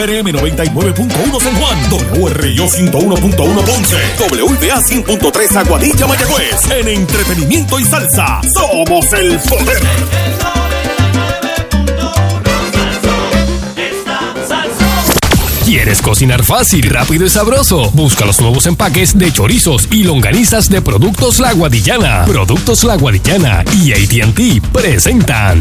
WPRM 99.1 San Juan, WRIO 101.1 Ponce, WBA 100.3 Aguadilla Mayagüez. En entretenimiento y salsa, somos el poder. ¿Quieres cocinar fácil, rápido y sabroso? Busca los nuevos empaques de chorizos y longanizas de Productos La Guadillana. Productos La Guadillana y AT&T presentan.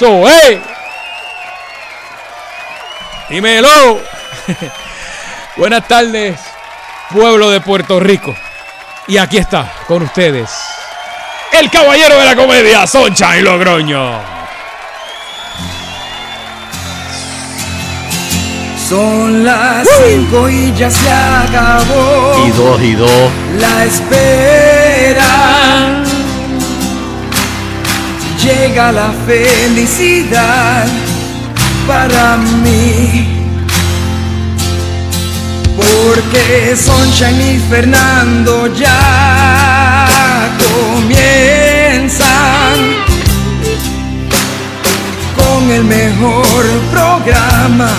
So, hey. Dímelo. Buenas tardes, pueblo de Puerto Rico. Y aquí está con ustedes el caballero de la comedia, Soncha y Logroño. Son las cinco y ya se acabó Y dos y dos. la espera. Llega la felicidad para mí. Porque Sunshine y Fernando ya comienzan con el mejor programa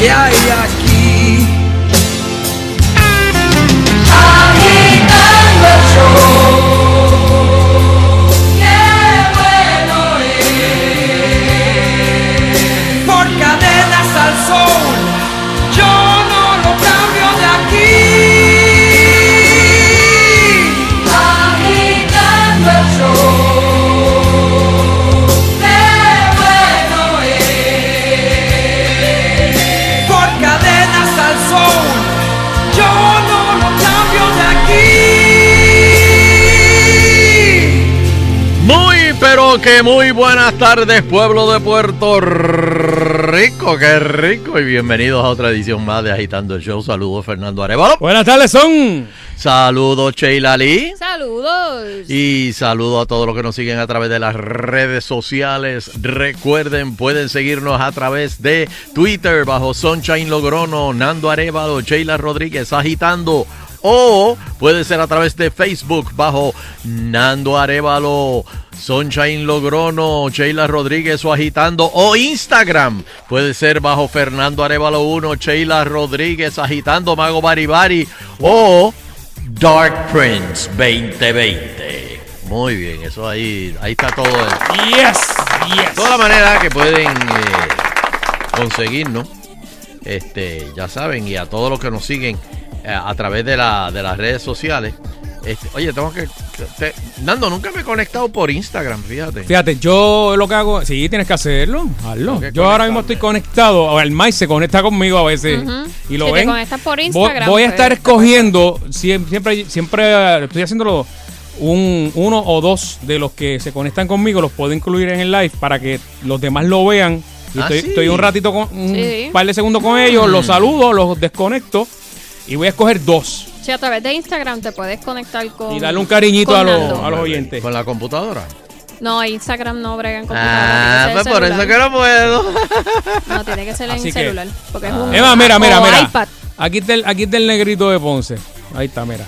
que hay aquí. Que muy buenas tardes, pueblo de Puerto Rico. Qué rico. Y bienvenidos a otra edición más de Agitando el Show. Saludos, Fernando Arevalo. Buenas tardes, son. Saludos, Sheila Lee. Saludos. Y saludo a todos los que nos siguen a través de las redes sociales. Recuerden, pueden seguirnos a través de Twitter bajo Sunshine Logrono, Nando Arevalo, Sheila Rodríguez agitando. O puede ser a través de Facebook bajo Nando Arevalo, Sunshine Logrono, Sheila Rodríguez o agitando. O Instagram puede ser bajo Fernando Arevalo 1, Sheila Rodríguez agitando, Mago Baribari. O Dark Prince 2020. Muy bien, eso ahí, ahí está todo. el- Yes, yes. toda la manera que pueden eh, conseguirnos. Este, ya saben, y a todos los que nos siguen a través de, la, de las redes sociales. Este, oye, tengo que. te- Nando, nunca me he conectado por Instagram, fíjate. Fíjate, yo lo que hago, sí, tienes que hacerlo, hazlo. Que Yo ahora mismo estoy conectado, el Mike se conecta conmigo a veces y lo Si te ven. conectas por Voy- Instagram, Voy, a pues, estar te escogiendo, siem- siempre, siempre eh, estoy haciéndolo un, uno o dos de los que se conectan conmigo, los puedo incluir en el live para que los demás lo vean. Ah, estoy, sí. estoy un ratito, con, un Sí. par de segundos con ellos, los saludo, los desconecto y voy a escoger dos. Si a través de Instagram te puedes conectar con. Y darle un cariñito con a los, a los oyentes. Con la computadora. No, Instagram no brega en Ah, pues por eso que no puedo. No, tiene que ser en Así que- celular. Porque es un. Emma, mira, mira, o mira. iPad. Aquí está, el, aquí está el negrito de Ponce. Ahí está, mira.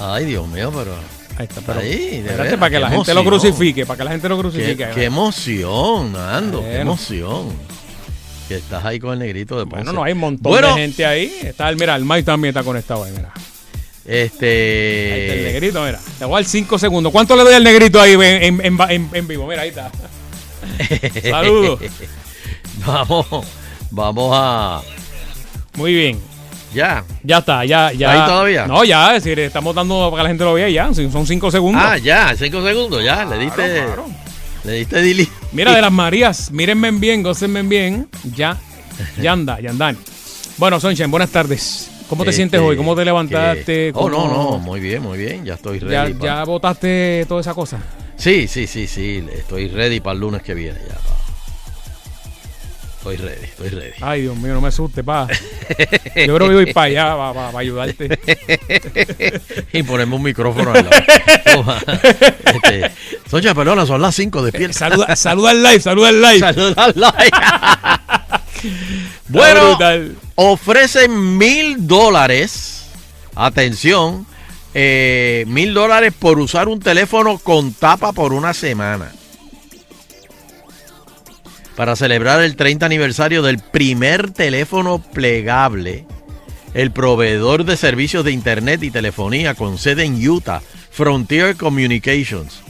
Ay, Dios mío, pero. Ahí está. Pero, Ahí, de espérate, veras, para que qué la gente lo emoción. crucifique. Para que la gente lo Qué, crucifique. qué emoción, Nando. Qué Bueno. emoción. Que estás ahí con el negrito de Ponce. bueno, no, hay un montón Bueno, de gente ahí. Está, el- mira, el Mike también está conectado ahí, mira. Ahí está el Este. negrito, mira. Le voy a dar 5 segundos. ¿Cuánto le doy al negrito ahí en, en- en- en- en vivo? Mira, ahí está. Saludos. vamos, vamos a. Muy bien. Ya. Ya está, ya, ya. ¿Ahí todavía? No, ya, es decir, estamos dando para que la gente lo vea ya. Son 5 segundos. Ah, ya, cinco segundos, ya. Le diste. Claro. Le diste delete. Mira, de las Marías, mírenme bien, gócenme bien. Ya, ya anda, ya andan. Bueno, Sunshine, buenas tardes. ¿Cómo te Este, sientes hoy? ¿Cómo te levantaste? que- Oh, no, ¿Cómo- no, muy bien, muy bien. Ya estoy ¿Ya, ready. pa- ya votaste toda esa cosa? Sí, sí, sí, sí. Estoy ready para el lunes que viene. Ya. Estoy ready, estoy ready. Ay, Dios mío, no me asustes, pa. Yo creo que voy para allá, para, ayudarte. y ponerme un micrófono al lado. Toma. este, perdona, son las 5 de pie. Saluda, saluda al live, saluda al live. Saluda al. Está bueno, ofrecen mil dólares. Atención, eh, mil dólares por usar un teléfono con tapa por una semana. Para celebrar el 30 aniversario del primer teléfono plegable, el proveedor de servicios de internet y telefonía con sede en Utah, Frontier Communications,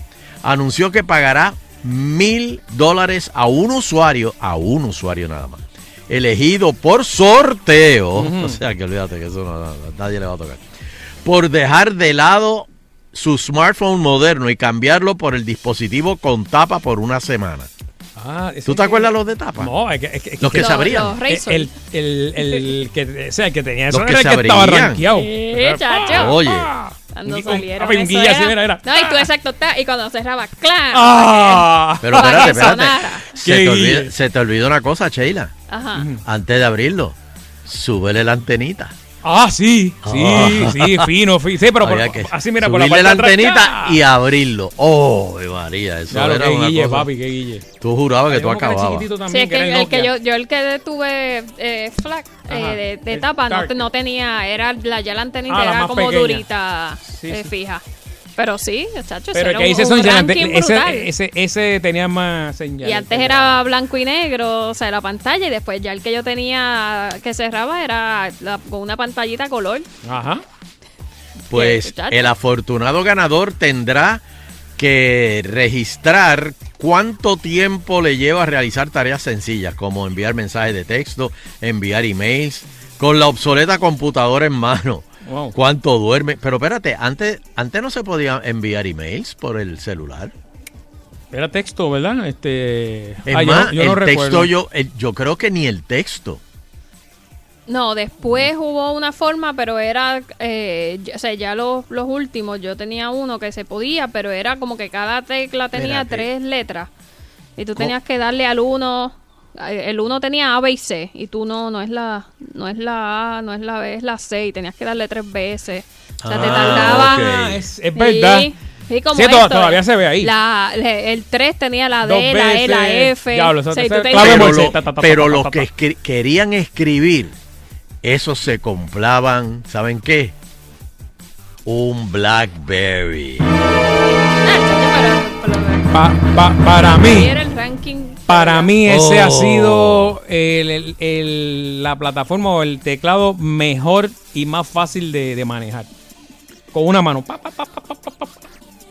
anunció que pagará mil dólares a un usuario, a un usuario nada más, elegido por sorteo. O sea que olvídate que eso no- no- nadie le va a tocar. Por dejar de lado su smartphone moderno y cambiarlo por el dispositivo con tapa por una semana. Ah, ¿Tú te que- acuerdas los de tapa? No, es que, es que- es Los que Los- se abrían. los el, el, el, el que, o sea, el que tenía eso Los era que el se que estaba rankeado. Eh, chacho. Oye. Cuando salieron un- eso era- mira, era. No, y tú exacto, ta, y cuando cerraba, ¡claro! ¡Ah! Pero espérate, que espérate. Se te, olvida, se te olvidó una cosa, Sheila. Ajá. Antes de abrirlo, súbele la antenita. Ah, sí, sí, Ah. sí, fino, fino. Sí, pero por- Había que así mira, por la parte la de atrás, antenita y abrirlo. ¡Oh, María! Eso Claro, era qué una guille, cosa. papi, qué guille. Tú jurabas que tú acababas. Sí, es que el, el que yo, yo el que tuve eh, flag eh, de, de tapa no, no tenía, era la, ya la antenita Ah, era como pequeña. durita, Sí, eh, sí. fija. Pero sí, chacho, Pero ese el era que un, dice un son ese, ese, ese tenía más señales. y antes era blanco y negro, o sea, la pantalla, y después ya el que yo tenía que cerraba era la- con una pantallita color. Ajá. Pues el afortunado ganador tendrá que registrar cuánto tiempo le lleva a realizar tareas sencillas como enviar mensajes de texto, enviar emails, con la obsoleta computadora en mano. Wow. ¿Cuánto duerme? Pero espérate, antes, antes no se podía enviar emails por el celular. Era texto, ¿verdad? Este. Es ah, más, no- yo, no el texto recuerdo. yo, el- yo creo que ni el texto. No, después hubo una forma, pero era, eh, ya- o sea, ya los, los últimos, yo tenía uno que se podía, pero era como que cada tecla tenía Espérate. tres letras. Y tú tenías que darle al uno, el uno tenía A, B y C, y tú no, no es la, no es la A, no es la B, es la C, y tenías que darle tres veces. O sea, te Ah, tardaba. ok. Ah, es, es verdad. Sí, sí, como Sí, to- esto, todavía se ve ahí. La, el 3 tenía la Dos D, la E, la. F. Diablo, o sea, eso y te- tú te- tenías- clave Pero, lo- pero los que escri- querían escribir, esos se compraban, ¿saben qué? Un Blackberry. Ah, chacho, pero- pero- Pa- pa- para Ahí mí, era el ranking. Para mí ese ha Oh. sido el- el- el- la plataforma o el teclado mejor y más fácil de, de manejar. Con una mano. Pa, pa, pa.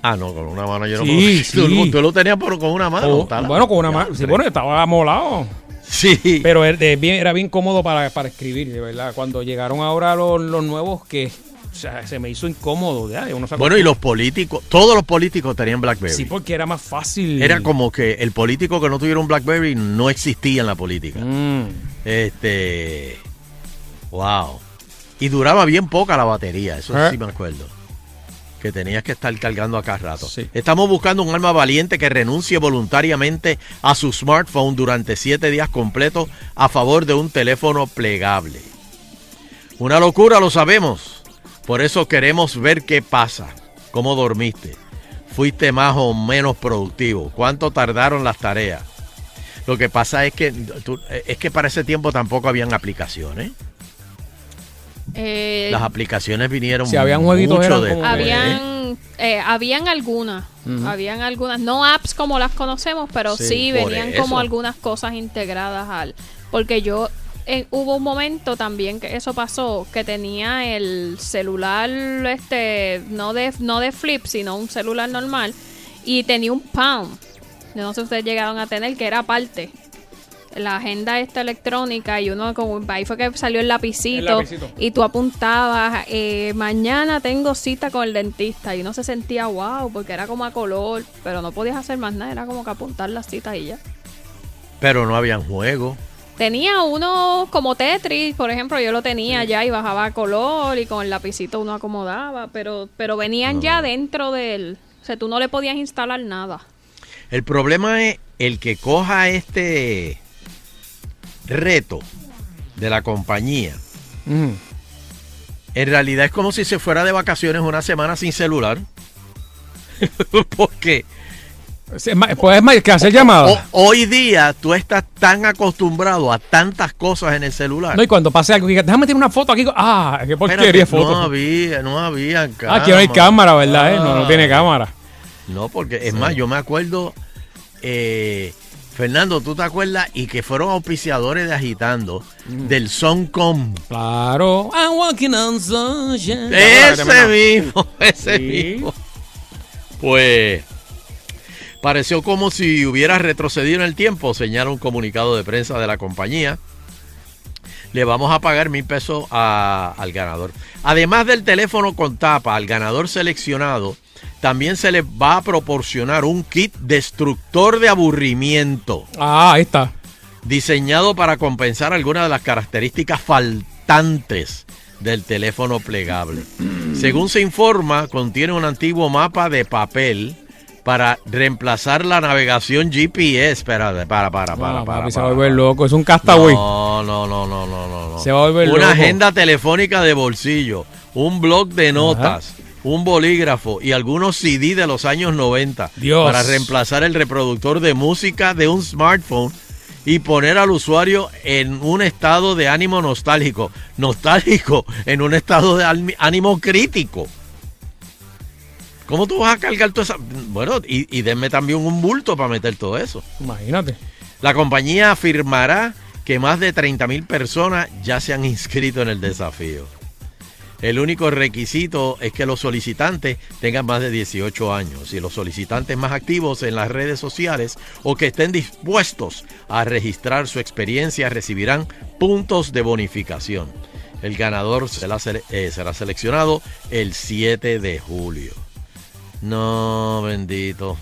Ah, no, con una mano yo no Sí, puedo- sí. Tú, tú lo tenías por, con una mano. Oh, bueno, con una mano. Sí, bueno, estaba amolado. Sí. Pero era bien- era bien cómodo para, para escribir, de verdad. Cuando llegaron ahora los, los nuevos, que o sea, se me hizo incómodo. ya, uno bueno, y los políticos, todos los políticos tenían Blackberry. Sí, porque era más fácil. Era como que el político que no tuviera un Blackberry no existía en la política. Mm. Este. Wow. Y duraba bien poca la batería, eso ¿Eh? sí me acuerdo. Que tenías que estar cargando a cada rato. Sí. Estamos buscando un alma valiente que renuncie voluntariamente a su smartphone durante siete días completos a favor de un teléfono plegable. Una locura, lo sabemos. Por eso queremos ver qué pasa. ¿Cómo dormiste? ¿Fuiste más o menos productivo? ¿Cuánto tardaron las tareas? Lo que pasa es que tú- es que para ese tiempo tampoco habían aplicaciones. Eh, Las aplicaciones vinieron Si habían jueguitos, mucho eran después. habían, eh, habían algunas, habían algunas, no apps como las conocemos, pero Sí, venían eso. como algunas cosas integradas al, porque yo eh, hubo un momento también que eso pasó, que tenía el celular, este, no de, no de flip, sino un celular normal, y tenía un. Yo no sé si ustedes llegaron a tener, que era aparte. La agenda esta electrónica y uno con ahí fue que salió el lapicito, El lapicito. y tú apuntabas eh, mañana tengo cita con el dentista y uno se sentía wow porque era como a color pero no podías hacer más nada era como que apuntar las citas y ya Pero no habían juegos. Tenía uno como Tetris, por ejemplo, yo lo tenía ya y bajaba color y con el lapicito uno acomodaba, pero, pero venían ya dentro del... O sea, tú no le podías instalar nada. El problema es el que coja este reto de la compañía. En realidad es como si se fuera de vacaciones una semana sin celular. Porque Sí, es más- Pues es más que hacer llamadas. ho- hoy día tú estás tan acostumbrado a tantas cosas en el celular. No, y cuando pase algo, diga, déjame tirar una foto aquí. Ah, qué porquería foto. No había, no había ah, aquí no hay cámara, ¿verdad? eh? No, no Ah. tiene cámara. No, porque es más, yo me acuerdo, eh, Fernando, ¿tú te acuerdas? Y que fueron auspiciadores de Agitando, Mm. del Soncom. Claro. I'm walking on sunshine. Ese mismo, ese Sí. mismo. Pues pareció como si hubiera retrocedido en el tiempo, señala un comunicado de prensa de la compañía. Le vamos a pagar mil pesos a- al ganador. Además del teléfono con tapa al ganador seleccionado, también se le va a proporcionar un kit destructor de aburrimiento Ah, ahí está. diseñado para compensar algunas de las características faltantes del teléfono plegable. Según se informa, contiene un antiguo mapa de papel para reemplazar la navegación GPS. Espera, para, para, para, Ah, para. papi, se va para, a volver para. loco. Es un castaway. No, no, no, no, no, no, no. Se va a volver Una loco. agenda telefónica de bolsillo, un blog de notas, un bolígrafo y algunos CD de los años 90 Dios. para reemplazar el reproductor de música de un smartphone y poner al usuario en un estado de ánimo nostálgico. Nostálgico, en un estado de ánimo crítico. ¿Cómo tú vas a cargar toda esa...? Bueno, y, y denme también un bulto para meter todo eso. Imagínate. La compañía afirmará que más de 30 mil personas ya se han inscrito en el desafío. El único requisito es que los solicitantes tengan más de 18 años y los solicitantes más activos en las redes sociales o que estén dispuestos a registrar su experiencia recibirán puntos de bonificación. El ganador será, eh, será seleccionado el 7 de julio. No, bendito.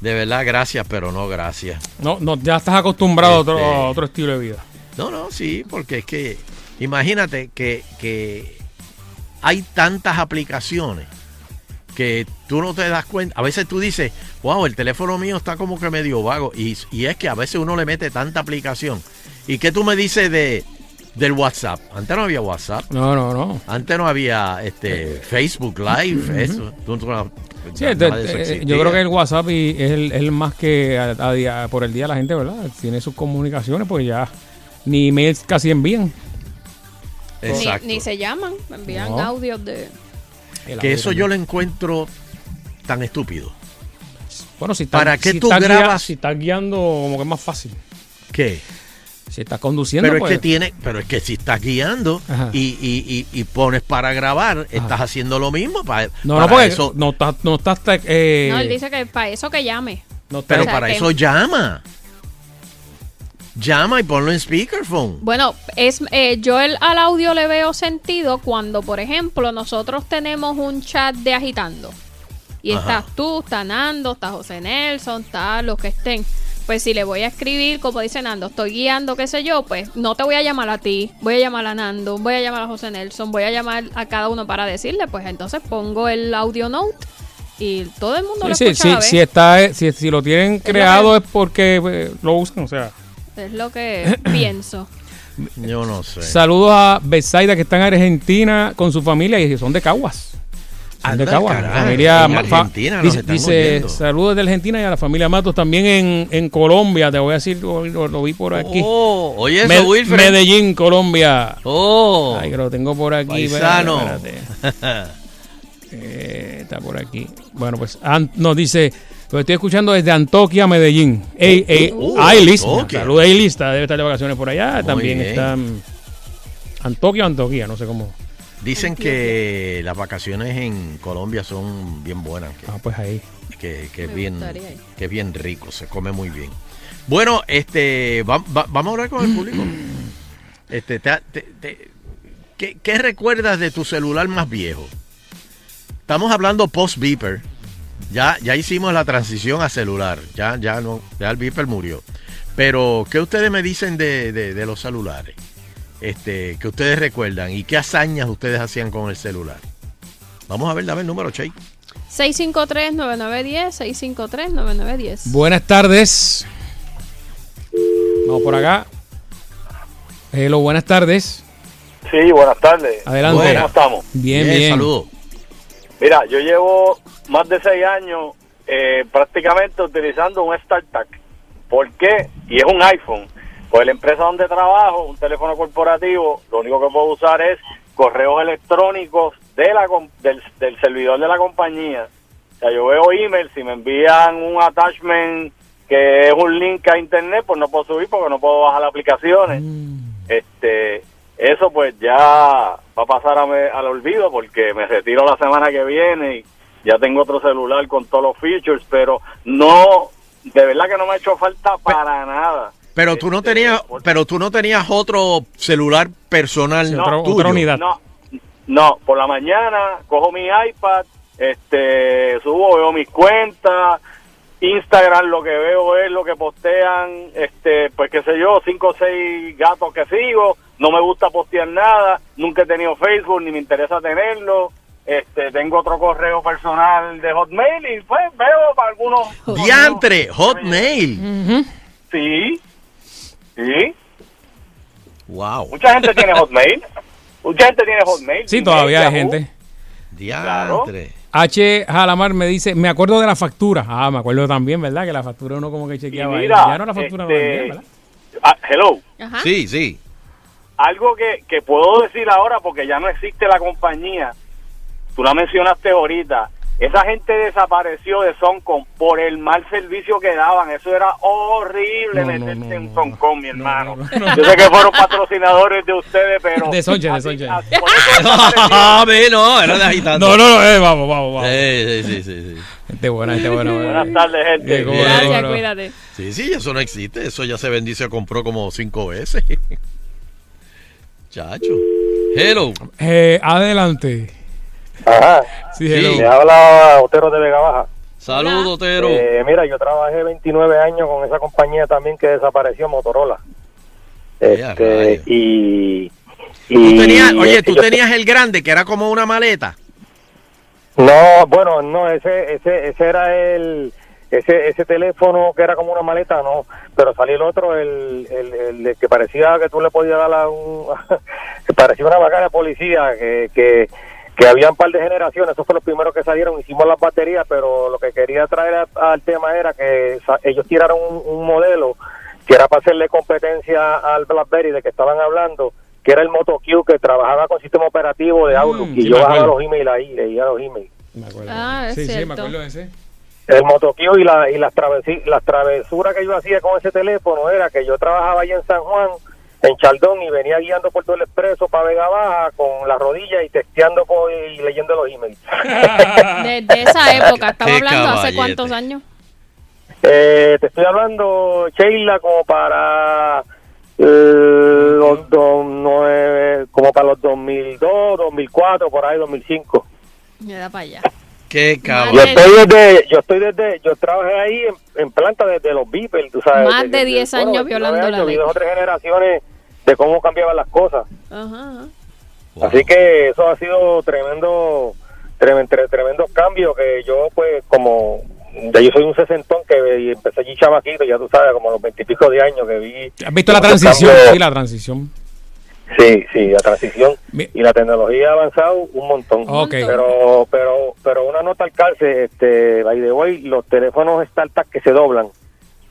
De verdad, gracias, pero no gracias. No, no, ya estás acostumbrado a, otro, Este- a otro estilo de vida. No, no, sí, porque es que imagínate que, que hay tantas aplicaciones que tú no te das cuenta. A veces tú dices, wow, el teléfono mío está como que medio vago. Y, y es que a veces uno le mete tanta aplicación. ¿Y qué tú me dices de, del WhatsApp? Antes no había WhatsApp. No, no, no. Antes no había este Facebook Live, eso. Tú- tú no- Sí, nada de eso eh, yo creo que el WhatsApp y es, el, más que a- a día- por el día la gente, ¿verdad? Tiene sus comunicaciones, pues ya ni emails casi envían. Exacto. Ni, ni se llaman, envían No. audios de... El Que audio eso yo lo encuentro tan estúpido. Bueno, si estás, ¿Para qué si tú grabas? si estás guiando, como que es más fácil. ¿Qué? Si estás conduciendo, Pero es pues, que tiene, pero es que si estás guiando y, y- y- y pones para grabar, estás haciendo lo mismo para, No, para no, porque eso. no estás, no estás, eh, No, él dice que para eso que llame. no pero o sea, para que- eso llama. Llama y ponlo en speakerphone. Bueno, es eh, yo el, al audio le veo sentido cuando, por ejemplo, nosotros tenemos un chat de agitando. Y Ajá. estás tú, está Nando, está José Nelson, está los que estén. Pues si le voy a escribir, como dice Nando, estoy guiando, qué sé yo, pues no te voy a llamar a ti, voy a llamar a Nando, voy a llamar a José Nelson, voy a llamar a cada uno para decirle, pues entonces pongo el audio note y todo el mundo lo Sí, escucha sí, a la si, vez. está, eh, si, si lo tienen creado que- es porque eh, lo usan, o sea. Es lo que pienso. Yo no sé. Saludos a Besaida que está en Argentina con su familia y son de Caguas. Son de Anda, Caguas. caray, La familia en Argentina dice, dice, saludos de Argentina y a la familia Matos también en, en Colombia. Te voy a decir, lo, lo- lo vi por aquí. Oh, oye eso, Wilfred. Medellín, Colombia. Oh, Ay, que lo tengo por aquí. paisano. espérate, espérate. Eh, está por aquí. Bueno, pues nos dice, lo estoy escuchando desde Antoquia, Medellín. Ey, ey, Uh, Ailis, Antoquia. saludos a Ailis, está- debe estar de vacaciones por allá. Muy También bien. está Antoquia o Antoquia, no sé cómo. Dicen que las vacaciones en Colombia son bien buenas, que, Ah, pues ahí. que, que es bien, que es bien rico, se come muy bien. Bueno, este, va- va- vamos a hablar con el público. Este, te- te- te- ¿qué, qué recuerdas de tu celular más viejo? Estamos hablando post beeper. Ya, ya hicimos la transición a celular. Ya, ya no, ya el beeper murió. Pero, ¿qué ustedes me dicen de, de- de los celulares? Este, que ustedes recuerdan y qué hazañas ustedes hacían con el celular. Vamos a ver, dame el número, Che. 653-9910, 653-9910. Buenas tardes. Vamos por acá. Hello, buenas tardes. Sí, buenas tardes. Adelante. ¿Cómo estamos? Bien, bien. Saludos. Mira, yo llevo más de seis años eh, prácticamente utilizando un StarTAC. ¿Por qué? Y es un iPhone. Pues la empresa donde trabajo, un teléfono corporativo, lo único que puedo usar es correos electrónicos de la, com- del, del servidor de la compañía. O sea, yo veo email, si me envían un attachment que es un link a internet, pues no puedo subir porque no puedo bajar aplicaciones. Este, eso pues ya va a pasar a me- al olvido porque me retiro la semana que viene y ya tengo otro celular con todos los features, pero no, de verdad que no me ha hecho falta para nada. Pero tú no Este, tenías, pero tú no tenías otro celular personal No, tuyo. otra unidad. No, no, por la mañana cojo mi iPad, este, subo, veo mis cuentas, Instagram lo que veo es lo que postean, este, pues qué sé yo, cinco o seis gatos que sigo, no me gusta postear nada, nunca he tenido Facebook ni me interesa tenerlo, este, tengo otro correo personal de Hotmail y pues veo para algunos. Diantre, Hotmail. Sí, sí, Wow. mucha gente tiene Hotmail, mucha gente tiene Hotmail. Sí, todavía hay gente. Diantre. H. Jalamar me dice, me acuerdo de la factura. Ah, me acuerdo también, ¿verdad? Que la factura uno como que chequeaba. mira, ya no la factura no la este, envían, ¿verdad? Ah, hello. Ajá. Sí, sí. Algo que, que puedo decir ahora porque ya no existe la compañía. Tú la mencionaste ahorita. Esa gente desapareció de Soncom por el mal servicio que daban. Eso era horrible No, no, meterse no, en no, Soncom, mi no, hermano. no, no, no. Yo sé que fueron patrocinadores de ustedes, pero... De Sonche, de Sonche. así- por eso desaparecieron. A ver, no, era de agitando. No, no, no, eh, vamos, vamos, vamos. Sí, sí, sí, sí, sí. Gente buena, gente buena. Buenas tardes, gente. Eh, no, Gracias, no. cuídate. Sí, sí, eso no existe. Eso ya se vendió y se compró como cinco veces. Chacho. Hello. Eh, adelante. Ajá. Sí, Sí. Le habla Otero de Vega Baja. Saludos, Otero. Eh, mira, yo trabajé 29 años con esa compañía también que desapareció, Motorola. Este, y, Tú y- tenías, oye, tú yo- tenías el grande que era como una maleta. No, bueno, no, ese, ese, ese era el, ese, ese teléfono que era como una maleta, no, pero salió el otro, el, el, el que parecía que tú le podías dar a un, que parecía una bacana de policía, que, que, que había un par de generaciones, esos fueron los primeros que salieron, hicimos las baterías, pero lo que quería traer a- al tema era que sa- ellos tiraron un, un modelo que era para hacerle competencia al BlackBerry de que estaban hablando, que era el Moto Q que trabajaba con sistema operativo de Outlook Mm, y sí, yo bajaba los emails ahí, leía los emails. Me acuerdo. Ah, es sí, sí, me cierto. acuerdo de ese. El motoquío y, la, y las, travesi- las travesuras que yo hacía con ese teléfono era que yo trabajaba allá en San Juan, en Chaldón, y venía guiando por todo el expreso para Vega Baja con las rodillas y testeando y leyendo los emails. Desde esa época, estaba hablando hace cuántos años. Eh, te estoy hablando, Sheila, como para eh, los dos, nueve, como para los 2002, 2004, por ahí, 2005. Me da para allá. Qué Yo cabrón. De- estoy desde, yo estoy desde, yo trabajé ahí en, en planta desde los Beepers, tú sabes. Más de desde- 10 bueno, años 29 violando la años, ley. dos o tres generaciones de cómo cambiaban las cosas. Ajá, ajá. Wow. Así que eso ha sido tremendo, tremendo, tremendos cambios que yo pues como, ya yo soy un sesentón que empecé allí chavaquito, ya tú sabes, como a los veintipico de años que vi. ¿Has visto la transición? cambios. Sí, la transición. Sí, sí, la transición Mi- y la tecnología ha avanzado un montón. Pero, pero, pero una nota al calce, este, by the way, los teléfonos startup que se doblan,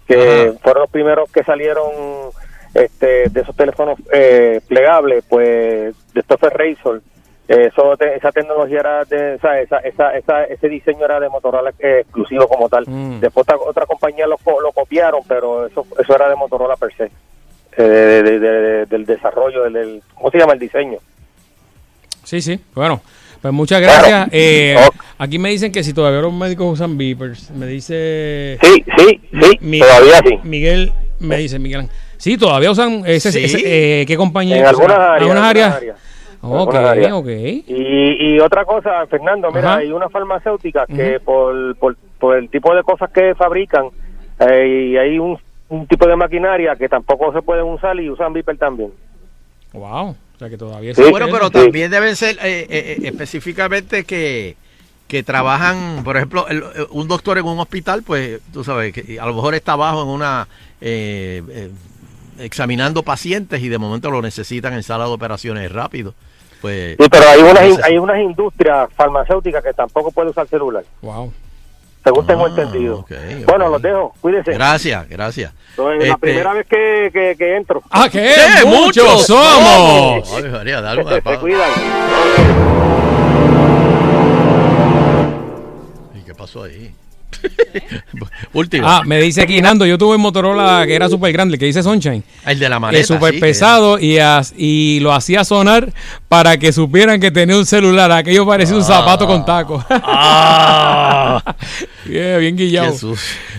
que Ajá. fueron los primeros que salieron, este, de esos teléfonos eh, plegables, pues, de estos fue Razor. Eso, esa tecnología era de, esa, esa, esa- ese diseño era de Motorola eh, exclusivo como tal. Mm. Después otra, otra compañía lo, co- lo copiaron, pero eso, eso era de Motorola per se, eh, de- de- de- del desarrollo, del, del- ¿cómo se llama el diseño? Sí, sí. Bueno, pues muchas gracias. Eh, aquí me dicen que si todavía los médicos usan beepers. Me dice... Sí, sí, sí, todavía sí. Miguel me dice, Miguel. Sí, todavía usan ese, Sí. ese- eh, ¿qué compañía? En algunas áreas. algunas en áreas. algunas áreas. Ok, ok. Y, y otra cosa, Fernando, mira, Ajá. hay una farmacéutica que por, por, por el tipo de cosas que fabrican, eh, y hay un un tipo de maquinaria que tampoco se pueden usar y usan Viper también. Wow. O sea que todavía Sí, Bueno, pero Sí. también deben ser eh, eh, eh, específicamente que, que trabajan, por ejemplo, el- eh, un doctor en un hospital, pues tú sabes, que a lo mejor está abajo en una... eh, eh, examinando pacientes y de momento lo necesitan en sala de operaciones rápido. Pues, Sí, pero hay unas, hay unas industrias farmacéuticas que tampoco pueden usar celular, Wow. según tengo Ah, entendido. ok, Bueno, los dejo, cuídense. Gracias, gracias. So, es la Este- primera vez que, que, que entro. Ah, ¿qué? ¡Qué Muchos somos. Ay, María, dale Se cuidan. ¿Y qué pasó ahí? Último. Ah, me dice aquí Nando, yo tuve un Motorola que era súper grande, el que dice Sunshine. el de la maleta. Es súper sí, pesado y, as- y lo hacía sonar para que supieran que tenía un celular. Aquello parecía un zapato con taco. Ah, bien, bien guillado.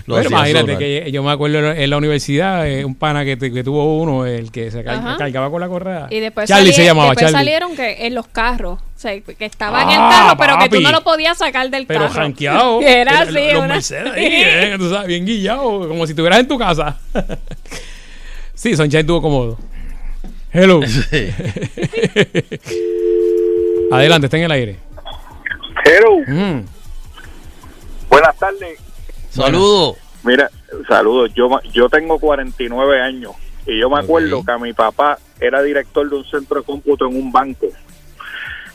Bueno, hacía imagínate sonar. que yo me acuerdo en la universidad, eh, un pana que, te- que tuvo uno, el que se car- Ajá. cargaba con la correa. Y después, Charlie se llamaba después Charlie. salieron que en los carros, sea, que estaba en Ah, el carro, pero que tú no lo podías sacar del Pero carro. ranqueado. Era así, Los una- Mercedes ahí, eh, tú sabes, bien guillado, como si estuvieras en tu casa. sí, Sunshine tuvo cómodo. Hello. Sí. Adelante, está en el aire. Hello, Mm. buenas tardes. Saludos. Mira, saludos. Yo ma- yo tengo 49 años y yo me acuerdo que a mi papá era director de un centro de cómputo en un banco.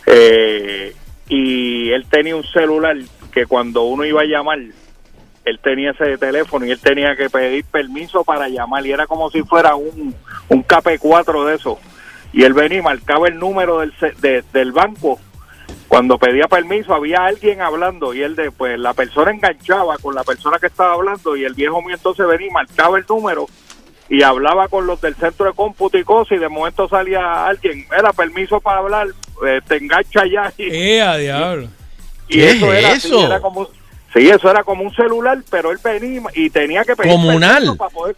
Eh, y él tenía un celular que cuando uno iba a llamar, él tenía ese teléfono y él tenía que pedir permiso para llamar y era como si fuera un, un KP4 de eso. Y él venía y marcaba el número del, del banco cuando pedía permiso había alguien hablando y él de pues la persona enganchaba con la persona que estaba hablando y el viejo mío entonces venía y marcaba el número y hablaba con los del centro de cómputo y cosas y de momento salía alguien era permiso para hablar eh, te engancha ya y, ¡Eh, a diablo! y ¿qué eso es era así, eso? era como un- sí eso era como un celular pero él venía y tenía que pedir Comunal. permiso para poder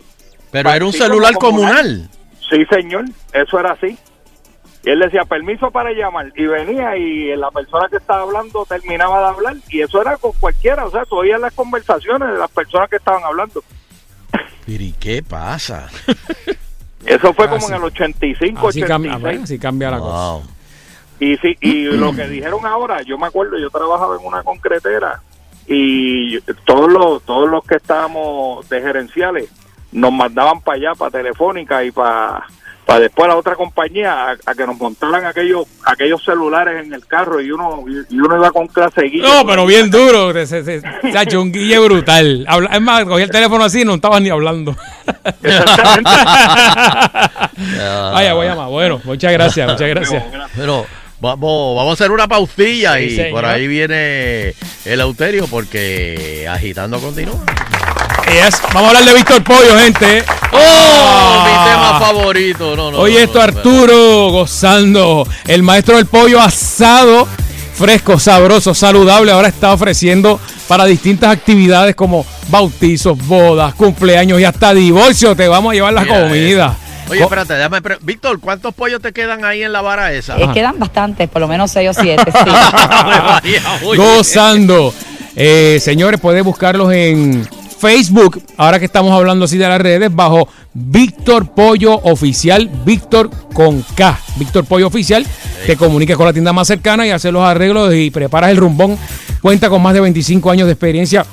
Pero era un celular comunal. comunal. Sí, señor, eso era así. Y él decía permiso para llamar y venía y la persona que estaba hablando terminaba de hablar y eso era con cualquiera, o sea, oías las conversaciones de las personas que estaban hablando. Pero ¿y qué pasa? Eso fue como Así- en el 85, Así cambia, 86. así cambia la cosa. Wow. Y sí, y lo que dijeron ahora, yo me acuerdo, yo trabajaba en una concretera y todos los todos los que estábamos de gerenciales nos mandaban para allá, para Telefónica y para para después la otra compañía a, a que nos montaran aquellos aquellos celulares en el carro y uno y uno iba con clase guía. No, pero bien duro. Se, se, se, se ha hecho un guille brutal. Habla- es más, cogí el teléfono así y no estaba ni hablando. Exactamente. Vaya, Guayama. Bueno, muchas gracias, muchas gracias. Pero vamos, vamos a hacer una pausilla Sí, y señor. por ahí viene el Euterio porque agitando continúa. Yes. Vamos a hablar de Víctor Pollo, gente. ¡Oh! Ah. Mi tema favorito. No, no, Oye, no, esto no, Arturo gozando. El maestro del pollo asado, fresco, sabroso, saludable. Ahora está ofreciendo para distintas actividades como bautizos, bodas, cumpleaños y hasta divorcio. Te vamos a llevar la Mira comida. Oye, espérate, déjame. pre- Víctor, ¿cuántos pollos te quedan ahí en la vara esa? Eh, quedan bastantes, por lo menos seis o siete. sí. Ave María, oye. gozando. Eh, señores, puedes buscarlos en Facebook, ahora que estamos hablando así de las redes, bajo Víctor Pollo Oficial, Víctor con K, Víctor Pollo Oficial. Te comuniques con la tienda más cercana y haces los arreglos y preparas el rumbón. Cuenta con más de 25 años de experiencia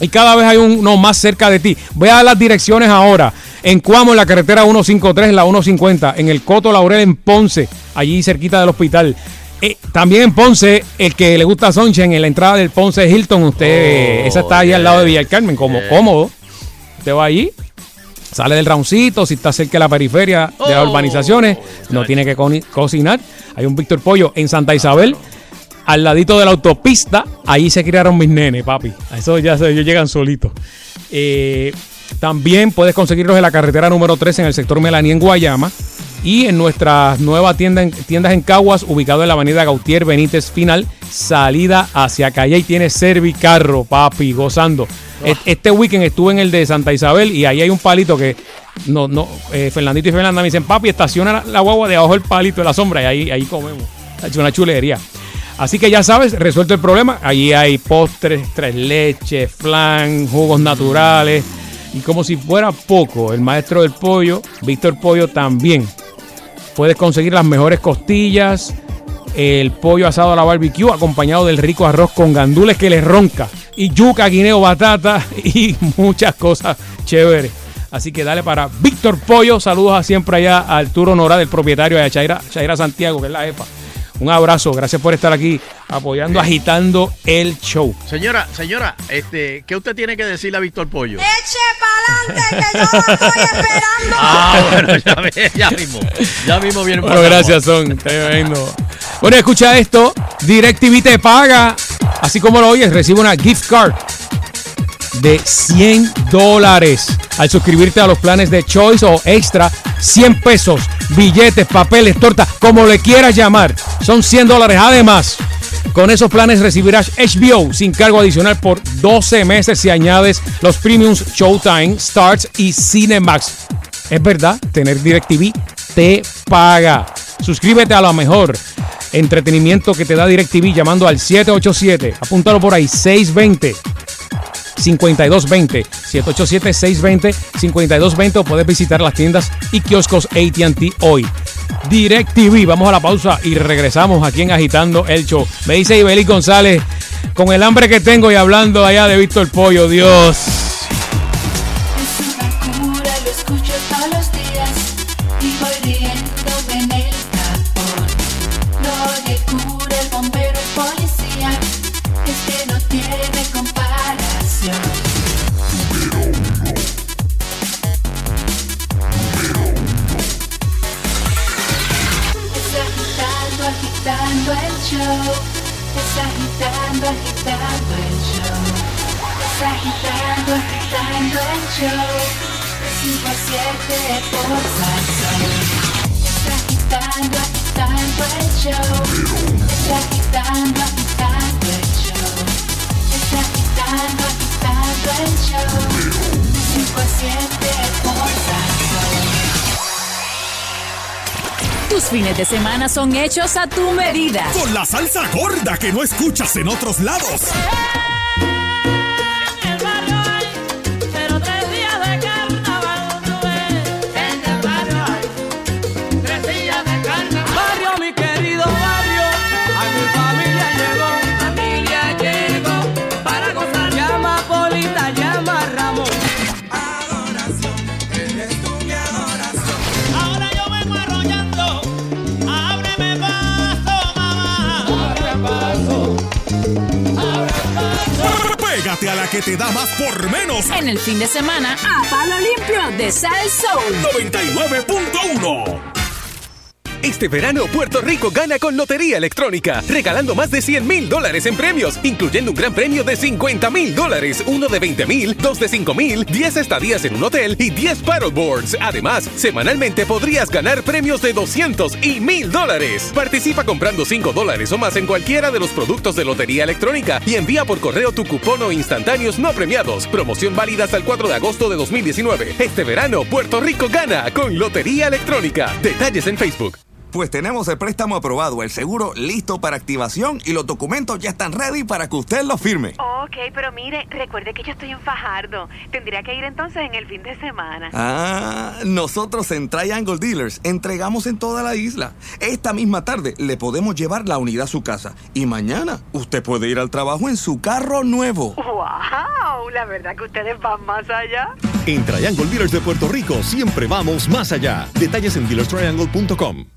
y cada vez hay uno más cerca de ti. Voy a dar las direcciones ahora. En Cuamo, en la carretera 153, la 150. En el Coto Laurel, en Ponce, allí cerquita del hospital. Eh, también en Ponce, el que le gusta Sunshine, en la entrada del Ponce Hilton, usted, Oh, esa está ahí al lado de. Villa del Carmen, como Yeah. cómodo. Usted va allí, sale del roundcito, si está cerca de la periferia de las Oh, urbanizaciones, no tiene que co- cocinar. Hay un Víctor Pollo en Santa Isabel, al ladito de la autopista, ahí se criaron mis nenes, papi. A Eso ya se, ellos llegan solitos. Eh, también puedes conseguirlos en la carretera número 13 en el sector Melaní en Guayama. Y en nuestra nueva tienda en- tiendas en Caguas, ubicado en la avenida Gautier Benítez Final, salida hacia calle y tiene Servicarro, papi, gozando. Et- Este weekend estuve en el de Santa Isabel y ahí hay un palito que no, no, eh, Fernandito y Fernanda me dicen, papi, estaciona la, la guagua debajo del palito de la sombra y ahí, ahí comemos. Es una chulería. Así que ya sabes, resuelto el problema. Allí hay postres, tres leches, flan, jugos naturales, Y como si fuera poco, el maestro del pollo, Víctor Pollo, también. Puedes conseguir las mejores costillas, el pollo asado a la barbecue, acompañado del rico arroz con gandules que le ronca, y yuca, guineo, batata y muchas cosas chéveres. Así que dale para Víctor Pollo. Saludos a siempre allá a Arturo Nora, del propietario de Chaira, Chaira Santiago, que es la EPA. Un abrazo, gracias por estar aquí apoyando, agitando el show. Señora, señora, este, ¿qué usted tiene que decirle a Víctor Pollo? Eche pa'lante que yo lo estoy esperando. Ah, bueno, ya, ve- ya mismo. Ya mismo viene Bueno, gracias, son. Tremendo. Bueno, escucha esto. DirecTV te paga. Así como lo oyes, recibe una gift card de 100 dólares al suscribirte a los planes de Choice o Extra. 100 pesos, billetes, papeles, torta, como le quieras llamar. Son 100 dólares. Además, con esos planes recibirás HBO sin cargo adicional por 12 meses si añades los premiums Showtime, Starts y Cinemax. Es verdad, tener DirecTV te paga. Suscríbete a lo mejor entretenimiento que te da DirecTV llamando al 787. Apúntalo por ahí, 620. 5220 787-620-5220 o puedes visitar las tiendas y kioscos AT&T hoy. DirecTV, vamos a la pausa y regresamos aquí en Agitando el Show. Me dice Ibeli González, con el hambre que tengo y hablando allá de Víctor Pollo, Dios. 5 a 7 por Salsón. Es agitando, agitando el show. Es agitando, agitando el show. Es agitando, agitando el show. De 5 a 7 por Salsón. Tus fines de semana son hechos a tu medida. Con la salsa gorda que no escuchas en otros lados. Pero que te da más por menos. En el fin de semana, a palo limpio de Sal Soul. 99.1. Este verano Puerto Rico gana con Lotería Electrónica, regalando más de 100 mil dólares en premios, incluyendo un gran premio de 50 mil dólares, uno de 20 mil, dos de 5 mil, 10 estadías en un hotel y 10 paddleboards. Además, semanalmente podrías ganar premios de 200 y mil dólares. Participa comprando 5 dólares o más en cualquiera de los productos de Lotería Electrónica y envía por correo tu cupón o instantáneos no premiados. Promoción válida hasta el 4 de agosto de 2019. Este verano Puerto Rico gana con Lotería Electrónica. Detalles en Facebook. Pues tenemos el préstamo aprobado, el seguro listo para activación y los documentos ya están ready para que usted los firme. Ok, pero mire, recuerde que yo estoy en Fajardo. Tendría que ir entonces en el fin de semana. Ah, nosotros en Triangle Dealers entregamos en toda la isla. Esta misma tarde le podemos llevar la unidad a su casa y mañana usted puede ir al trabajo en su carro nuevo. ¡Wow! La verdad que ustedes van más allá. En Triangle Dealers de Puerto Rico siempre vamos más allá. Detalles en dealerstriangle.com.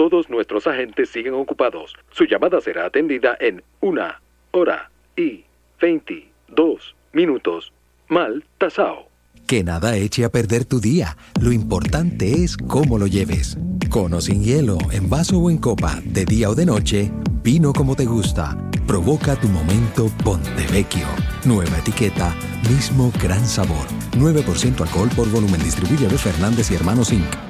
Todos nuestros agentes siguen ocupados. Su llamada será atendida en una hora y 22 minutos. Mal tasao. Que nada eche a perder tu día. Lo importante es cómo lo lleves. Con o sin hielo, en vaso o en copa, de día o de noche, vino como te gusta. Provoca tu momento Pontevecchio. Nueva etiqueta, mismo gran sabor. 9% alcohol por volumen. Distribuye los Fernández y Hermanos Inc.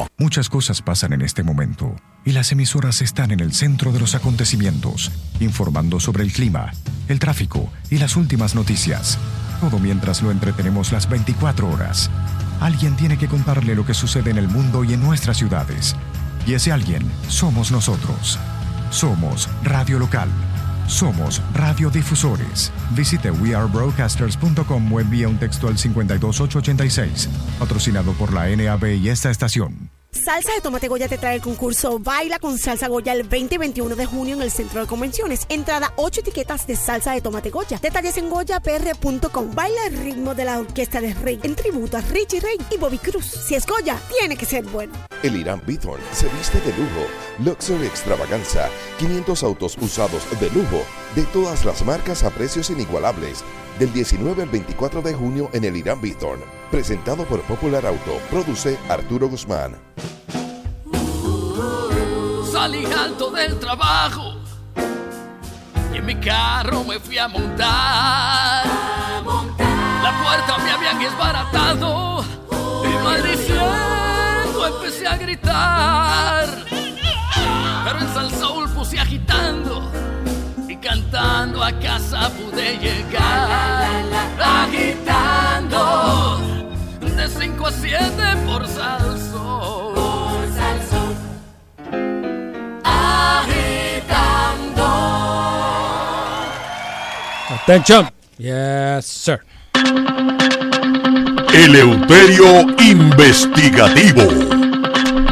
Muchas cosas pasan en este momento y las emisoras están en el centro de los acontecimientos, informando sobre el clima, el tráfico y las últimas noticias. Todo mientras lo entretenemos las 24 horas. Alguien tiene que contarle lo que sucede en el mundo y en nuestras ciudades. Y ese alguien somos nosotros. Somos Radio Local. Somos radiodifusores. Visite wearebroadcasters.com o envía un texto al 52886, patrocinado por la NAB y esta estación. Salsa de Tomate Goya te trae el concurso Baila con Salsa Goya el 20 y 21 de junio en el Centro de Convenciones. Entrada 8 etiquetas de salsa de tomate Goya. Detalles en goyapr.com. Baila el ritmo de la orquesta de Rey en tributo a Richie Rey y Bobby Cruz. Si es Goya, tiene que ser bueno. El Irán Bithorn se viste de lujo. Luxury Extravaganza. 500 autos usados de lujo de todas las marcas a precios inigualables. Del 19 al 24 de junio en el Irán Bithorn. Presentado por Popular Auto. Produce Arturo Guzmán. Salí alto del trabajo y en mi carro me fui a montar. La puerta me habían desbaratado y maldiciendo empecé a gritar. Pero en Sal Soul puse agitando casa pude llegar. Agitando de 5 a 7 por Sal Soul. Agitando. Attention. Yes, sir. Eleuterio Investigativo.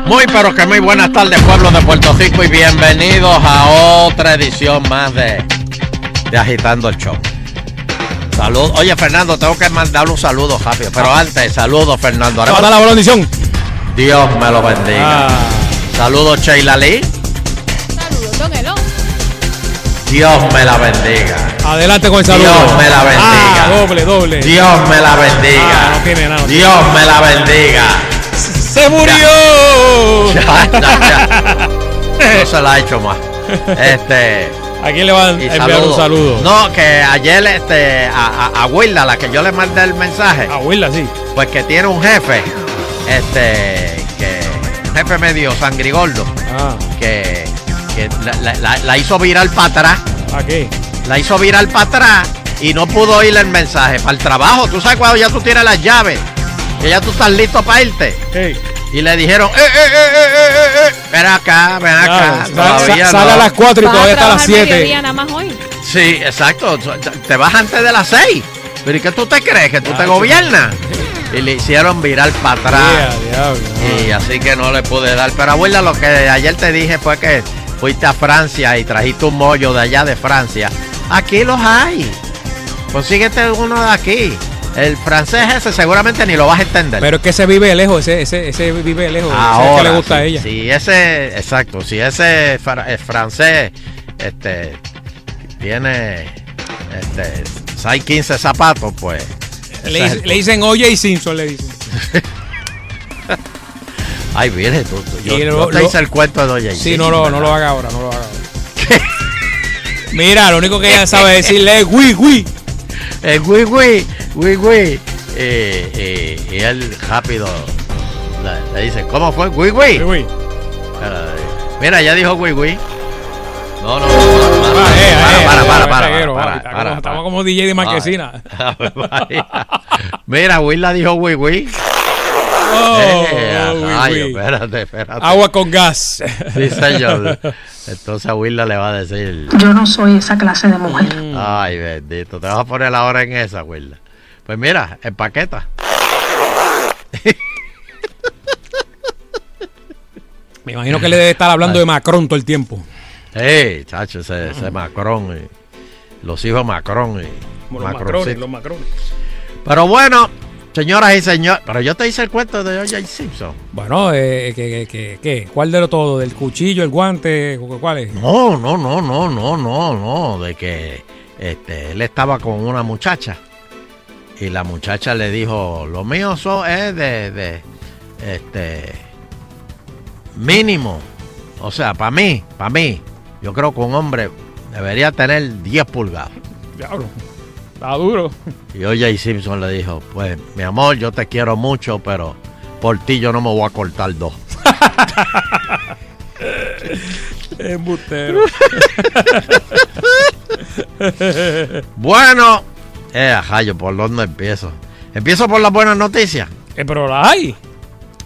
Muy pero que muy buenas tardes pueblo de Puerto Rico y bienvenidos a otra edición más de, de Agitando el Show. Salud. Oye Fernando, tengo que mandarle un saludo rápido, pero antes, saludos Fernando. Te va a dar la bendición. Dios me lo bendiga. Ah. Saludos Sheila Lee. Saludos, don Elon. Dios me la bendiga. Adelante con el saludo. Dios me la bendiga. Ah, doble, doble. Dios me la bendiga. Ah, no tiene nada, no tiene Dios me la bendiga. ¡Se murió! Ya, ya, ya. No se la ha hecho más. Este. ¿A quién le van a enviar un saludo? No, que ayer este, a, a, a Willa, la que yo le mandé el mensaje. A Willa, sí. Pues que tiene un jefe. Este. Que. Un jefe medio sangrigordo. Ah. Que. que la, la- hizo viral para atrás. ¿A qué? La hizo viral para atrás y no pudo oír el mensaje. Para el trabajo, tú sabes cuando ya tú tienes las llaves. Que ya tú estás listo para irte. Y le dijeron, eh, eh, eh, eh, eh, eh, eh, ven acá, ven acá. Sal- Todavía sa- sale no. a las 4 y Vas todavía a está a las trabajar 7. mediodía nada más hoy. Sí, exacto. Te vas antes de las 6. Pero ¿y qué tú te crees? ¿Que tú te gobiernas? Y le hicieron viral para atrás. Yeah, diablo, Y así que no le pude dar. Pero abuela, lo que ayer te dije fue que fuiste a Francia y trajiste un mollo de allá de Francia. Aquí los hay. Consíguete uno de aquí. El francés ese seguramente ni lo vas a entender. Pero es que ese vive lejos, ese, ese, ese vive lejos. ese es Ahora, que le gusta si, a ella. si ese, exacto, si ese eh, francés este, tiene este, 6, 15 zapatos, pues. Le, dice- le dicen Oye y Simpson, le dicen. Ay, viene, tú, tú- yo, Y yo lo- te lo- hice el cuento de Oye. Sí, no lo, no lo haga ahora, no lo haga ahora. Mira, lo único que ella sabe decirle es Wii, Wii. El güey, güey, güey, güey. Eh, eh, y él rápido le, dice, ¿cómo fue? Güey, güey. Eh, Mira, ya dijo güey, güey. No, no, no, para, para, para, para, Estamos como DJ de Marquesina. Mira, Willa dijo Wii Wii. Oh, Eh, a espérate, espérate. Agua con gas. Sí, señor. Entonces Willa le va a decir. Yo no soy esa clase de mujer. Ay, bendito. Te vas a poner la hora en esa, Willa. Pues mira, empaqueta. Me imagino que le debe estar hablando de Macron todo el tiempo. ¡Ey, chacho! Ese, ese Macron. y los hijos Macron. Y Como los. Macrones, los Macrones. Pero bueno, señoras y señores. Pero yo te hice el cuento de O.J. Simpson. Bueno, eh, ¿qué, qué, qué? ¿cuál de lo todo? ¿Del cuchillo, el guante? ¿Cuál es? No, no, no, no, no, no, no. De que este, él estaba con una muchacha. Y la muchacha le dijo: Lo mío so- es de, de. Este. Mínimo. O sea, para mí, para mí. Yo creo que un hombre debería tener 10 pulgadas. Diablo. Está duro. Y O.J. Simpson le dijo: Pues, mi amor, yo te quiero mucho, pero por ti yo no me voy a cortar dos. Embustero. Bueno, eh, ajayo, ¿por dónde empiezo? ¿Empiezo por las buenas noticias? Eh, pero las hay.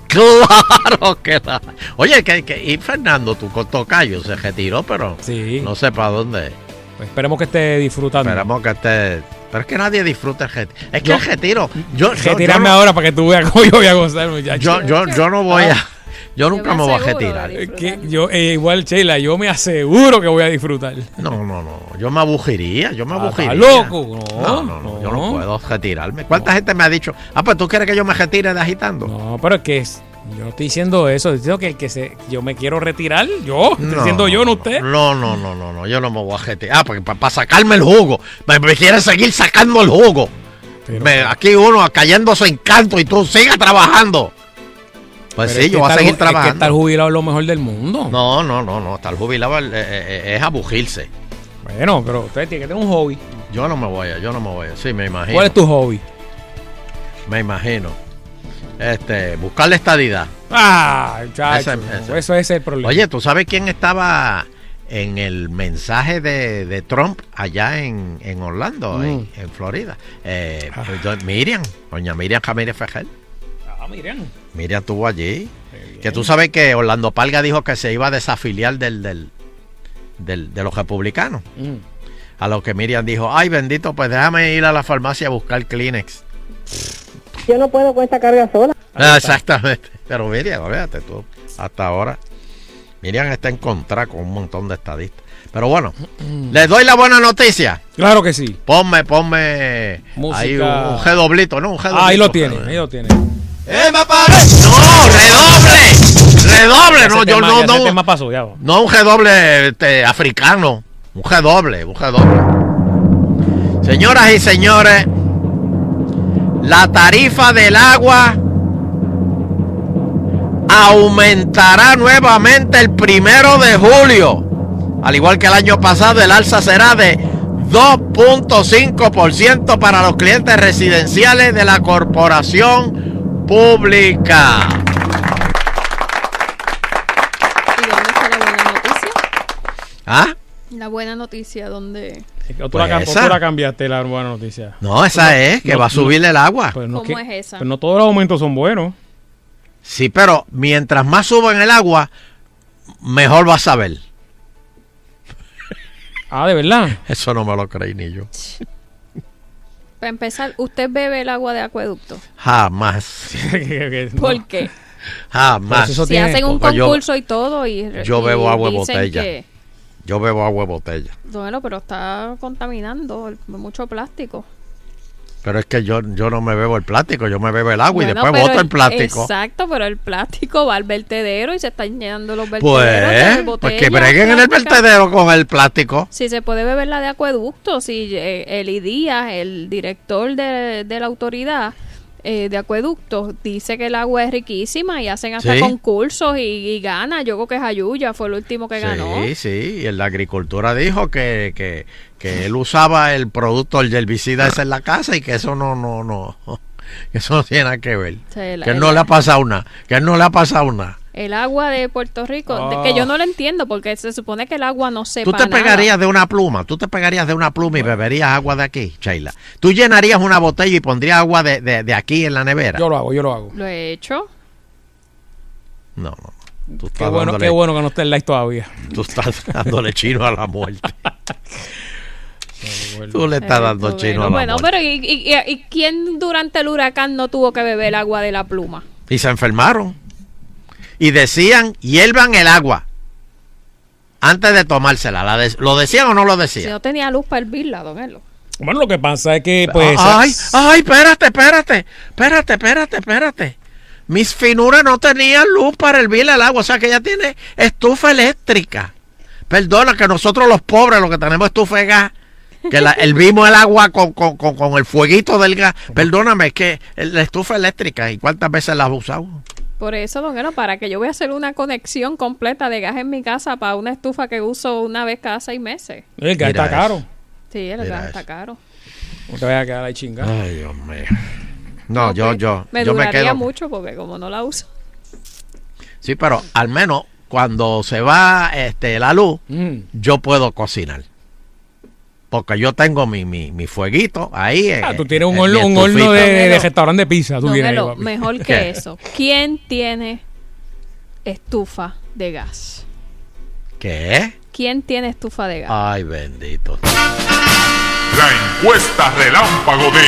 Claro que la Oye, que, que- y Fernando, tu tocayo se retiró, pero no sé para dónde. Pues esperemos que esté disfrutando. Esperemos que esté. Pero es que nadie disfruta el retiro. Es que Yo- el retiro. Yo, yo- Retirarme yo no- ahora para que tú veas cómo yo voy a gozar, muchacho. Yo, yo, yo no voy a. Yo nunca me voy a retirar. Es que yo, eh, igual, Sheila, yo me aseguro que voy a disfrutar. No, no, no. Yo me abujiría. Yo me Ah, abujiría. loco. No, no, no. Yo no puedo retirarme. ¿Cuánta gente me ha dicho? Ah, pues tú quieres que yo me retire de agitando. No, pero es que es- yo no estoy diciendo eso. Estoy diciendo que el que se, yo me quiero retirar, yo. Estoy diciendo yo, no usted. No, no, no, no, no, yo no me voy a retirar. Ah, porque para sacarme el jugo. Me, me quiere seguir sacando el jugo. Me- aquí uno cayéndose en canto y tú sigas trabajando. Pues sí, es yo voy a seguir ju- Es que estar trabajando. jubilado es lo mejor del mundo. No, no, no, no. Estar jubilado eh, es abujirse. Bueno, pero usted tiene que tener un hobby. Yo no me voy a, yo no me voy a. Sí, me imagino. ¿Cuál es tu hobby? Me imagino. Este, buscar la estadidad. Ah, muchacho, Ese- ese. Eso es el problema. Oye, ¿tú sabes quién estaba en el mensaje de, de Trump allá en, en Orlando, Mm. en, en Florida? Eh, pues, Miriam, doña Miriam Ramírez Fejel. Ah, miren. Miriam estuvo allí. Que tú sabes que Orlando Palga dijo que se iba a desafiliar del, del, del- de los republicanos. Mm. A lo que Miriam dijo, ay bendito, pues déjame ir a la farmacia a buscar Kleenex. Yo no puedo con esta carga sola. Ah, exactamente. Pero Miriam, fíjate tú, hasta ahora. Miriam está en contra con un montón de estadistas. Pero bueno, les doy la buena noticia. Claro que sí. Ponme, ponme ahí un, Música. un G doblito, ¿no? Un G Ah, ahí lo doblito. tiene, ahí lo tiene. ¡No, redoble! ¡Redoble! No, yo tema- no, no. tema pasó, ya. No un G doble este, africano. Un G doble, un G doble. Señoras y señores, la tarifa del agua aumentará nuevamente el primero de julio. Al igual que el año pasado, el alza será de 2.5% para los clientes residenciales de la corporación pública. ¿Y dónde la buena noticia? ¿Ah? La buena noticia, ¿dónde? O tú, Pues la, esa. tú la cambiaste la buena noticia. No, esa es, que va a subir el agua. Pues no, ¿Cómo que- es esa? pues no todos los aumentos son buenos. Sí, pero mientras más suban el agua, mejor vas a ver. Ah, de verdad. Eso no me lo creí ni yo. Para empezar, ¿usted bebe el agua de acueducto? Jamás. ¿Por qué? Jamás. si hacen un Porque yo- concurso y todo y yo y bebo agua de botella. que- Yo bebo agua de botella. bueno, pero está contaminando el- mucho plástico. Pero es que yo, yo no me bebo el plástico, yo me bebo el agua y después boto el plástico. Exacto, pero el plástico va al vertedero y se están llenando los vertederos de Pues, pues que breguen en el vertedero con el plástico. Si se puede beber la de acueducto, si eh, Eli Díaz, el director de, de la autoridad eh, de acueductos, dice que el agua es riquísima y hacen hasta Sí. concursos y, y gana. Yo creo que Jayuya fue el último que ganó. Sí, sí, y el de agricultura dijo que, que, que él usaba el producto, el herbicida ese en la casa y que eso no, no, no, que eso no tiene nada que ver. Sí, la- que él no le ha pasado nada, que él no le ha pasado nada. El agua de Puerto Rico, de- que yo no lo entiendo porque se supone que el agua no sepa Tú te nada. pegarías de una pluma, tú te pegarías de una pluma y beberías agua de aquí, Sheila. Tú llenarías una botella y pondrías agua de, de- de aquí en la nevera. Yo lo hago, yo lo hago. Lo he hecho. No, no. Tú Qué bueno, dándole- qué bueno que no esté en live todavía. Tú estás dándole chino a la muerte. Tú le estás dando Eh, chino bueno, a la bueno, muerte. pero ¿y, y, y- y quién durante el huracán no tuvo que beber agua de la pluma? Y se enfermaron. Y decían, hiervan el agua antes de tomársela. La de- ¿Lo decían o no lo Si decían? no tenía luz para hervirla, don Elo. Bueno, lo que pasa es que, pues. ay, ay, espérate, espérate, espérate, espérate, espérate. Mis finuras no tenían luz para hervir el agua, o sea que ella tiene estufa eléctrica. Perdona que nosotros los pobres, los que tenemos estufa de gas, que la, hervimos el agua con, con- con- con el fueguito del gas. Perdóname, es que la estufa eléctrica, ¿y cuántas veces la has usado? Por eso, don Elo, para que yo voy a hacer una conexión completa de gas en mi casa para una estufa que uso una vez cada seis meses. El gas Mira está caro. Sí, el Mira gas está caro. No te vayas a quedar ahí chingado. Ay, Dios mío. No, yo, yo, Me yo me duraría quedo. mucho porque como no la uso. Sí, pero al menos cuando se va este, la luz, Mm. yo puedo cocinar. Porque yo tengo mi, mi, mi fueguito ahí. Ah, eh, tú tienes un horno, mi un horno de, restaurante de pizza. Tú Don tienes ahí, mejor que eso. ¿Quién tiene estufa de gas? ¿Qué? ¿Quién tiene estufa de gas? Ay, bendito. La encuesta relámpago de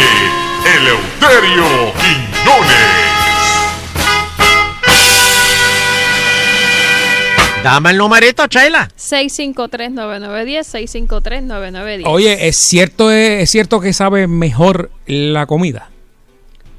Eleuterio Quiñones. Dame el numerito, Sheila. 653-9910, 653-9910. Oye, ¿es cierto, es, cierto que sabe mejor la comida?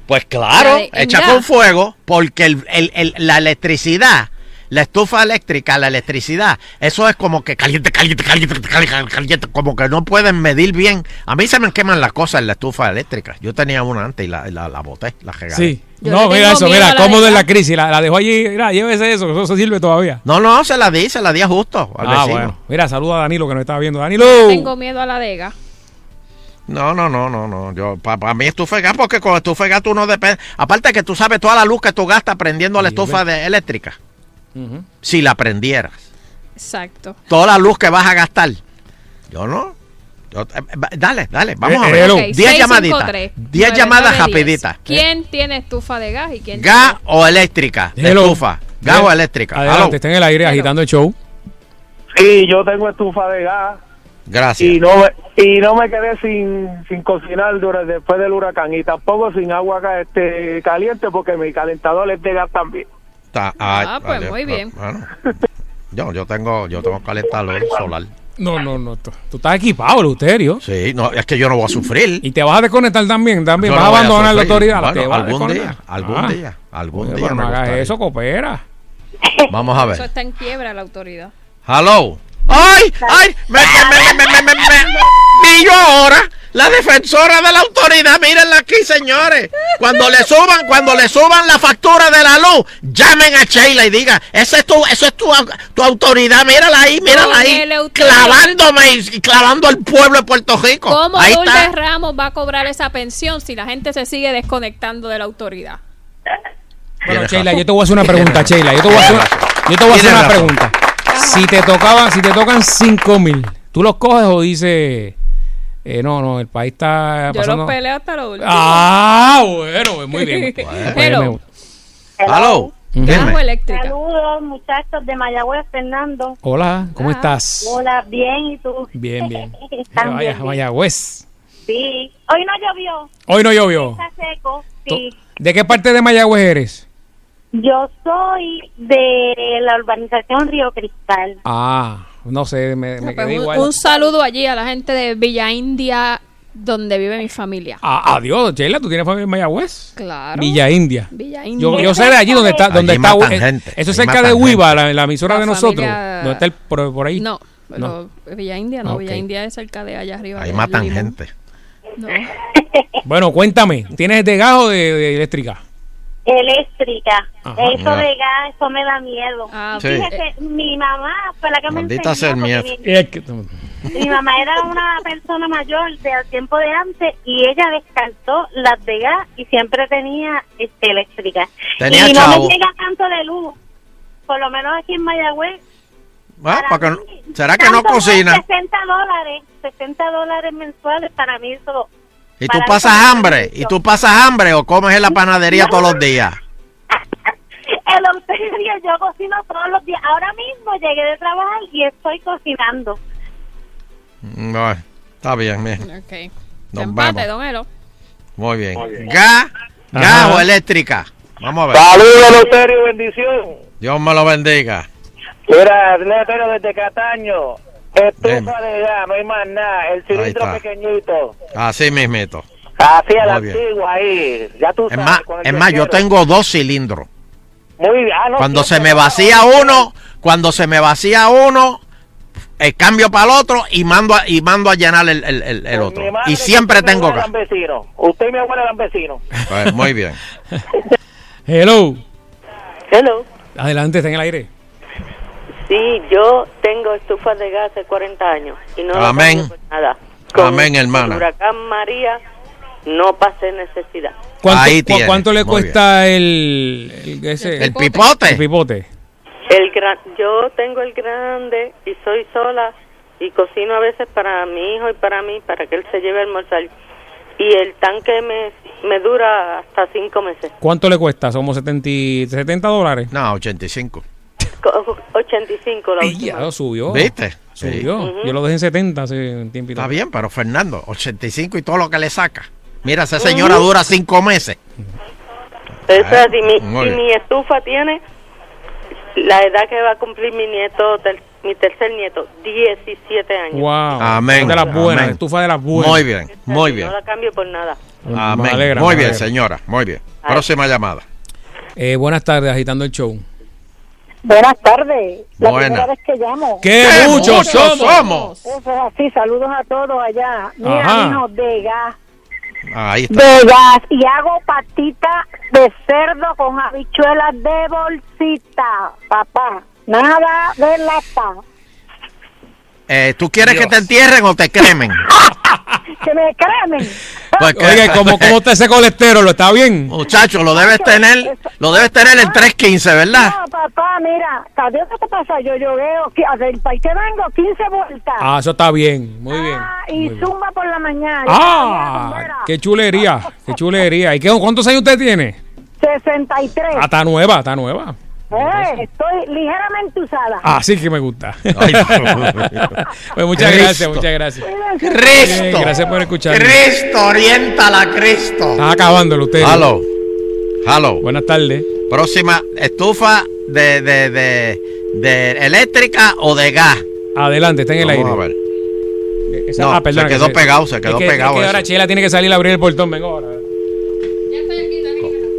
Pues claro, La de- echa mira. con fuego, porque el, el- el- la electricidad, la estufa eléctrica, la electricidad, eso es como que caliente, caliente, caliente, caliente, caliente, como que no pueden medir bien. A mí se me queman las cosas en la estufa eléctrica. Yo tenía una antes y la, la, la boté, la regalé. Sí. Yo no, mira eso, mira, cómodo de la crisis. La, la dejó allí, mira, llévese eso, eso, eso sirve todavía. No, no, se la di, se la di a justo al Ah, vecino. bueno. Mira, saluda a Danilo que nos estaba viendo. Danilo. Tengo miedo a la de gas. No, no, no, no, no. Yo, para mí estufa de gas, porque con estufa de gas tú no dependes. Aparte que tú sabes toda la luz que tú gastas prendiendo la estufa de, eléctrica. Ujú. Si la prendieras. Exacto. Toda la luz que vas a gastar. Yo no. Yo- eh, eh, dale, dale, vamos a Eh, ver. hello. Ok, 10 llamaditas. 653, 10 llamadas 9910. rapiditas. ¿Quién tiene estufa de gas y quién Gas o eléctrica. de Hello. Estufa. Gas o eléctrica. Adelante, Hello. está en el aire agitando el show. Sí, yo tengo estufa de gas Gracias. y no me, y no me quedé sin, sin cocinar durante, después del huracán y tampoco sin agua este, caliente porque mi calentador es de gas también. Está- Ah, pues muy bien. bueno. Yo, yo tengo, yo tengo calentador solar. No, no, no. Tú, tú estás equipado, Luterio. Sí, no, es que yo no voy a sufrir. Y te vas a desconectar también. también. Yo vas no a abandonar la autoridad. Bueno, te vas a algún día, algún Ah. día, algún Oye, día pero no me hagas eso, coopera. Vamos a Eso ver. está en quiebra la autoridad. Hello. ¡Ay! ¡Ay! ¡Me, me, me, me, me, me, me- vi yo ahora! La defensora de la autoridad, mírenla aquí, señores. Cuando le suban, cuando le suban la factura de la luz, llamen a Sheila y digan, esa es tu, eso es tu, tu autoridad, mírala ahí, mírala ahí, clavándome y, clavando al pueblo de Puerto Rico. ¿Cómo ahí Lourdes está. Ramos va a cobrar esa pensión si la gente se sigue desconectando de la autoridad? Bueno, Sheila, yo te voy a hacer una pregunta, Sheila. Yo te voy a hacer, yo te voy a hacer una razón. pregunta. Si te tocaban, si te tocan 5 mil, ¿tú los coges o dices, eh, no, no, el país está Yo pasando... los peleo hasta lo último. Ah, bueno, pues muy bien. Hello. Hello. Gas Dime. o eléctrica. Saludos, muchachos de Mayagüez, Fernando. Hola, ¿cómo Ah. estás? Hola, bien, ¿y tú? Bien, bien. Vaya, bien. Mayagüez. Sí. Hoy no llovió. Hoy no llovió. Está seco. Sí. ¿De qué parte de Mayagüez eres? Yo soy de la urbanización Río Cristal. Ah, no sé, me, me Pues quedé un, igual. un saludo allí a la gente de Villa India, donde vive mi familia. Ah, adiós, Sheila, ¿tú tienes familia en Mayagüez? Claro. Villa India. Villa India. Yo, yo sé de allí donde está, donde Allí está matan eh, gente, eso es cerca de Huiva, la, la emisora La de nosotros. familia- ¿Dónde está el por, por ahí? No, pero Villa India no, Ok. Villa India es cerca de allá arriba. Ahí matan gente. No. Bueno, cuéntame, ¿tienes de gas o de, de eléctrica? Eléctrica. Ajá. eso Ah. de gas, eso me da miedo. Sí. Fíjese, mi mamá fue la que me Maldita sea el enseñó. Mi, mi mamá era una persona mayor del tiempo de antes y ella descartó las de gas y siempre tenía este, eléctrica. Tenía y no chavo. me llega tanto de luz. por lo menos aquí en Mayagüez. Ah, para ¿Será que no cocina? 60 dólares, 60 dólares mensuales para mí eso. ¿Y tú pasas hambre? ¿Y tú pasas hambre o comes en la panadería todos los días? El Euterio, yo cocino todos los días. Ahora mismo llegué de trabajar y estoy cocinando. No, está bien, bien. Ok. Nos Empate, vemos. don Elo. Muy bien. ¿Gas? ¿Gas o eléctrica? Vamos a ver. Saludos, Loterio, bendición. Dios me lo bendiga. Mira, Loterio desde Cataño. Estufa de gas, no hay más nada. El cilindro pequeñito. Así mismito. Así a la antigua ahí. Ya tú Es sabes. más, es más, yo tengo dos cilindros. Muy bien. Ah, no, Cuando se me no. vacía uno, cuando se me vacía uno, el cambio para el otro y mando a, y mando a llenar el, el- el- el otro. Y siempre tengo gas. Usted y mi abuela eran vecinos. Pues, muy bien. Hello. Hello. Adelante, está en el aire. Sí, yo tengo estufa de gas hace 40 años y no Amén. nada. Amén, El hermana. huracán María no pasé necesidad. ¿Cuánto, Ahí cu- tiene, ¿cuánto le muy cuesta el, el, ese- El pipote. el pipote? El gran, yo tengo el grande y soy sola y cocino a veces para mi hijo y para mí para que él se lleve a almorzar. Y el tanque me, me dura hasta cinco meses. ¿Cuánto le cuesta? ¿Somos 70, y- 70 dólares? No, 85. Co- 85 la Y última. ya lo subió. ¿Viste? Subió. Yo lo dejé en 70 hace un tiempito. Está bien, pero Fernando, 85 y todo lo que le saca. Mira, esa señora dura cinco meses. Eso es así. Mi, mi estufa tiene la edad que va a cumplir mi nieto, ter- mi tercer nieto, 17 años. Wow. Amén. De las buenas, Amén. estufa de las buenas. Muy bien, muy bien. No la cambio por nada. Me Amén. alegra, muy bien, señora. Muy bien. Próxima llamada. Eh, buenas tardes, agitando el show. Buenas tardes. La Buena. primera vez que llamo. ¡Qué muchos somos! Eso es así. Saludos a todos allá. Mira, Ajá. mijo, de gas. Ahí está. De gas. Y hago patita de cerdo con habichuelas de bolsita, papá. Nada de lata. Eh, ¿Tú quieres Dios. que te entierren o te cremen? Que me cremen. Porque- Oye, ¿cómo, ¿cómo está ese colesterol? ¿Está bien? Muchacho, lo debes tener, lo debes tener en 315, ¿verdad? No, papá, mira, ¿sabes qué te pasa? Yo qui- del país que vengo, 15 vueltas. Ah, eso está bien, muy bien. Ah, muy y bien. zumba por la mañana. Ah, qué chulería, qué chulería. ¿Y qué, cuántos años usted tiene? 63. Ah, está nueva, está nueva. Eh, estoy ligeramente usada. Así que me gusta. Ay. Pues muchas Cristo. gracias, muchas gracias. Cristo. Bien, gracias por escucharme. Cristo, oriéntala, Cristo. Está acabándolo usted. Hello. Hello. Buenas tardes. Próxima, estufa de, de, de, de eléctrica o de gas. Adelante, está en el Vamos aire. a ver. Esa- No, ah, perdona, se que quedó pegado, se quedó es que, pegado Es que ahora. Chela tiene que salir a abrir el portón. Vengo ahora.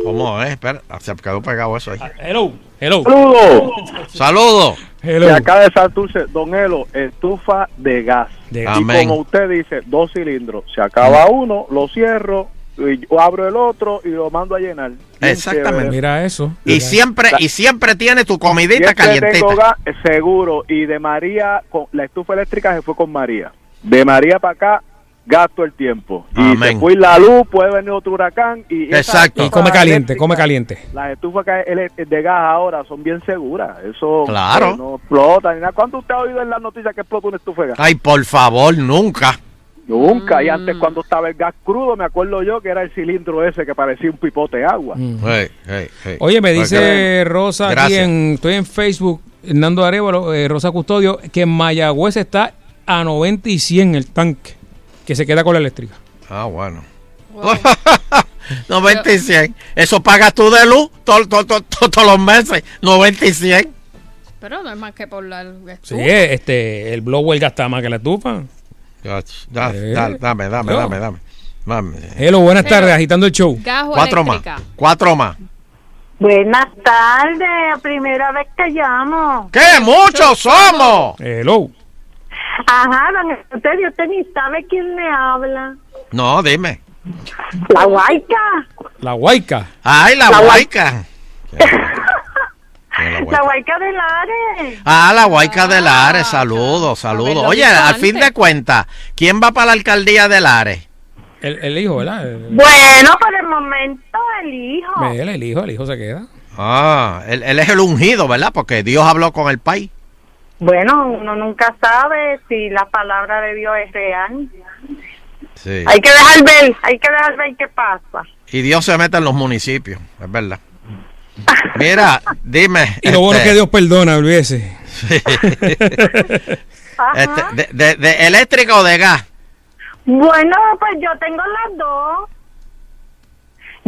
¿Cómo es? Espera, se quedó pegado eso ahí. Hello, hello. Saludos. Saludos. Hello. Se acaba de Santurce, Don Elo, estufa de gas. De y. Amén. como usted dice, dos cilindros. Se acaba uno, lo cierro, y yo abro el otro y lo mando a llenar. Bien Exactamente. chévere. Mira eso. Y Mira. siempre, y siempre tiene tu comidita calientita. seguro. Y de María, con, la estufa eléctrica se fue con María. De María para acá, gasto el tiempo. Y Amén. se fue la luz, puede venir otro huracán. Y Exacto. Y come caliente, come caliente. Las estufas de gas ahora son bien seguras. Eso Claro. eh, no explota ni nada. ¿Cuándo usted ha oído en las noticias que explota una estufa de gas? Ay, por favor, nunca. Nunca. Y Mm. antes cuando estaba el gas crudo, me acuerdo yo que era el cilindro ese que parecía un pipote de agua. Mm. Hey, hey, hey. Oye, me que dice. Rosa aquí en, estoy en Facebook, Hernando Arevalo, eh, Rosa Custodio, que en Mayagüez está a 90 y 100 el tanque, que se queda con la eléctrica. Ah, bueno. 90 y 100. Eso pagas tú de luz todos todo, todo- todo- todos los meses. 90 y 100. Pero no es más que por la Sí, eh, este, el blower gasta más que la estufa. Eh. dale, dame, dame, No. dame, dame. Dame. Hello, buenas tardes, agitando el show. Cuatro más. Cuatro más. Buenas tardes, primera vez que llamo. ¡Qué muchos somos! Hello. Ajá, don Euterio, usted ni sabe quién le habla. No, dime. La guayca. La huayca. ¡Ay, la, La huayca! La guayca del Ares. Ah, la huayca de Lares, saludos, saludos. haberlo Oye, al fin de cuentas, ¿quién va para la alcaldía de Lares? El, el hijo, ¿verdad? El, Bueno, por el momento el hijo. el- el hijo, el hijo se queda. Ah, él, él es el ungido, ¿verdad? Porque Dios habló con el país. Bueno, uno nunca sabe si la palabra de Dios es real. Sí. Hay que dejar ver, hay que dejar ver qué pasa. Y Dios se mete en los municipios, es verdad. Mira, dime. Y lo bueno es este, que Dios perdona, olvídese. este, de, de- de eléctrica o de gas? Bueno, pues yo tengo las dos.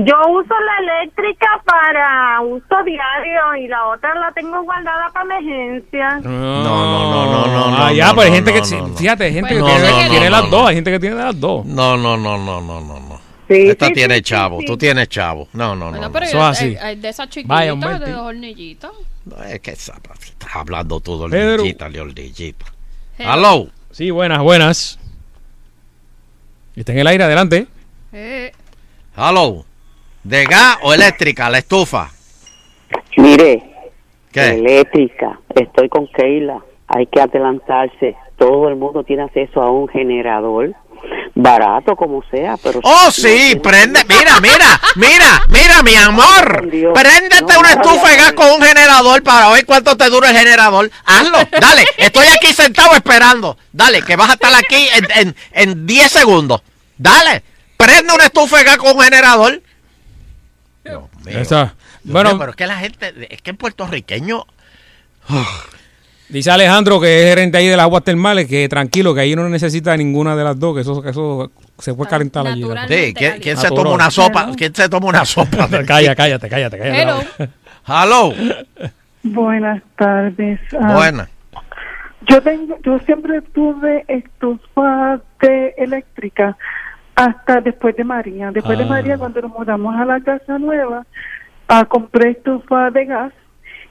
Yo uso la eléctrica para uso diario y la otra la tengo guardada para emergencia. No, no, no, no, no. Ah, ya, no, pero hay no, gente que. Fíjate, hay gente que tiene, las dos. Hay gente que tiene las dos. No, no, no, no, no, no, no. Sí, Esta sí, tiene sí, chavo, sí, tú tienes chavo. No, no, no. Bueno, no. pero Eso yo- es así. hay- hay de esas chiquititas, de dos hornillitos. No, Es que estás estás hablando tú de Pedro. hornillita, de. Hello. Sí, buenas, buenas. Está en el aire, adelante. Eh, Hello. ¿De gas o eléctrica, la estufa? Mire, ¿Qué? eléctrica, estoy con Keila, hay que adelantarse, todo el mundo tiene acceso a un generador, barato como sea, pero... Oh, sí, prende, mira, mira, mira, mira, mi amor. Préndete una estufa de gas con un generador para ver cuánto te dura el generador. Hazlo, dale, estoy aquí sentado esperando. Dale, que vas a estar aquí en, en, en 10 segundos. Dale, prende una estufa de gas con un generador. Mío. Esa. Dios Bueno, mío, pero es que la gente, es que en puertorriqueño, dice Alejandro, que es gerente ahí de las aguas termales, que tranquilo, que ahí no necesita ninguna de las dos, que eso, que eso se puede calentar allí. sí, ¿quién, quién se toma una sopa? ¿Quién se toma una sopa? Calla, cállate, cállate, cállate. Hello. Hello. Buenas tardes. Ah, Buena. Yo tengo, yo siempre tuve estufa de eléctrica hasta después de María. Después de Ah. María, cuando nos mudamos a la casa nueva, ah, compré estufa de gas.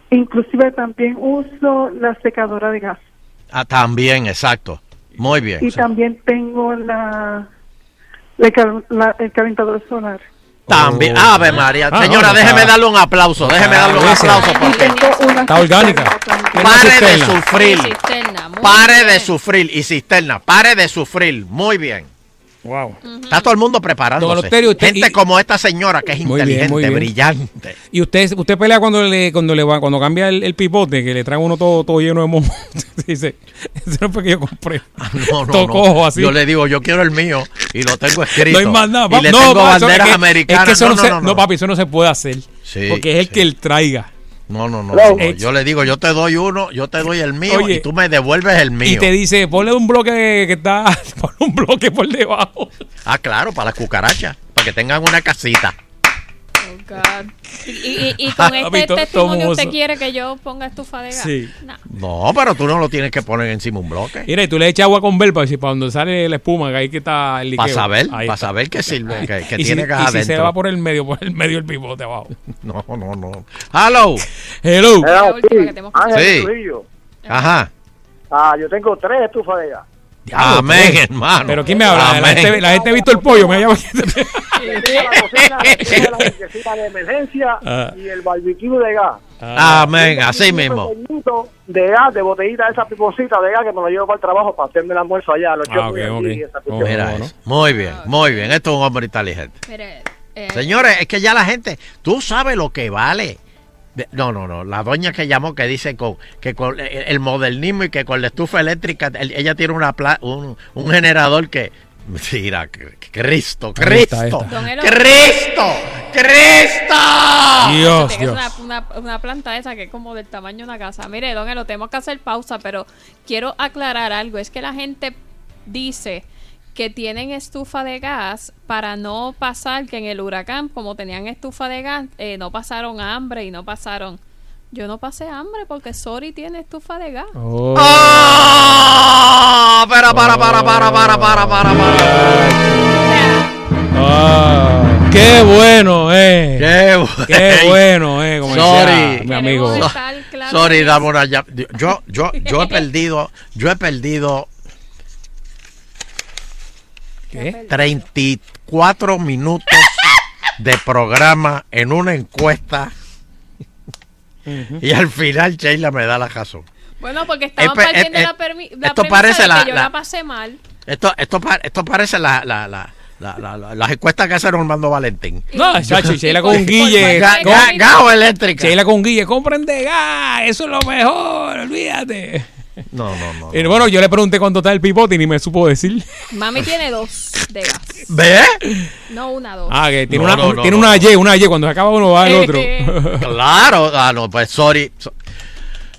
Inclusive también uso la secadora de gas. Ah, también, exacto. Muy bien. Y también tengo la, la cal- la- el calentador solar. También, Ave María. Ah, Señora, no, déjeme darle un aplauso. Déjeme darle un aplauso porque Está orgánica. Pare de sufrir. cisterna, Pare de sufrir. Y cisterna, pare de sufrir. Muy bien. Wow. Está todo el mundo preparándose. Usted- Gente y- como esta señora que es Muy bien, inteligente, muy bien. brillante. Y usted, usted pelea cuando le, cuando le va, cuando cambia el, el pipote, que le trae uno todo, todo lleno de moho. Dice, ese no fue que yo compré. No, no, no. así. Yo le digo, yo quiero el mío y lo tengo escrito. no hay más nada. Y papi. le no, tengo pa, eso- banderas es que, americanas. Es que eso no, no, se- no, no. no, papi, eso no se puede hacer. Sí, porque es el sí. que él traiga. No, no, no. Yo le digo, yo te doy uno, yo te doy el mío Oye, y tú me devuelves el mío. Y te dice, ponle un bloque que está, ponle un bloque por debajo. Ah, claro, para las cucarachas, para que tengan una casita. God. Y, y- y con este testimonio usted quiere que yo ponga estufa de gas. Sí. No. No, pero tú no lo tienes que poner encima un bloque. Mira, y tú le echas agua con verpa, y para donde sale la espuma, que ahí que está el líquido. Para saber, Ahí para saber qué sirve, que, que y tiene si, gas y si se adentro. va por el medio, por el medio el pivote abajo. No, no, no. Hello. Hello. Sí. Ajá. Ah, yo tengo tres estufas de gas. Amén, hermano. Pero ¿quién me habla? La gente, la gente ha visto el pollo. Me llama. La de emergencia Ah. y el barbecue de gas. Amén, así mismo. De gas, de botellita, esa piposita de gas que me lo llevo para el trabajo para hacerme el almuerzo allá. Los Ah, cuestión. Mira eso. Muy bien, muy bien. Esto es un hombre inteligente. Mire, eh, Señores, es que ya la gente, tú sabes lo que vale. No, no, no. La doña que llamó que dice con, que con el, el modernismo y que con la estufa eléctrica, el- ella tiene una pla- un, un generador que. Mira, Cristo, Ahí está, Cristo, ahí está. Don Elo- Cristo, Cristo. Dios, Tiene Dios. Una, una, una planta esa que es como del tamaño de una casa. Mire, don Elo, tenemos que hacer pausa, pero quiero aclarar algo. Es que la gente dice que tienen estufa de gas para no pasar que en el huracán, como tenían estufa de gas, eh, no pasaron hambre y no pasaron... Yo no pasé hambre porque Sori tiene estufa de gas. Oh. ¡Ah! Para, para, para, para, para, para, para, Ah, qué bueno, eh. Qué bueno. Qué bueno, eh. Como Sorry. decía mi amigo. So- Sorry, dame una Yo, yo, yo he perdido, yo he perdido ¿Qué? 34 minutos de programa en una encuesta y al final Sheila me da la razón. Bueno, porque estaban partiendo eh, la, permi- la esto parece de la- que yo la- la pasé mal. Esto, esto, esto parece la, la, la, La- la- la- las encuestas que hace Normando Valentín. No, chacho, Sheila con guille. Ga- ga- Gajo eléctrica. Sheila con guille, compren de gas, eso es lo mejor, olvídate. No, no, no. Y bueno, yo le pregunté cuánto está el pipote y ni me supo decir. Mami tiene dos de gas. ¿Ve? No una, dos. Ah, que tiene, No, una, no, no, tiene no. una Y, una Y, cuando se acaba uno va al otro. Claro, ah, no, pues sorry. So-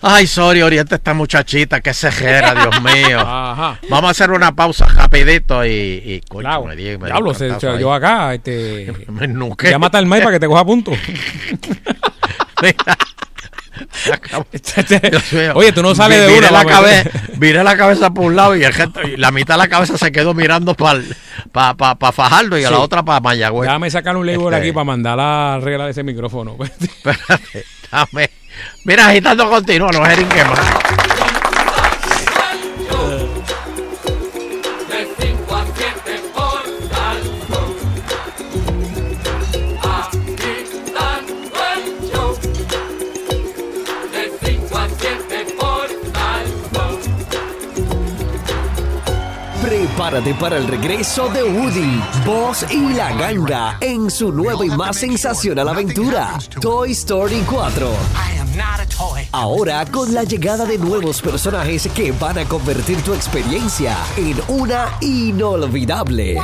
Ay, sorry, Oriente, esta muchachita, qué cejera, Dios mío. Ajá. Vamos a hacer una pausa rapidito y... y coño, me di- me di Diablo, se, cantazo se- ahí. yo acá, este. Me nuqué. Llámate al maíz para que te coja punto. Mío. Oye, tú no sales de una. la cabeza, viré la cabeza por un lado y, el gente- y la mitad de la cabeza se quedó mirando para pa, pa, pa Fajardo y a la otra para Mayagüez. Déjame sacar un label Este, aquí para mandar a arreglar ese micrófono. Espérate, dame. Mira, agitando continuo, no jeringue más. Prepárate para el regreso de Woody, Buzz y la ganga en su nueva y más sensacional aventura, Toy Story 4. Ahora con la llegada de nuevos personajes que van a convertir tu experiencia en una inolvidable.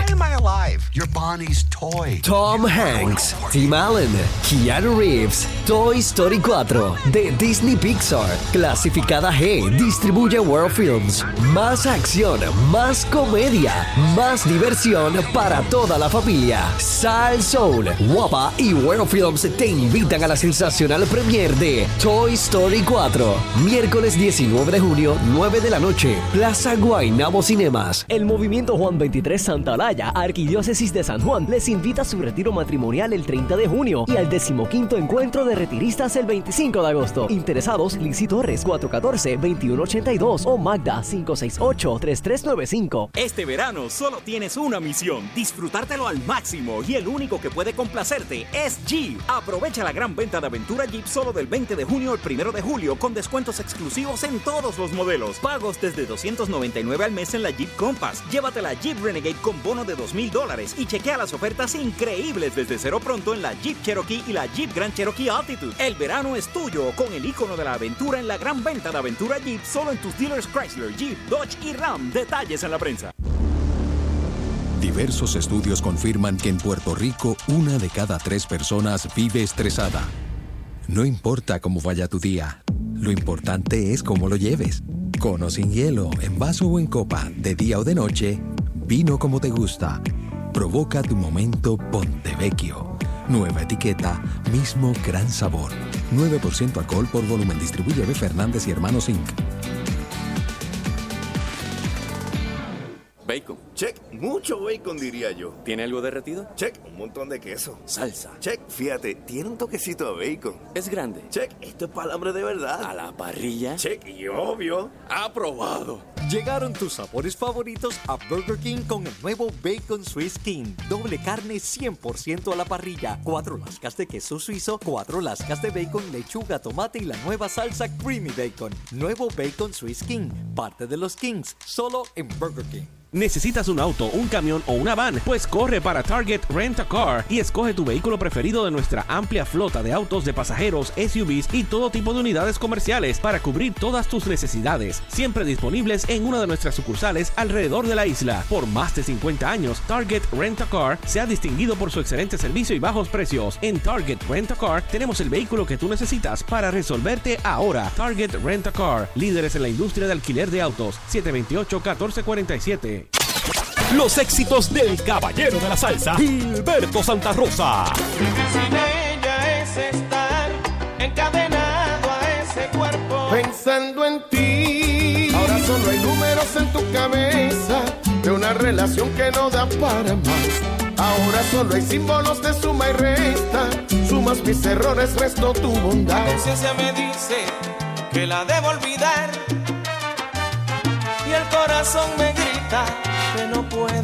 Alive? You're Bonnie's toy. Tom Hanks, Tim Allen, Keanu Reeves, Toy Story 4 de Disney Pixar, clasificada G, distribuye World Films. Más acción, más comedia, más diversión para toda la familia. Sal Soul, Guapa y World Films te invitan a la sensacional premiere de Toy Story 4, miércoles 19 de junio, 9 de la noche, Plaza Guaynabo Cinemas. El movimiento Juan 23 Santa Olaya, Arquidiócesis de San Juan, les invita a su retiro matrimonial el 30 de junio y al decimoquinto encuentro de retiristas el 25 de agosto. Interesados, Lizzy Torres 414-2182 o Magda 568-3395. Este verano solo tienes una misión, disfrutártelo al máximo y el único que puede complacerte es Jeep. Aprovecha la gran venta de aventura Jeep solo del 20 de junio al 1 de julio con descuentos exclusivos en todos los modelos. Pagos desde 299 al mes en la Jeep Compass. Llévate la Jeep Renegade con bono de 2,000 dólares y chequea las ofertas increíbles desde cero pronto en la Jeep Cherokee y la Jeep Grand Cherokee Altitude. El verano es tuyo con el icono de la aventura en la gran venta de aventura Jeep solo en tus dealers Chrysler, Jeep, Dodge y Ram. Detalles en la prensa. Diversos estudios confirman que en Puerto Rico una de cada tres personas vive estresada. No importa cómo vaya tu día, lo importante es cómo lo lleves. Con o sin hielo, en vaso o en copa, de día o de noche, vino como te gusta. Provoca tu momento Pontevecchio. Nueva etiqueta, mismo gran sabor. 9% alcohol por volumen. Distribuye B. Fernández y Hermanos Inc. Bacon. Check, mucho bacon diría yo. ¿Tiene algo derretido? Check, un montón de queso. Salsa. Check, fíjate, tiene un toquecito de bacon. Es grande. Check, esto es palambre de verdad. A la parrilla. Check, y obvio. Aprobado. Llegaron tus sabores favoritos a Burger King con el nuevo Bacon Swiss King. Doble carne 100% a la parrilla. Cuatro lascas de queso suizo, cuatro lascas de bacon, lechuga, tomate y la nueva salsa Creamy Bacon. Nuevo Bacon Swiss King. Parte de los Kings. Solo en Burger King. ¿Necesitas un auto, un camión o una van? Pues corre para Target Rent a Car y escoge tu vehículo preferido de nuestra amplia flota de autos de pasajeros, SUVs y todo tipo de unidades comerciales para cubrir todas tus necesidades. Siempre disponibles en una de nuestras sucursales alrededor de la isla. Por más de 50 años, Target Rent a Car se ha distinguido por su excelente servicio y bajos precios. En Target Rent a Car tenemos el vehículo que tú necesitas para resolverte ahora. Target Rent a Car, líderes en la industria de alquiler de autos. 728-1447. Los éxitos del caballero de la salsa, Gilberto Santa Rosa. Sin ella es estar encadenado a ese cuerpo. Pensando en ti, ahora solo hay números en tu cabeza de una relación que no da para más. Ahora solo hay símbolos de suma y resta. Sumas mis errores, resto tu bondad. La conciencia me dice que la debo olvidar. Y el corazón me grita no puedo.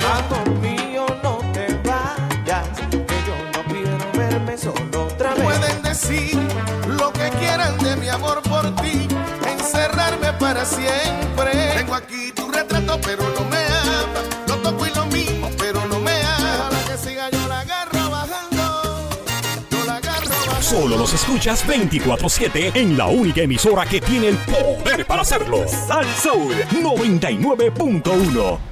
Mío, no te vayas, que yo no quiero verme solo otra vez. Pueden decir lo que quieran de mi amor por ti, encerrarme para siempre. Tengo aquí tu retrato, pero no me amas. Lo toco y lo mismo, pero no me amas. Ahora que siga yo la agarro bajando. Yo la agarro bajando. Solo los escuchas 24-7 en la única emisora que tiene el poder para hacerlo. Sal Soul 99.1.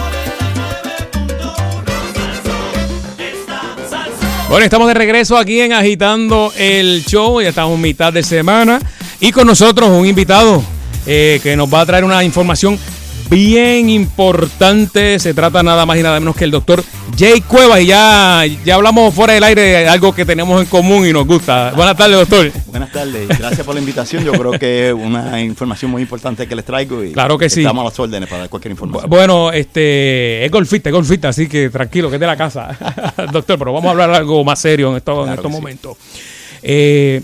Bueno, estamos de regreso aquí en Agitando el Show. Ya estamos mitad de semana. Y con nosotros un invitado eh, que nos va a traer una información bien importante. Se trata nada más y nada menos que el doctor Jay Cuevas. Y ya, ya hablamos fuera del aire de algo que tenemos en común y nos gusta. Buenas tardes, doctor. Buenas tardes, gracias por la invitación. Yo creo que es una información muy importante que les traigo y Claro que sí. estamos a las órdenes para cualquier información. Bueno, este es golfista, es golfista, así que tranquilo, que es de la casa. Doctor, pero vamos a hablar algo más serio en, esto- en Claro estos sí. momentos. Eh,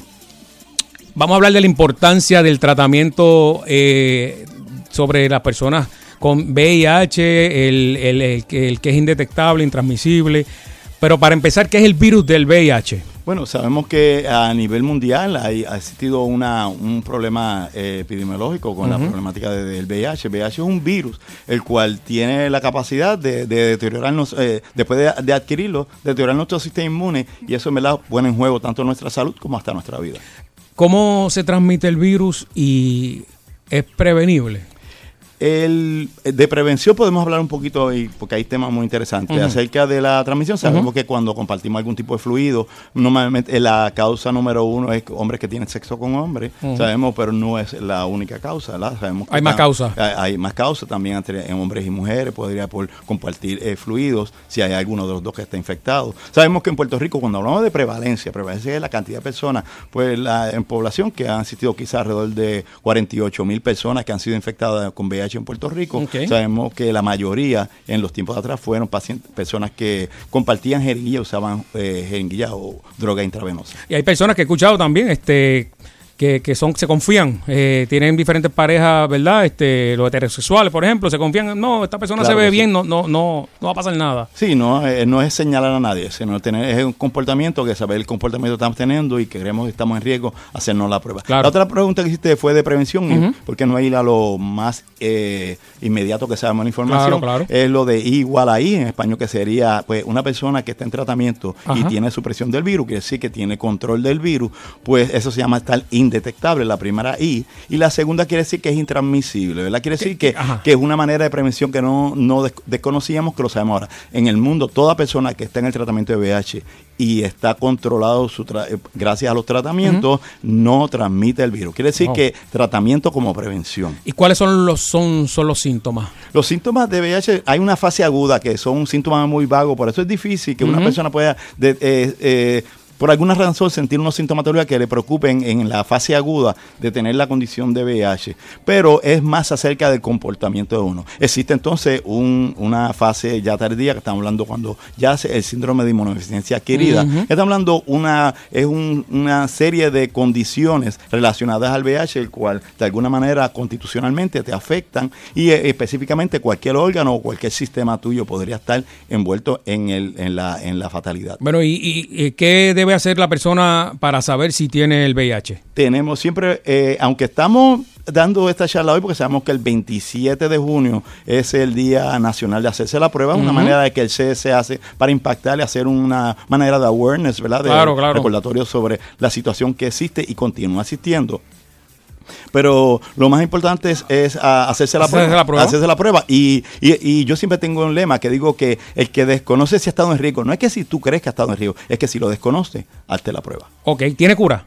vamos a hablar de la importancia del tratamiento eh, sobre las personas con VIH, el, el- el que- el que es indetectable, intransmisible. Pero para empezar, ¿qué es el virus del VIH? Bueno, sabemos que a nivel mundial hay, ha existido una, un problema eh, epidemiológico con la problemática de- del VIH. El VIH es un virus el cual tiene la capacidad de, de deteriorarnos, eh, después de, de adquirirlo, deteriorar nuestro sistema inmune y eso en verdad pone en juego tanto nuestra salud como hasta nuestra vida. ¿Cómo se transmite el virus y es prevenible? El, de prevención podemos hablar un poquito hoy, porque hay temas muy interesantes. Acerca de la transmisión, sabemos que cuando compartimos algún tipo de fluido, normalmente eh, la causa número uno es hombres que tienen sexo con hombres. Sabemos, pero no es la única causa. ¿verdad? Sabemos que Hay más causas. Hay, hay más causas también entre en hombres y mujeres. Podría por compartir eh, fluidos si hay alguno de los dos que está infectado. Sabemos que en Puerto Rico, cuando hablamos de prevalencia, prevalencia es la cantidad de personas, pues la, en población que han asistido quizás alrededor de 48 mil personas que han sido infectadas con VIH en Puerto Rico. Sabemos que la mayoría en los tiempos de atrás fueron pacientes, personas que compartían jeringuillas, usaban eh, jeringuillas o droga intravenosa. Y hay personas que he escuchado también, este, que, que son, se confían, eh, tienen diferentes parejas, ¿verdad? Este, los heterosexuales, por ejemplo, se confían, no, esta persona Claro se ve sí. bien, no, no, no, no va a pasar nada. Sí, no, eh, no es señalar a nadie, sino tener es un comportamiento que saber el comportamiento que estamos teniendo y que creemos que estamos en riesgo, hacernos la prueba. Claro. La otra pregunta que hiciste fue de prevención, Ujú. porque no hay a lo más eh, inmediato que sabemos la información. Claro, claro. Es lo de I igual a I, en español, que sería pues una persona que está en tratamiento y tiene supresión del virus, quiere decir que tiene control del virus, pues eso se llama estar indetectable, la primera I. Y la segunda quiere decir que es intransmisible, ¿verdad? Quiere decir que, que es una manera de prevención que no, no des- desconocíamos, que lo sabemos ahora. En el mundo, toda persona que está en el tratamiento de VIH y está controlado su tra- eh, gracias a los tratamientos, no transmite el virus. Quiere decir Wow. que tratamiento como prevención. ¿Y cuáles son los, son, son los síntomas? Los síntomas de VIH, hay una fase aguda que son síntomas muy vagos, por eso es difícil que una persona pueda, de- eh, eh, por alguna razón, sentir unos sintomatología que le preocupen en la fase aguda de tener la condición de VIH. Pero es más acerca del comportamiento de uno. Existe entonces un- una fase ya tardía, que estamos hablando cuando ya el síndrome de inmunodeficiencia adquirida. Ujú. Estamos hablando una, es un- una serie de condiciones relacionadas al VIH, el cual de alguna manera constitucionalmente te afectan y eh, específicamente cualquier órgano o cualquier sistema tuyo podría estar envuelto en, el, en, la, en la fatalidad. Bueno, ¿y, y- y qué debe hacer la persona para saber si tiene el VIH? Tenemos siempre, eh, aunque estamos dando esta charla hoy porque sabemos que el 27 de junio es el Día Nacional de hacerse la prueba, una Ujú. manera de que el CS hace para impactar y hacer una manera de awareness, ¿verdad? De Claro, claro. recordatorio sobre la situación que existe y continúa existiendo. Pero lo más importante es, es, hacerse, la Hacerse prueba, la prueba. Hacerse la prueba. Y, y- y yo siempre tengo un lema que digo que el que desconoce si ha estado en riesgo, no es que si tú crees que ha estado en riesgo, es que si lo desconoce, hazte la prueba. Ok, ¿tiene cura?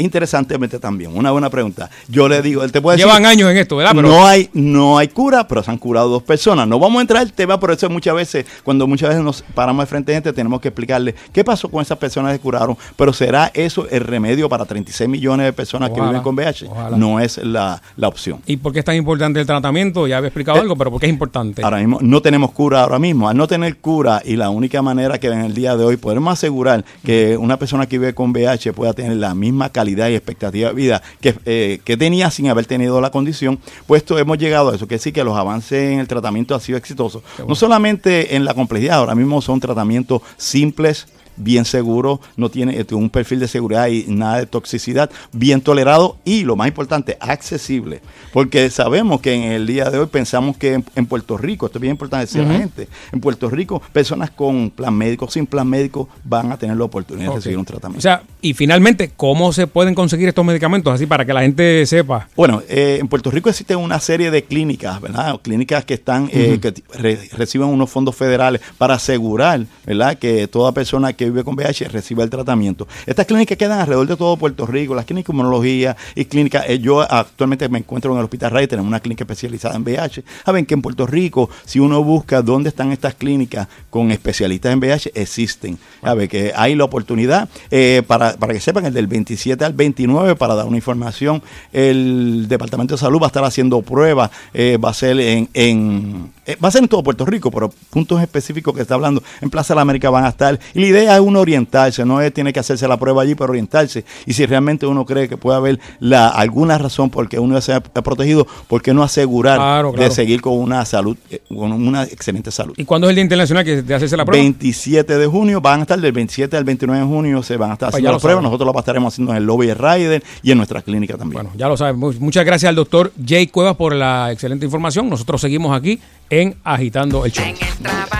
Interesantemente también, una buena pregunta. Yo le digo, él te puede Llevan decir, años en esto, ¿verdad? Pero- no hay, no hay cura, pero se han curado dos personas. No vamos a entrar al tema, pero eso muchas veces, cuando muchas veces nos paramos de frente a gente, tenemos que explicarle qué pasó con esas personas que curaron. Pero ¿será eso el remedio para 36 millones de personas que viven con VIH? ojalá. No es la, la opción. ¿Y por qué es tan importante el tratamiento? Ya había explicado algo, pero ¿por qué es importante? Eh, Ahora mismo no tenemos cura ahora mismo. Al no tener cura y la única manera que en el día de hoy podemos asegurar que una persona que vive con VIH pueda tener la misma calidad calidad y expectativa de vida que, eh, que tenía sin haber tenido la condición, puesto hemos llegado a eso, que sí que los avances en el tratamiento han sido exitosos, no solamente en la complejidad, ahora mismo son tratamientos simples, bien seguro, no tiene eh, un perfil de seguridad y nada de toxicidad, bien tolerado y lo más importante, accesible. Porque sabemos que en el día de hoy pensamos que en, en Puerto Rico, esto es bien importante decir a la gente, en Puerto Rico personas con plan médico, sin plan médico, van a tener la oportunidad de recibir un tratamiento. O sea, y finalmente, ¿cómo se pueden conseguir estos medicamentos? Así para que la gente sepa. Bueno, eh, en Puerto Rico existe una serie de clínicas, ¿verdad? Clínicas que están, eh, que re- reciben unos fondos federales para asegurar, ¿verdad? Que toda persona que vive con VIH reciba el tratamiento. Estas clínicas quedan alrededor de todo Puerto Rico, las clínicas de inmunología y clínicas. eh, yo actualmente me encuentro en el Hospital Rey, tenemos una clínica especializada en VIH. Saben que en Puerto Rico, si uno busca dónde están estas clínicas con especialistas en VIH, existen. Sabe que hay la oportunidad eh, para, para que sepan, el del 27 al 29, para dar una información, el Departamento de Salud va a estar haciendo pruebas, eh, va a ser en, en- va a ser en todo Puerto Rico, pero puntos específicos que está hablando en Plaza de la América van a estar. Y la idea es uno orientarse, no es tiene que hacerse la prueba allí, pero orientarse. Y si realmente uno cree que puede haber la, alguna razón por qué uno se ha protegido, ¿por qué no asegurar Claro, claro. de seguir con una salud, eh, con una excelente salud? ¿Y cuándo es el Día Internacional que de hacerse la prueba? 27 de junio, van a estar del 27 al 29 de junio, se van a estar Pues haciendo pruebas. saben. Nosotros las estaremos haciendo en el lobby de Ryder y en nuestra clínica también. Ya lo saben. Mu- Muchas gracias al doctor Jay Cuevas por la excelente información. Nosotros seguimos aquí en Agitando el Show. O el.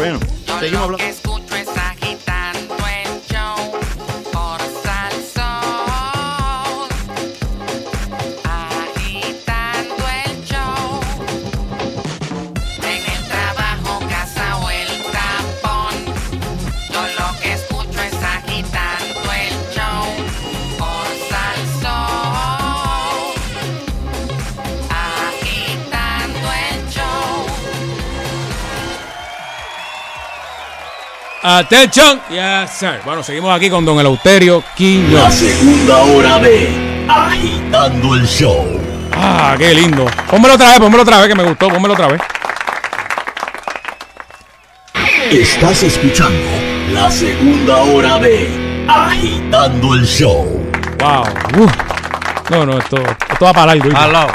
Bueno, seguimos hablando. Atención. Yes, sir. Bueno, seguimos aquí con don Eleuterio Quiñones. La segunda hora de Agitando el Show. Ah, qué lindo. Pónmelo otra vez, pónmelo otra vez, que me gustó. Pónmelo otra vez. Estás escuchando la segunda hora de Agitando el Show. Wow. Uf. No, no, esto, esto va para largo. ¿viste? Aló.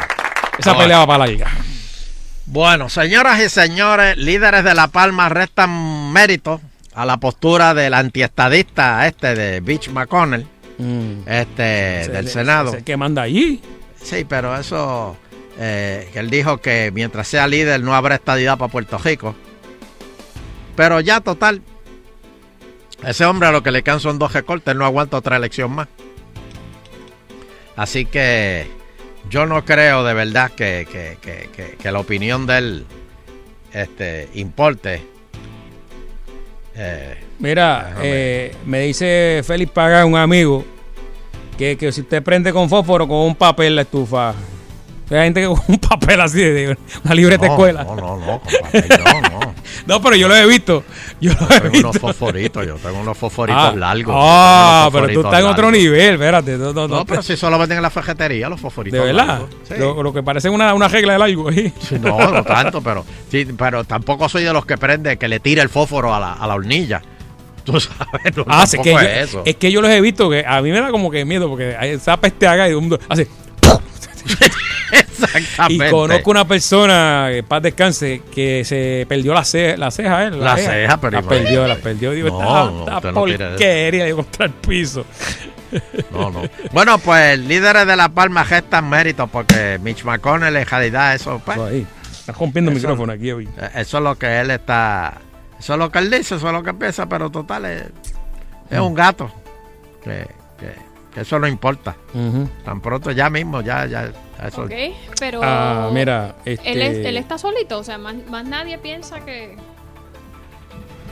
Esa No, pelea va para larga. Bueno, señoras y señores, líderes de La Palma restan mérito a la postura del antiestadista este de Beach McConnell, este Ese- del Senado. ese que manda allí. Sí, pero eso, eh, él dijo que mientras sea líder no habrá estadidad para Puerto Rico. Pero ya total, ese hombre a lo que le canso son dos recortes, él no aguanta otra elección más. Así que yo no creo de verdad que, que- que- que- que la opinión de él este, importe. Eh, Mira, eh, me dice Félix Paga, un amigo, que, que si usted prende con fósforo con un papel la estufa. Hay gente que con un papel así de una libreta No, escuela. no, no, no, no, no. No, pero yo lo he visto. Yo lo he tengo visto. unos fosforitos, yo tengo unos fosforitos Ah, largos. Ah, pero tú estás en otro nivel, espérate. No, pero si solo venden en la fajetería los fosforitos. de verdad. Sí. Lo, lo que parece una, una regla de largo ahí. Sí, no, no tanto, pero sí, pero tampoco soy de los que prende, que le tira el fósforo a la, a la hornilla. Tú sabes, no, Ah, es que, tampoco yo, es eso. es que yo los he visto que a mí me da como que miedo porque esa peste haga y todo el hace. Y Exactamente. conozco una persona, que paz descanse, que se perdió la ceja, la ceja, ¿eh? La ceja, pero la perdió, la perdió. Digo, No, esta, no, esta porquería de contra el piso. No, no. Bueno, pues líderes de La Palma gestan méritos porque Mitch McConnell en realidad eso, pues, Eso ahí. Estás rompiendo el micrófono aquí hoy. eh, eso es lo que él está, eso es lo que él dice, eso es lo que piensa, pero total es, es un gato. Que, que- que eso no importa. Tan pronto ya mismo, ya, ya, eso. Ok, pero. Ah, mira, Él, este- es- él está solito, o sea, más, más nadie piensa que,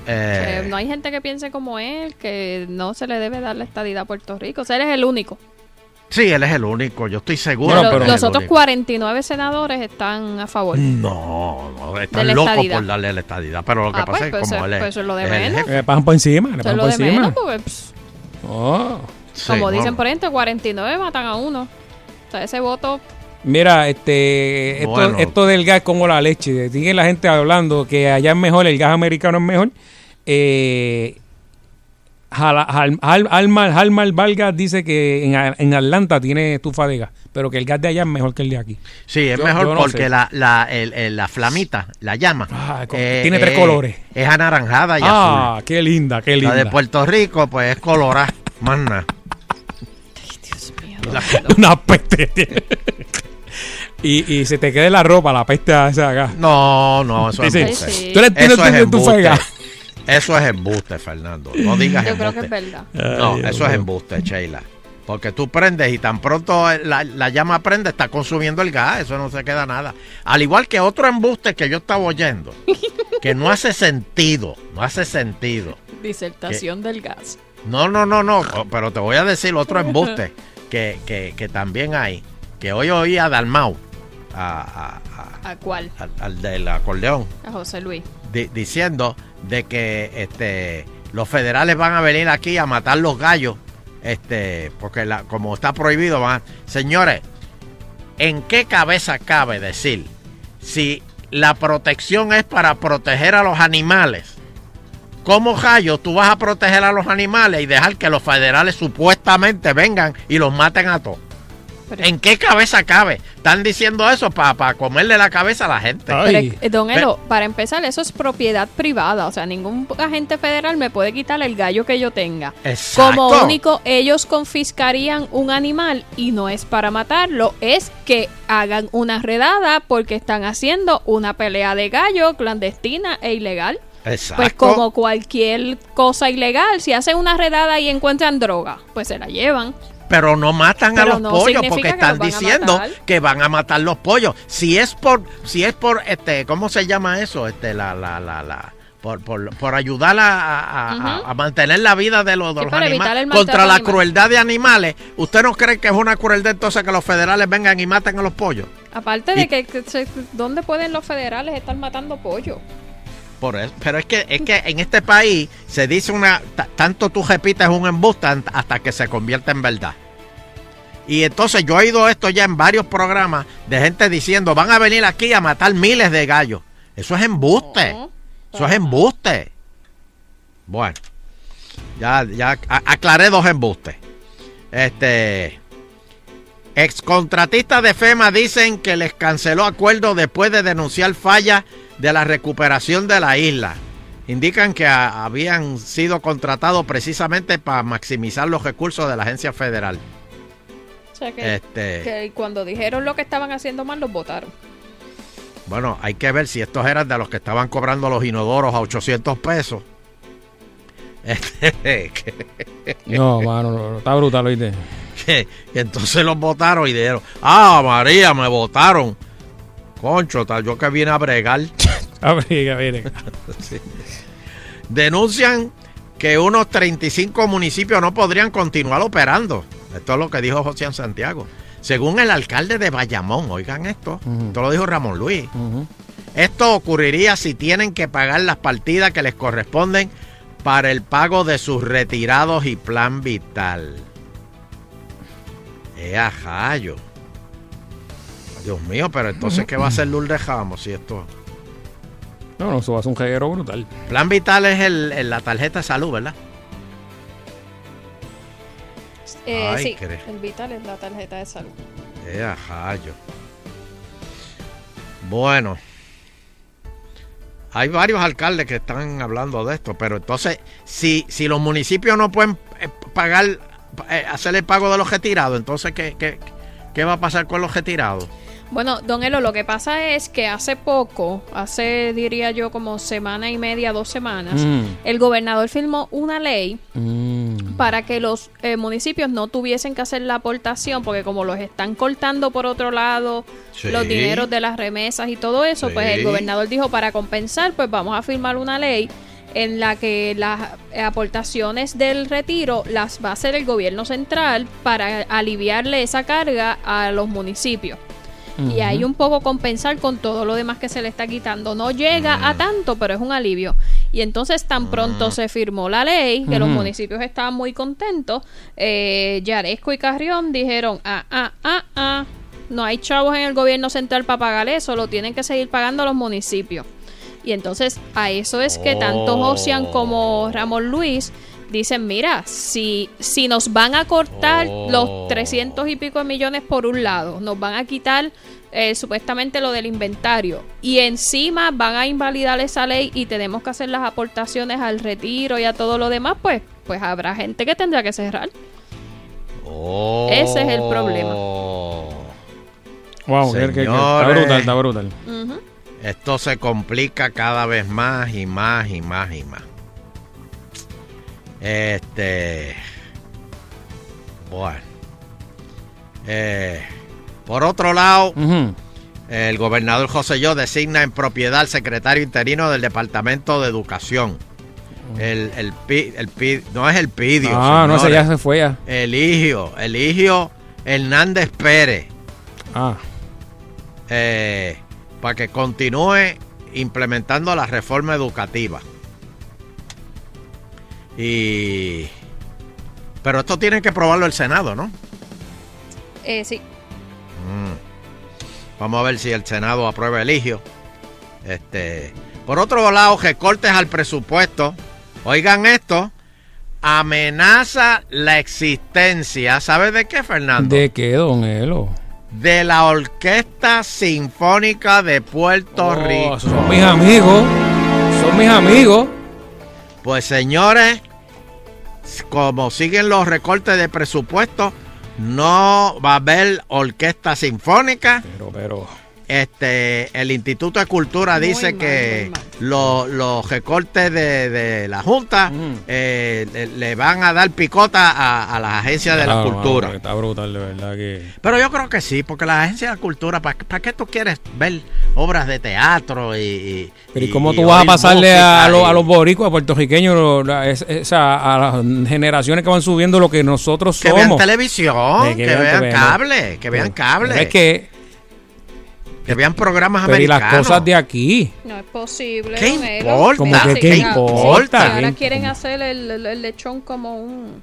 eh, que no hay gente que piense como él, que no se le debe dar la estadidad a Puerto Rico. O sea, él es el único. sí, él es el único, yo estoy seguro. Es los otros único. 49 senadores están a favor. No, no, están locos estadidad. por darle la estadidad, pero lo que Ah, pasa pues, es que pues, como él es, pues eso es lo de menos. Le pasan por encima, le pasan por encima. menos, pss, Oh. Sí, como dicen por ahí, entre 49 matan a uno. O sea, ese voto. Mira, este, esto, Bueno. esto del gas es como la leche. Sigue la gente hablando que allá es mejor, el gas americano es mejor. Eh, Jala- Jal- Jal- Almar, Almar Vargas dice que en, en Atlanta tiene estufa de gas, pero que el gas de allá es mejor que el de aquí. Sí, es Yo- mejor yo no porque la, la, el- el- la flamita, la llama, con- eh, tiene tres eh, colores. Es anaranjada y Ah, azul. qué linda, qué linda. La de Puerto Rico, pues es colorada, más nada. La- Una peste. y, y se te quede la ropa, la peste esa. No, no, eso es embuste. Tú eres, tienes Eso es embuste. fega. Eso es embuste, Fernando. No digas Yo creo que es verdad. No, Ay, eso es embuste, Sheila. Porque tú prendes y tan pronto la, la llama prende, está consumiendo el gas, eso no se queda nada. Al igual que otro embuste que yo estaba oyendo, que no hace sentido, no hace sentido. Disertación del gas. No, no, no, no, oh, pero te voy a decir otro embuste que, que, que también hay, que hoy oí a Dalmau, a- a- ¿A cuál? al, al del acordeón, A José Luis. di- diciendo de que este los federales van a venir aquí a matar los gallos este porque la, como está prohibido van a- señores en qué cabeza cabe decir si la protección es para proteger a los animales ¿Cómo gallo tú vas a proteger a los animales y dejar que los federales supuestamente vengan y los maten a todos? ¿En qué cabeza cabe? Están diciendo eso para comerle la cabeza a la gente. Pero, don Elo, para empezar, eso es propiedad privada. O sea, ningún agente federal me puede quitar el gallo que yo tenga. Exacto. Como único, ellos confiscarían un animal y no es para matarlo, es que hagan una redada porque están haciendo una pelea de gallo clandestina e ilegal. Exacto. Pues como cualquier cosa ilegal, si hacen una redada y encuentran droga, pues se la llevan. Pero no matan a los no pollos porque que están diciendo que van a matar los pollos. Si es por, si es por, este, ¿cómo se llama eso? Este, la, la, la, la, por, por, por ayudar a, a- a- mantener la vida de los, de Sí, los animales contra la animal. crueldad de animales. ¿Usted no cree que es una crueldad entonces que los federales vengan y maten a los pollos? Aparte de Y- que, ¿dónde pueden los federales estar matando pollo? Por eso. Pero es que, es que en este país se dice una, ta- tanto tú repites un embuste hasta que se convierte en verdad. Y entonces yo he oído esto ya en varios programas de gente diciendo, van a venir aquí a matar miles de gallos. Eso es embuste. Eso es embuste. Bueno, ya, ya aclaré dos embustes. Este. Excontratistas de FEMA dicen que les canceló acuerdo después de denunciar fallas de la recuperación de la isla. Indican que a- habían sido contratados precisamente para maximizar los recursos de la agencia federal. O sea que, Este- que cuando dijeron lo que estaban haciendo mal, los votaron. Bueno, hay que ver si estos eran de los que estaban cobrando los inodoros a 800 pesos. Este, No, mano, no, no, está brutal, oíste. que, que entonces los votaron y dijeron, ah, María, me votaron. Concho, tal, yo que vine a bregar. Abriga, viene. Sí. Denuncian que unos 35 municipios no podrían continuar operando. Esto es lo que dijo José Santiago. Según el alcalde de Bayamón, oigan esto, esto lo dijo Ramón Luis. Esto ocurriría si tienen que pagar las partidas que les corresponden para el pago de sus retirados y plan vital. ¡Eh, ajayo! Dios mío, pero entonces, ¿qué va a hacer Lourdes Ramos si esto... No, no, eso va a ser un jeguero brutal. Plan vital es el, el- la tarjeta de salud, ¿verdad? Eh, Ay, sí, cre- el Vital es la tarjeta de salud. ¡Eh, ajayo! Bueno, hay varios alcaldes que están hablando de esto, pero entonces, si, si los municipios no pueden eh, pagar, eh, hacer el pago de los retirados, entonces, ¿qué, qué, qué va a pasar con los retirados? Bueno, don Elo, lo que pasa es que hace poco, hace diría yo como semana y media, dos semanas, Mm. el gobernador firmó una ley Mm. para que los eh, municipios no tuviesen que hacer la aportación, porque como los están cortando por otro lado, Sí. los dineros de las remesas y todo eso, pues el gobernador dijo, para compensar, pues vamos a firmar una ley en la que las aportaciones del retiro las va a hacer el gobierno central para aliviarle esa carga a los municipios. Y hay un poco compensar con todo lo demás que se le está quitando. No llega a tanto, pero es un alivio. Y entonces tan pronto se firmó la ley, que los municipios estaban muy contentos, eh, Yaresco y Carrión dijeron, ah, ah, ah, ah, no hay chavos en el gobierno central para pagar eso, lo tienen que seguir pagando los municipios. Y entonces a eso es que tanto. Josian como Ramón Luis dicen, mira, si, si nos van a cortar Oh. los 300 y pico de millones por un lado, nos van a quitar eh, supuestamente lo del inventario y encima van a invalidar esa ley y tenemos que hacer las aportaciones al retiro y a todo lo demás, pues, pues habrá gente que tendrá que cerrar. Ese es el problema. Wow, que- que- que está brutal, está brutal. Esto se complica cada vez más y más y más y más. Este. Bueno. Eh, por otro lado, el gobernador José Yo designa en propiedad al secretario interino del Departamento de Educación. El, el, el no es el Pidio. Ah, no, ese ya se fue ya. Eligio, Eligio Hernández Pérez. Ah. eh, para que continúe implementando la reforma educativa. Y. Pero esto tiene que probarlo el Senado, ¿no? Eh, sí. Mm. Vamos a ver si el Senado aprueba el Eligio. Este. Por otro lado, recortes al presupuesto. Oigan esto. Amenaza la existencia. ¿Sabe de qué, Fernando? ¿De qué, don Elo? de la Orquesta Sinfónica de Puerto Oh, Rico. Son mis amigos. Son mis amigos. Pues señores, como siguen los recortes de presupuesto, no va a haber orquesta sinfónica. Pero, pero. Este, el Instituto de Cultura dice que lo- los recortes de, de la Junta eh, le, le van a dar picota a, a las agencias de la Ah, cultura. mano, Está brutal, de verdad que. Pero yo creo que sí, porque las agencias de la cultura, ¿para, para qué tú quieres ver obras de teatro y... y- Pero ¿y cómo y tú vas a pasarle a, los, a los boricuas, puertorriqueños, lo- la- es- esa- a las generaciones que van subiendo lo que nosotros Que somos? vean televisión, De que, vean vean- cable, que vean cable. Es que. Que vean programas Pero y las cosas de aquí. No es posible. ¿Qué importa? Como que, ¿qué importa? ahora ¿Qué quieren hacer el, el- el lechón como un...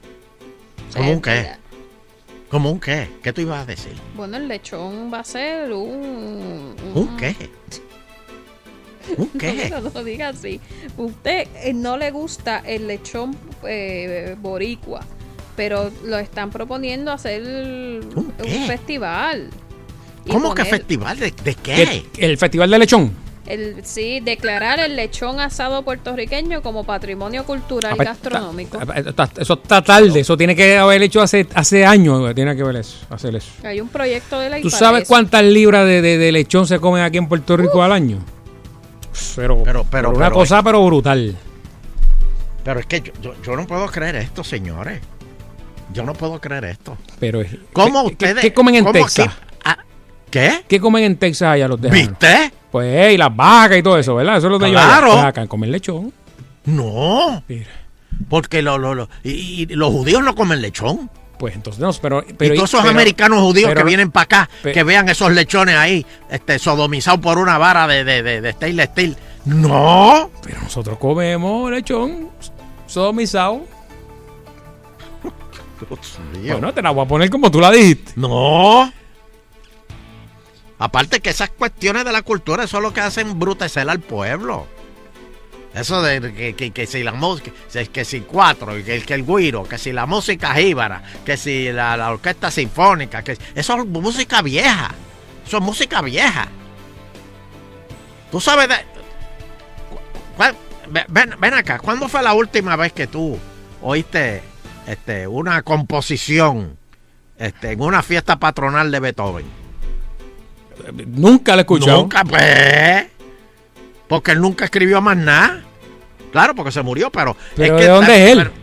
¿Cómo un qué? ¿Cómo un qué? ¿Qué tú ibas a decir? Bueno, el lechón va a ser un... ¿Un qué? ¿Un qué? No, no lo diga así. Usted eh, no le gusta el lechón eh, boricua, pero lo están proponiendo hacer un, festival. ¿Cómo que festival? ¿De, de qué? El Festival de Lechón. El, sí, declarar el lechón asado puertorriqueño como patrimonio cultural y Apa- gastronómico. Está- Eso está tarde. Eso tiene que haber hecho hace, hace años. Tiene que haber eso, hacer eso. Hay un proyecto de ley ¿Tú sabes cuántas libras de, de- de lechón se comen aquí en Puerto Rico al año? Pero, Pero- pero- una pero- cosa, pero brutal. Pero es que yo, yo- yo no puedo creer esto, señores. Yo no puedo creer esto. Pero, ¿Cómo ¿qué- qué- ustedes- ¿Qué comen en cómo Texas? aquí- ah, ¿Qué? ¿Qué comen en Texas allá los tejanos? ¿Viste? Pues, y las vacas y todo eso, ¿verdad? Eso es lo allá. Claro. Pues acá comen lechón. No. Porque lo, lo- lo- y, y los judíos no comen lechón. Pues entonces no, pero... pero y todos esos pero- americanos judíos pero- que vienen para acá, que vean esos lechones ahí, este, sodomizados por una vara de, de, de, de stainless steel. No. Pero nosotros comemos lechón sodomizado. Bueno, te la voy a poner como tú la dijiste. No. Aparte que esas cuestiones de la cultura, eso es lo que hacen brutecer al pueblo. Eso de que, que- que si la música, que, si cuatro, que, que el guiro, que si la música jíbara, que si la, la orquesta sinfónica, que eso es música vieja. Eso es música vieja. Tú sabes de. Ven, ven acá, ¿cuándo fue la última vez que tú oíste este, una composición este, en una fiesta patronal de Beethoven? Nunca la he escuchado. Nunca, pues. Porque él nunca escribió más nada. Claro, porque se murió, pero. ¿Pero que- de dónde es él? pero-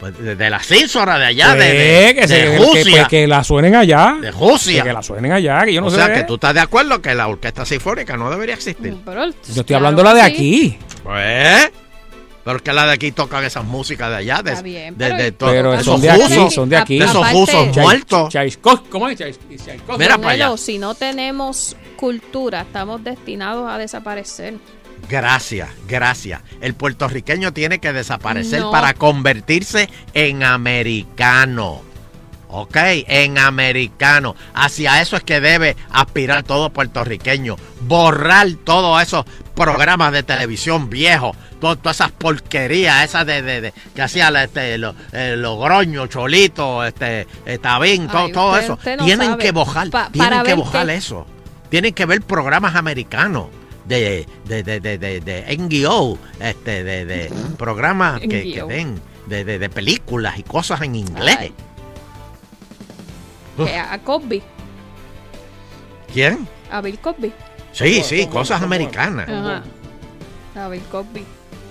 pues de, de la Císora de allá, de, Pues, de, que, se- de que- Rusia. que- pues, que la suenen allá. De Rusia. Que, la suenen allá, que yo no o sé. sea, que tú estás de acuerdo que la orquesta sinfónica no debería existir. Pero, Yo estoy hablando la de aquí. Pues. Pero que la de aquí tocan esas músicas de allá. De, Está bien, de- pero- de Pero de son esos de aquí, rusos, son de aquí. De esos Aparte- rusos muertos. Chaiskov- ¿Cómo es? Mira para allá. Si no tenemos cultura, estamos destinados a desaparecer. Gracias, gracias. El puertorriqueño tiene que desaparecer No. para convertirse en americano. ¿Ok? En americano. Hacia eso es que debe aspirar todo puertorriqueño. Borrar todos esos programas de televisión viejos, todas esas porquerías, esas de, de- de- que hacía este, lo- eh, Logroño, Cholito, este, eh, Tabín, todo, Ay, todo eso. usted no tienen sabe. que bojar, Pa- tienen que bojar eso. Tienen que ver programas americanos de, de, de, de, de, de NGO, este, de, de programas que, que den, de, de, de películas y cosas en inglés. A Cosby, ¿Quién? a Bill Cosby. Sí, sí, cosas americanas. Ajá. A Bill Cosby.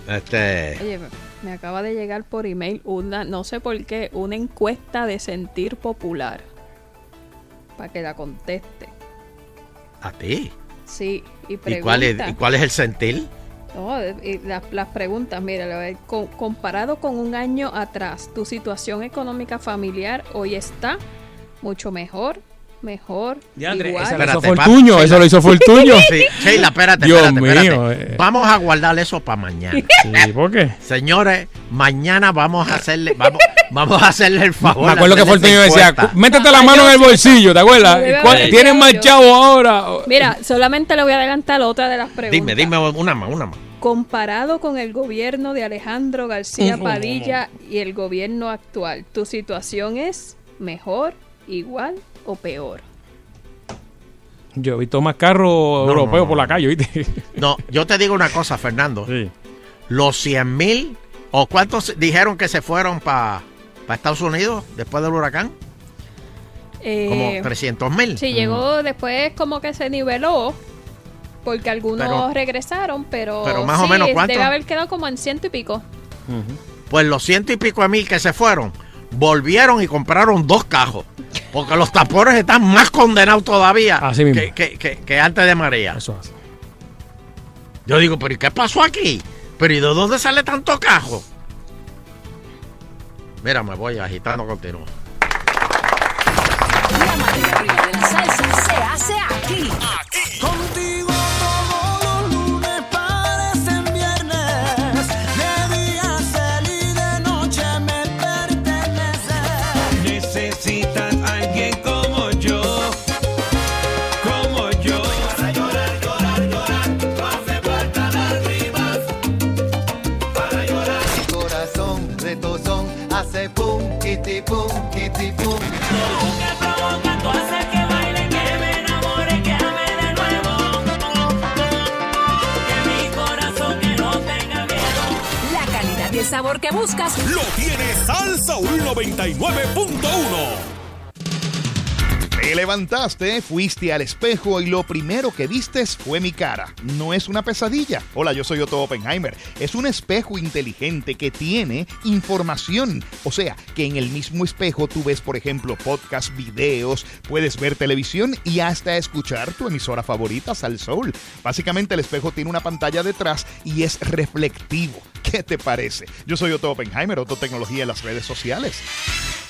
Este, Oye, me acaba de llegar por email una, no sé por qué, una encuesta de sentir popular. Para que la conteste. a ti. Sí, y ¿Y pregunta. cuál, es, ¿Y cuál es el sentir? No, y las, las preguntas, mira, con- comparado con un año atrás, tu situación económica familiar hoy está mucho mejor, mejor, Diandre, igual. esa hizo Espérate, Fortuño, eso lo hizo Fortuño. Sí, Sheila, espérate, Dios espérate, espérate. mío, eh. Vamos a guardar eso para mañana. Sí, ¿por qué? Señores, mañana vamos a hacerle, vamos, vamos a hacerle el favor. Me acuerdo que Fortuño decía, métete la mano en el bolsillo, ¿te acuerdas? Debe ¿Cuál- haber ¿Tienes más chavo ahora? Mira, solamente le voy a adelantar otra de las preguntas. Dime, dime una más, una más. Comparado con el gobierno de Alejandro García. Padilla y el gobierno actual, ¿tu situación es mejor, igual o peor? Yo he visto más carros No, europeos no, por la calle, ¿viste? No, yo te digo una cosa, Fernando. Los 100 mil, o cuántos dijeron que se fueron para Estados Unidos después del huracán? Como Eh, 300 mil. Sí, llegó después como que se niveló. Porque algunos Pero- regresaron, pero. pero más o menos, ¿cuánto? Debe haber quedado como en ciento y pico. Pues los ciento y pico de mil que se fueron, volvieron y compraron dos cajos. Porque los tapones están más condenados todavía Así mismo. que, que- que- que antes de María. Eso hace. Yo digo, pero ¿y qué pasó aquí? ¿Pero y de dónde sale tanto cajo? Mira, me voy agitando continuo. La mayoría de la salsa se hace aquí. Contigo 99.1. fuiste al espejo y lo primero que vistes fue mi cara. No es una pesadilla. Hola, yo soy Otto Oppenheimer. Es un espejo inteligente que tiene información. O sea, que en el mismo espejo tú ves, por ejemplo, podcast, videos, puedes ver televisión y hasta escuchar tu emisora favorita, Sal Soul. Básicamente el espejo tiene una pantalla detrás y es reflectivo. ¿Qué te parece? Yo soy Otto Oppenheimer, Otto Tecnología en las redes sociales.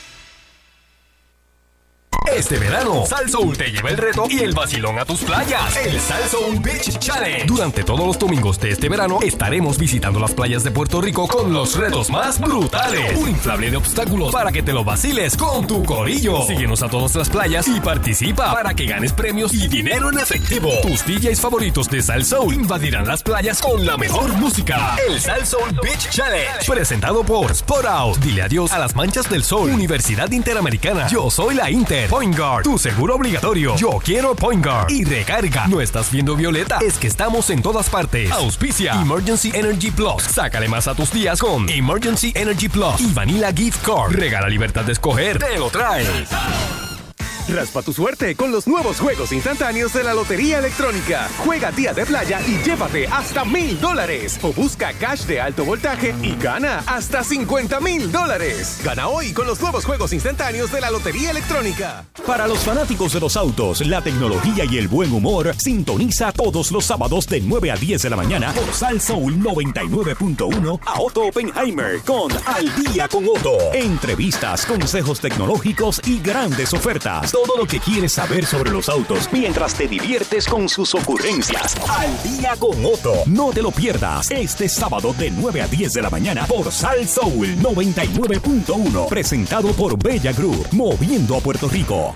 Este verano, Salsoul te lleva el reto y el vacilón a tus playas. El Salsoul Beach Challenge. Durante todos los domingos de este verano estaremos visitando las playas de Puerto Rico con los retos más brutales. Un inflable de obstáculos para que te lo vaciles con tu corillo. Síguenos a todas las playas y participa para que ganes premios y dinero en efectivo. Tus DJs favoritos de Salsoul invadirán las playas con la mejor música. El Salsoul Beach Challenge. Presentado por Spot Out. Dile adiós a las manchas del sol. Universidad Interamericana. Yo soy la Inter. Point Guard. Tu seguro obligatorio. Yo quiero Point Guard. Y recarga. No estás viendo Violeta. Es que estamos en todas partes. Auspicia. Emergency Energy Plus. Sácale más a tus días con Emergency Energy Plus. Y Vanilla Gift Card. Regala libertad de escoger. Te lo trae. Raspa tu suerte con los nuevos juegos instantáneos de la Lotería Electrónica. Juega día de playa y llévate hasta mil dólares. O busca cash de alto voltaje y gana hasta 50 mil dólares. Gana hoy con los nuevos juegos instantáneos de la Lotería Electrónica. Para los fanáticos de los autos, la tecnología y el buen humor, sintoniza todos los sábados de 9 a 10 de la mañana por Sal Soul 99.1 a Otto Oppenheimer con Al Día con Otto. Entrevistas, consejos tecnológicos y grandes ofertas. Todo lo que quieres saber sobre los autos mientras te diviertes con sus ocurrencias. Al Día con Otto. No te lo pierdas este sábado de 9 a 10 de la mañana por Sal Soul 99.1. Presentado por Bella Group, moviendo a Puerto Rico.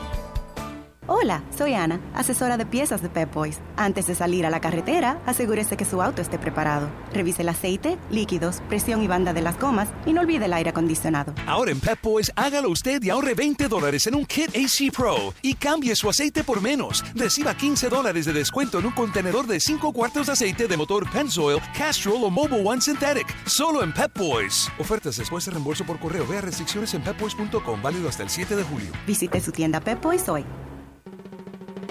Hola, soy Ana, asesora de piezas de Pep Boys. Antes de salir a la carretera, asegúrese que su auto esté preparado. Revise el aceite, líquidos, presión y banda de las gomas y no olvide el aire acondicionado. Ahora en Pep Boys, hágalo usted y ahorre 20 dólares en un kit AC Pro y cambie su aceite por menos. Reciba 15 dólares de descuento en un contenedor de 5 cuartos de aceite de motor Pennzoil, Castrol o Mobil One Synthetic. Solo en Pep Boys. Ofertas después de reembolso por correo. Vea restricciones en pepboys.com. Válido hasta el 7 de julio. Visite su tienda Pep Boys hoy.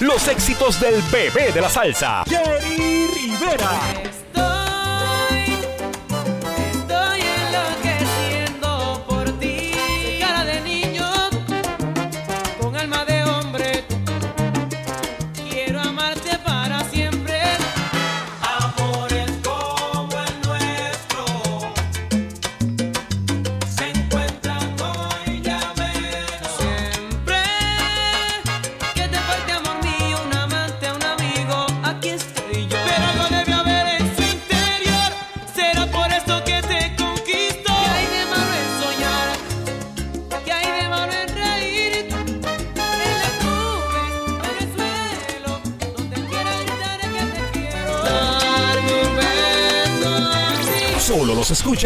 Los éxitos del bebé de la salsa, Jerry Rivera.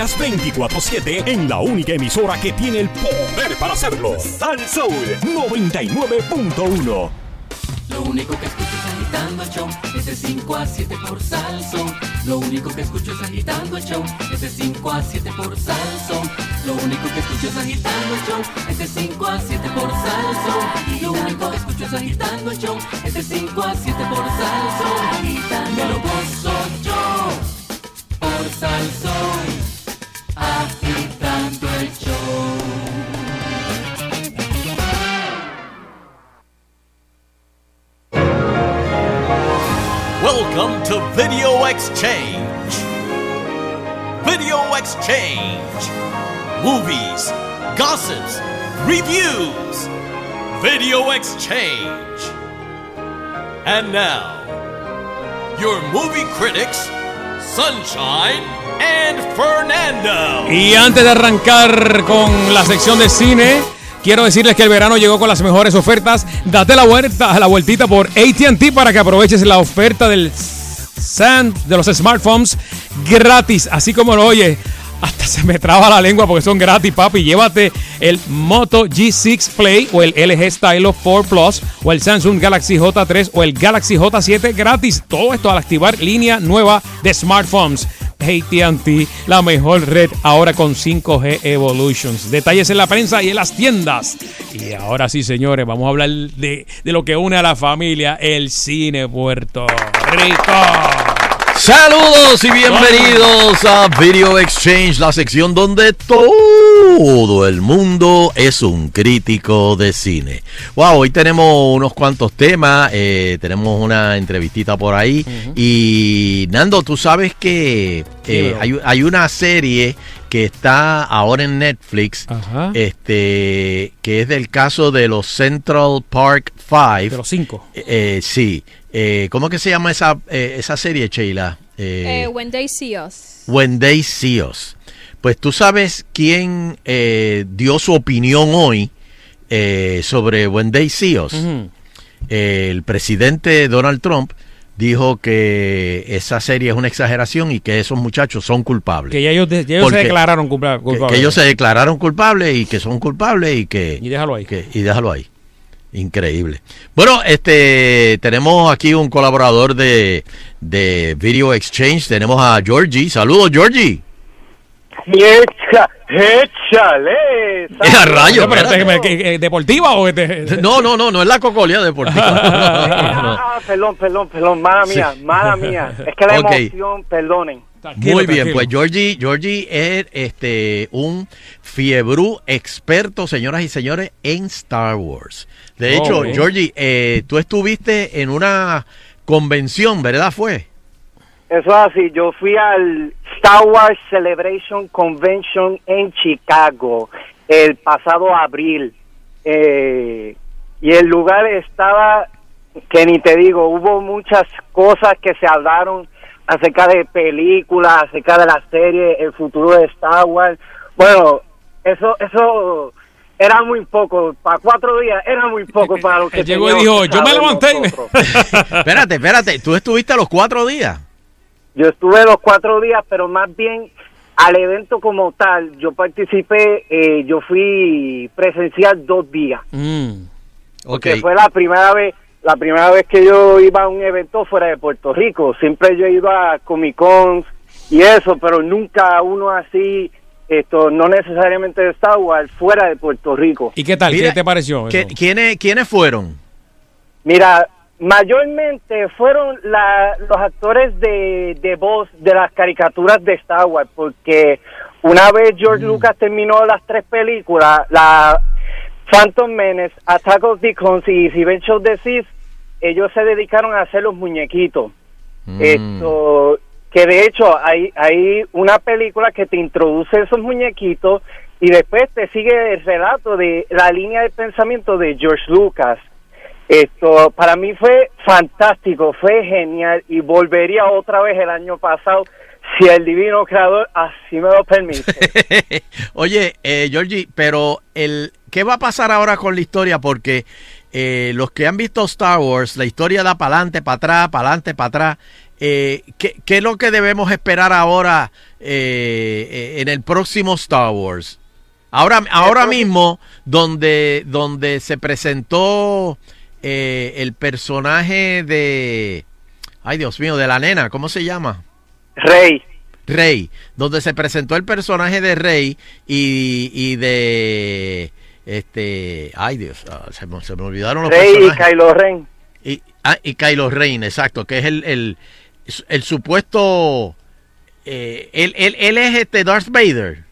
Escuchas 24-7 en la única emisora que tiene el poder para hacerlo. Sal Soul 99.1. Lo único que escucho es agitando el show, es de 5 a 7 por Salsón. Lo único que escucho es agitando el show, es de 5 a 7 por Salsón. Lo único que escucho es agitando el show, es de 5 a 7 por Salsón. Lo único que escucho es agitando el show, es de 5 a 7 por Salsón. Me reviews. Video Exchange. And now, your movie critics, Sunshine and Fernando. Y antes de arrancar con la sección de cine, quiero decirles que el verano llegó con las mejores ofertas. Date la vuelta, la vueltita por AT&T para que aproveches la oferta del Sand de los smartphones gratis, así como lo oye. Hasta se me traba la lengua porque son gratis, papi. Llévate el Moto G6 Play o el LG Stylo 4 Plus o el Samsung Galaxy J3 o el Galaxy J7 gratis. Todo esto al activar línea nueva de smartphones. AT&T, la mejor red ahora con 5G Evolutions. Detalles en la prensa y en las tiendas. Y ahora sí, señores, vamos a hablar de, de lo que une a la familia, el cine Puerto Rico. Saludos y bienvenidos a Video Exchange, la sección donde todo el mundo es un crítico de cine. Wow, hoy tenemos unos cuantos temas, eh, tenemos una entrevistita por ahí. Y Nando, tú sabes que eh, hay, hay una serie que está ahora en Netflix, este, que es del caso de los Central Park Five. De los cinco. Eh, sí. Eh, ¿Cómo que se llama esa, eh, esa serie, Sheila? Eh, Eh, When They See Us. When They See Us. Pues tú sabes quién eh, dio su opinión hoy eh, sobre When They See Us. Eh, el presidente Donald Trump dijo que esa serie es una exageración y que esos muchachos son culpables. Que ya ellos, de- ya ellos se declararon culpa- que, culpables. que ellos se declararon culpables y que son culpables y que... Y déjalo ahí. que- y déjalo ahí. Increíble. Bueno, este tenemos aquí un colaborador de, de Video Exchange. Tenemos a Georgie. Saludos, Georgie. Echa, échale. ¡A rayo! Pero este, ¿qué- qué- ¿Deportiva o este? No, no, no, no es la cocolia deportiva. No. Ah, perdón, perdón, perdón, mala mía, Sí. mala mía. Es que la Ok. emoción, perdonen. Muy bien, pues Georgie, Georgie es este un fiebrú experto, señoras y señores, en Star Wars. De Oh, hecho, bien. Georgie, eh, tú estuviste en una convención, ¿verdad? Fue. Eso es así, yo fui al Star Wars Celebration Convention en Chicago el pasado abril. Eh, y el lugar estaba, que ni te digo, hubo muchas cosas que se hablaron acerca de películas, acerca de la serie, el futuro de Star Wars. Bueno, eso, eso era muy poco, para cuatro días era muy poco para lo que llegó y dijo, yo me levanté espérate, espérate, tú estuviste los cuatro días. Yo estuve los cuatro días, pero más bien al evento como tal, yo participé, eh, yo fui presencial dos días. Mm. Que fue la primera vez, la primera vez que yo iba a un evento fuera de Puerto Rico. Siempre yo iba a Comic Cons y eso, pero nunca uno así, esto, no necesariamente de Star Wars, fuera de Puerto Rico. ¿Y qué tal? Mira, ¿Qué te pareció? ¿quiénes, ¿Quiénes fueron? Mira, mayormente fueron la- los actores de, de voz de las caricaturas de Star Wars, porque una vez George Lucas terminó las tres películas, la Phantom Menace, Attack of the Clones y Revenge of the Sith, ellos se dedicaron a hacer los muñequitos. Esto, que de hecho hay, hay una película que te introduce esos muñequitos y después te sigue el relato de la línea de pensamiento de George Lucas. Esto para mí fue fantástico, fue genial y volvería otra vez el año pasado si el divino creador así me lo permite. Oye, eh, Georgie, pero el, ¿qué va a pasar ahora con la historia? Porque eh, los que han visto Star Wars, la historia da para adelante, para atrás, para adelante, para atrás. Eh, ¿qué, qué es lo que debemos esperar ahora eh, eh, en el próximo Star Wars? Ahora, ahora mismo, donde, donde se presentó eh, el personaje de... Ay, Dios mío, de la nena, ¿cómo se llama? Rey. Rey, donde se presentó el personaje de Rey y, y de este, ay Dios, ah, se, me, se me olvidaron los Rey y. Kylo Ren. Y, ah, y Kylo Ren, exacto, que es el, el, el supuesto, eh, él, él, él es este Darth Vader.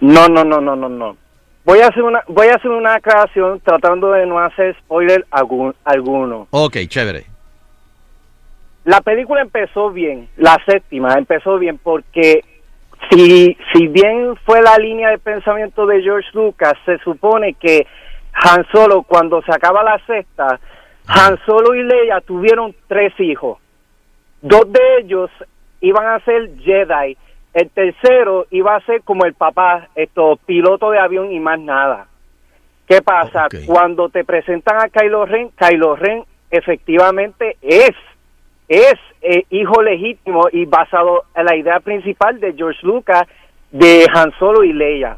No, no, no, no, no, no. Voy a hacer una voy a hacer una aclaración tratando de no hacer spoiler algún- alguno. Ok, chévere. La película empezó bien, la séptima empezó bien porque si, si bien fue la línea de pensamiento de George Lucas, se supone que Han Solo cuando se acaba la sexta, Han Solo y Leia tuvieron tres hijos. Dos de ellos iban a ser Jedi, el tercero iba a ser como el papá, esto piloto de avión y más nada. ¿Qué pasa? Cuando te presentan a Kylo Ren, Kylo Ren efectivamente es es eh, hijo legítimo y basado en la idea principal de George Lucas de Han Solo y Leia.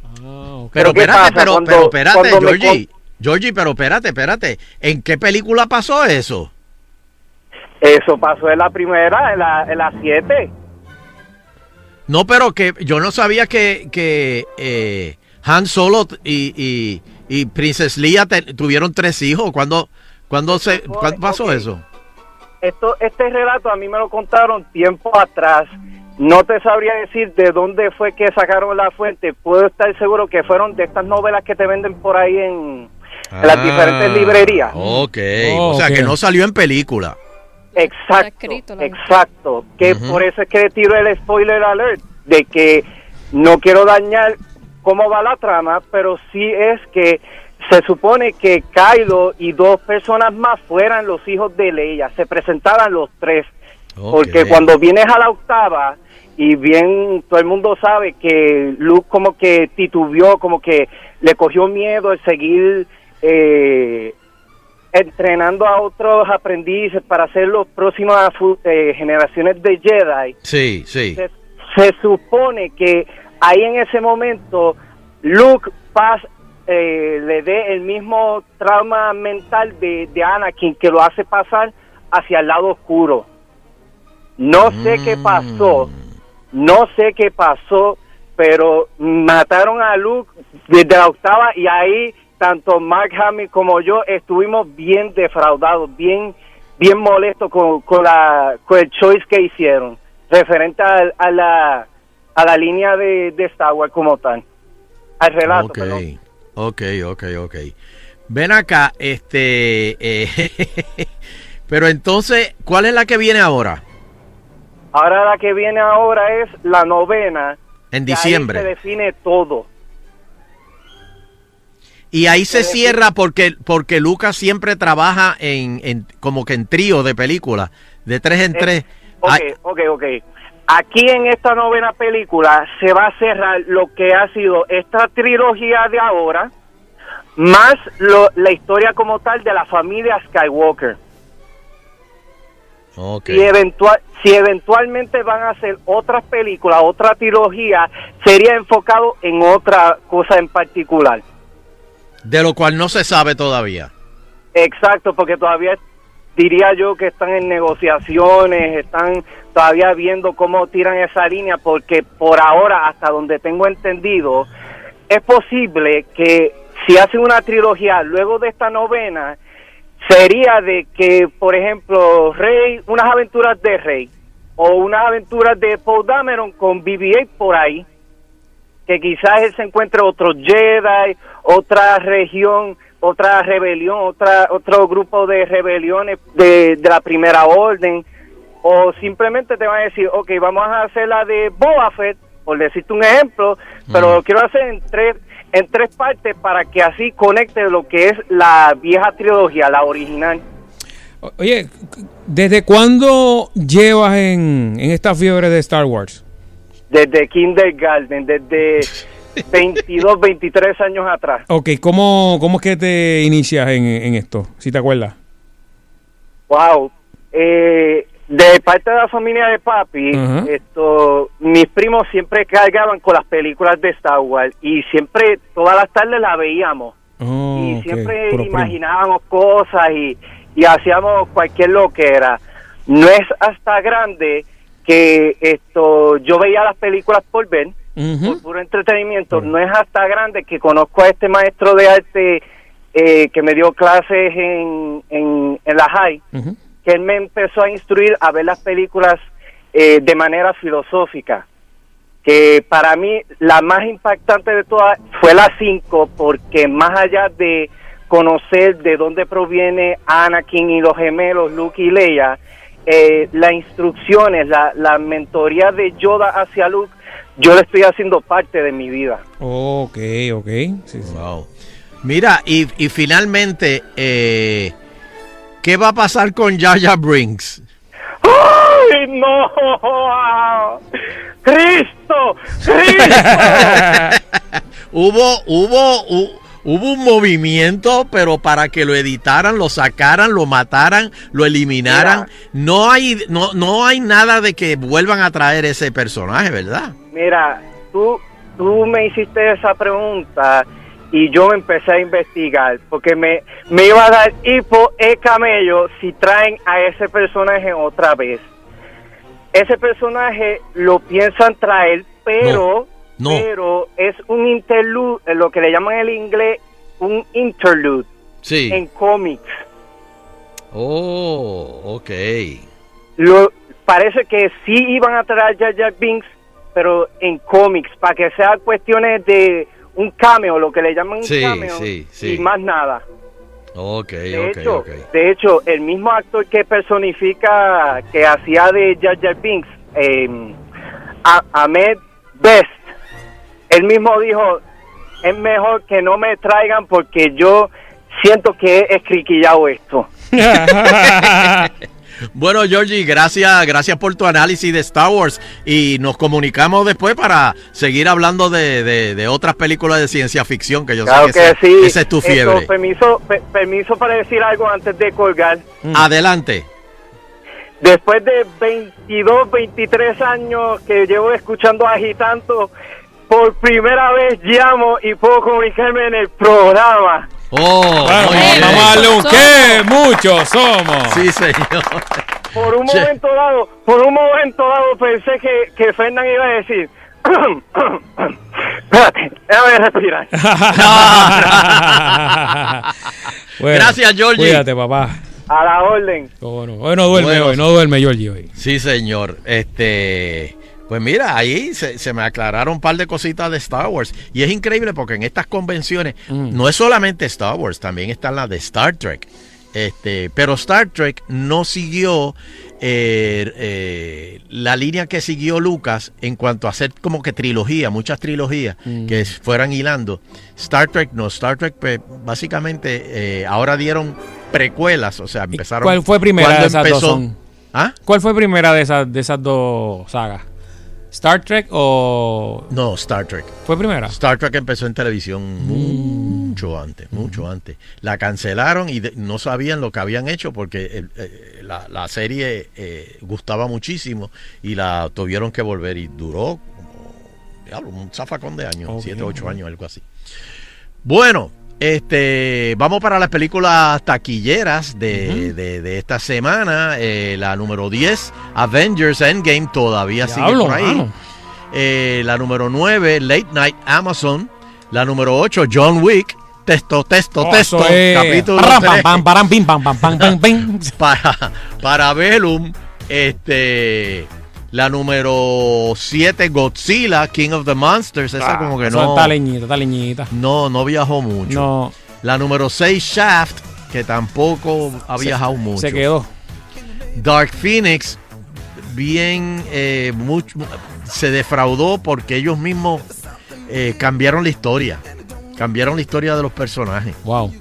Pero ¿qué espérate, pasa? pero, Cuando- pero espérate, me Georgie. Georgie, pero espérate, espérate. ¿En qué película pasó eso? Eso pasó en la primera, en la, en la siete. No, pero que yo no sabía que, que eh, Han Solo y, y, y Princess Leia te- tuvieron tres hijos. ¿Cuándo, cuándo, se, ¿cuándo pasó eso? Esto, este relato a mí me lo contaron tiempo atrás. No te sabría decir de dónde fue que sacaron la fuente. Puedo estar seguro que fueron de estas novelas que te venden por ahí en, en las Ah, diferentes librerías. Ok, Oh, o sea ok. que no salió en película. Exacto, exacto. Que por eso es que tiro el spoiler alert de que no quiero dañar cómo va la trama, pero sí es que se supone que Kylo y dos personas más fueran los hijos de Leia, se presentaran los tres, porque cuando vienes a la octava y bien todo el mundo sabe que Luke como que titubeó, como que le cogió miedo el seguir eh, entrenando a otros aprendices para ser los próximas eh, generaciones de Jedi. Sí, sí. Se, se supone que ahí en ese momento Luke pas- eh, le dé el mismo trauma mental de, de Anakin que lo hace pasar hacia el lado oscuro. No sé qué pasó, no sé qué pasó, pero mataron a Luke desde la octava y ahí tanto Mark Hamill como yo estuvimos bien defraudados, bien bien molestos con, con la con el choice que hicieron referente al- a, la a la línea de, de Star Wars como tal, al relato. Ok, perdón. ok, ok, ok. Ven acá, este... eh, pero entonces, ¿cuál es la que viene ahora? Ahora la que viene ahora es la novena. En que ahí diciembre. se define todo. Y ahí se cierra porque, porque Lucas siempre trabaja en, en como que en trío de películas, de tres en tres. Ok, Ay, ok, ok. Aquí en esta novena película se va a cerrar lo que ha sido esta trilogía de ahora, más lo- la historia como tal de la familia Skywalker. ok. Si, eventual, si eventualmente van a hacer otras películas, otra trilogía, sería enfocado en otra cosa en particular. De lo cual no se sabe todavía. Exacto, porque todavía diría yo que están en negociaciones, están todavía viendo cómo tiran esa línea, porque por ahora, hasta donde tengo entendido, es posible que si hacen una trilogía luego de esta novena, sería de que, por ejemplo, Rey, unas aventuras de Rey, o unas aventuras de Paul Dameron con BB-8 por ahí, que quizás él se encuentre otro Jedi, otra región, otra rebelión, otra otro grupo de rebeliones de, de la primera orden, o simplemente te van a decir, ok, vamos a hacer la de Boba Fett, por decirte un ejemplo, pero lo quiero hacer en tres en tres partes para que así conecte lo que es la vieja trilogía, la original. Oye, ¿desde cuándo llevas en, en esta fiebre de Star Wars? Desde Kindergarten, desde 22, 23 años atrás. Ok, ¿cómo, cómo es que te inicias en, en esto? Si te acuerdas. Wow. Eh, de parte de la familia de papi, esto, mis primos siempre cargaban con las películas de Star Wars y siempre, todas las tardes la veíamos. Oh, y siempre imaginábamos cosas y, y hacíamos cualquier lo que era. No es hasta grande que esto yo veía las películas por ver, por puro entretenimiento. No es hasta grande que conozco a este maestro de arte eh, que me dio clases en, en, en la high, que él me empezó a instruir a ver las películas eh, de manera filosófica que para mí la más impactante de todas fue la 5 porque más allá de conocer de dónde proviene Anakin y los gemelos Luke y Leia, eh, las instrucciones, la, la mentoría de Yoda hacia Luke, yo le estoy haciendo parte de mi vida. Ok, ok. Sí, sí. Wow. Mira, y, y finalmente, eh, ¿qué va a pasar con Yaya Brinks? ¡Ay, no! ¡Cristo! hubo, hubo, hu- hubo un movimiento, pero para que lo editaran, lo sacaran, lo mataran, lo eliminaran. No hay, no, no hay nada de que vuelvan a traer ese personaje, ¿verdad? Mira, tú, tú me hiciste esa pregunta y yo empecé a investigar porque me, me iba a dar hipo e camello si traen a ese personaje otra vez. Ese personaje lo piensan traer, pero, No, pero es un interlude, lo que le llaman en el inglés un interlude Sí. en cómics. Oh, ok. Lo, parece que sí iban a traer a Jar Jar Binks, pero en cómics, para que sea cuestiones de un cameo, lo que le llaman un Sí, cameo, sí, sí. y más nada. Ok, De ok, hecho, ok. de hecho, el mismo actor que personifica, que hacía de Jar Jar Binks, eh, A- Ahmed Best, él mismo dijo, es mejor que no me traigan porque yo siento que he escriquillado esto. Bueno, Georgie, gracias, gracias por tu análisis de Star Wars y nos comunicamos después para seguir hablando de, de- de otras películas de ciencia ficción que yo Claro sé que que, esa, sí. esa es tu fiebre. permiso, pe- permiso para decir algo antes de colgar. Adelante. Después de 22, 23 años que llevo escuchando agitando, por primera vez llamo y puedo comunicarme en el programa. Oh, Bueno, muy bien. vamos a darle un qué, muchos somos. Sí, señor. Por un Che. momento dado, por un momento dado pensé que, que Fernán iba a decir. Espérate, déjame respirar. Bueno, Gracias, Georgie. Cuídate, papá. A la orden. Cómo no. Hoy no duerme Bueno, hoy, no duerme Georgie hoy. Sí, señor. Este, pues mira, ahí se, se me aclararon un par de cositas de Star Wars. Y es increíble porque en estas convenciones Mm. no es solamente Star Wars, también está la de Star Trek. Este, pero Star Trek no siguió eh, eh, la línea que siguió Lucas en cuanto a hacer como que trilogía, muchas trilogías Mm. que fueran hilando. Star Trek no, Star Trek pues, básicamente eh, ahora dieron precuelas, o sea, empezaron. ¿Cuál fue primera de esas empezó- dos? son? ¿Ah? ¿Cuál fue primera de esas, de esas dos sagas? ¿Star Trek o...? No, Star Trek. ¿Fue primera? Star Trek empezó en televisión mucho antes, mucho antes. La cancelaron y de- no sabían lo que habían hecho porque el- eh, la, la serie eh, gustaba muchísimo y la tuvieron que volver y duró como, diablo, un zafacón de años, Ok, siete, ocho años, algo así. Bueno, este, vamos para las películas taquilleras de, de- de esta semana. Eh, la número 10, Avengers Endgame, todavía sigue por ahí. Eh, la número 9, Late Night Amazon. La número 8, John Wick. Testo, testo, Oh, es. Capítulo Parram, pam, 3. pam, param, pim, pam, pam, pam, pam, pim. para, para Bellum. Este. La número 7, Godzilla, King of the Monsters. Esa Ah, como que no. Está leñita, está leñita. No, no viajó mucho. No. La número 6, Shaft, que tampoco ha Se- viajado mucho. Se quedó. Dark Phoenix, bien, eh, mucho, se defraudó porque ellos mismos eh, cambiaron la historia. Cambiaron la historia de los personajes. Wow.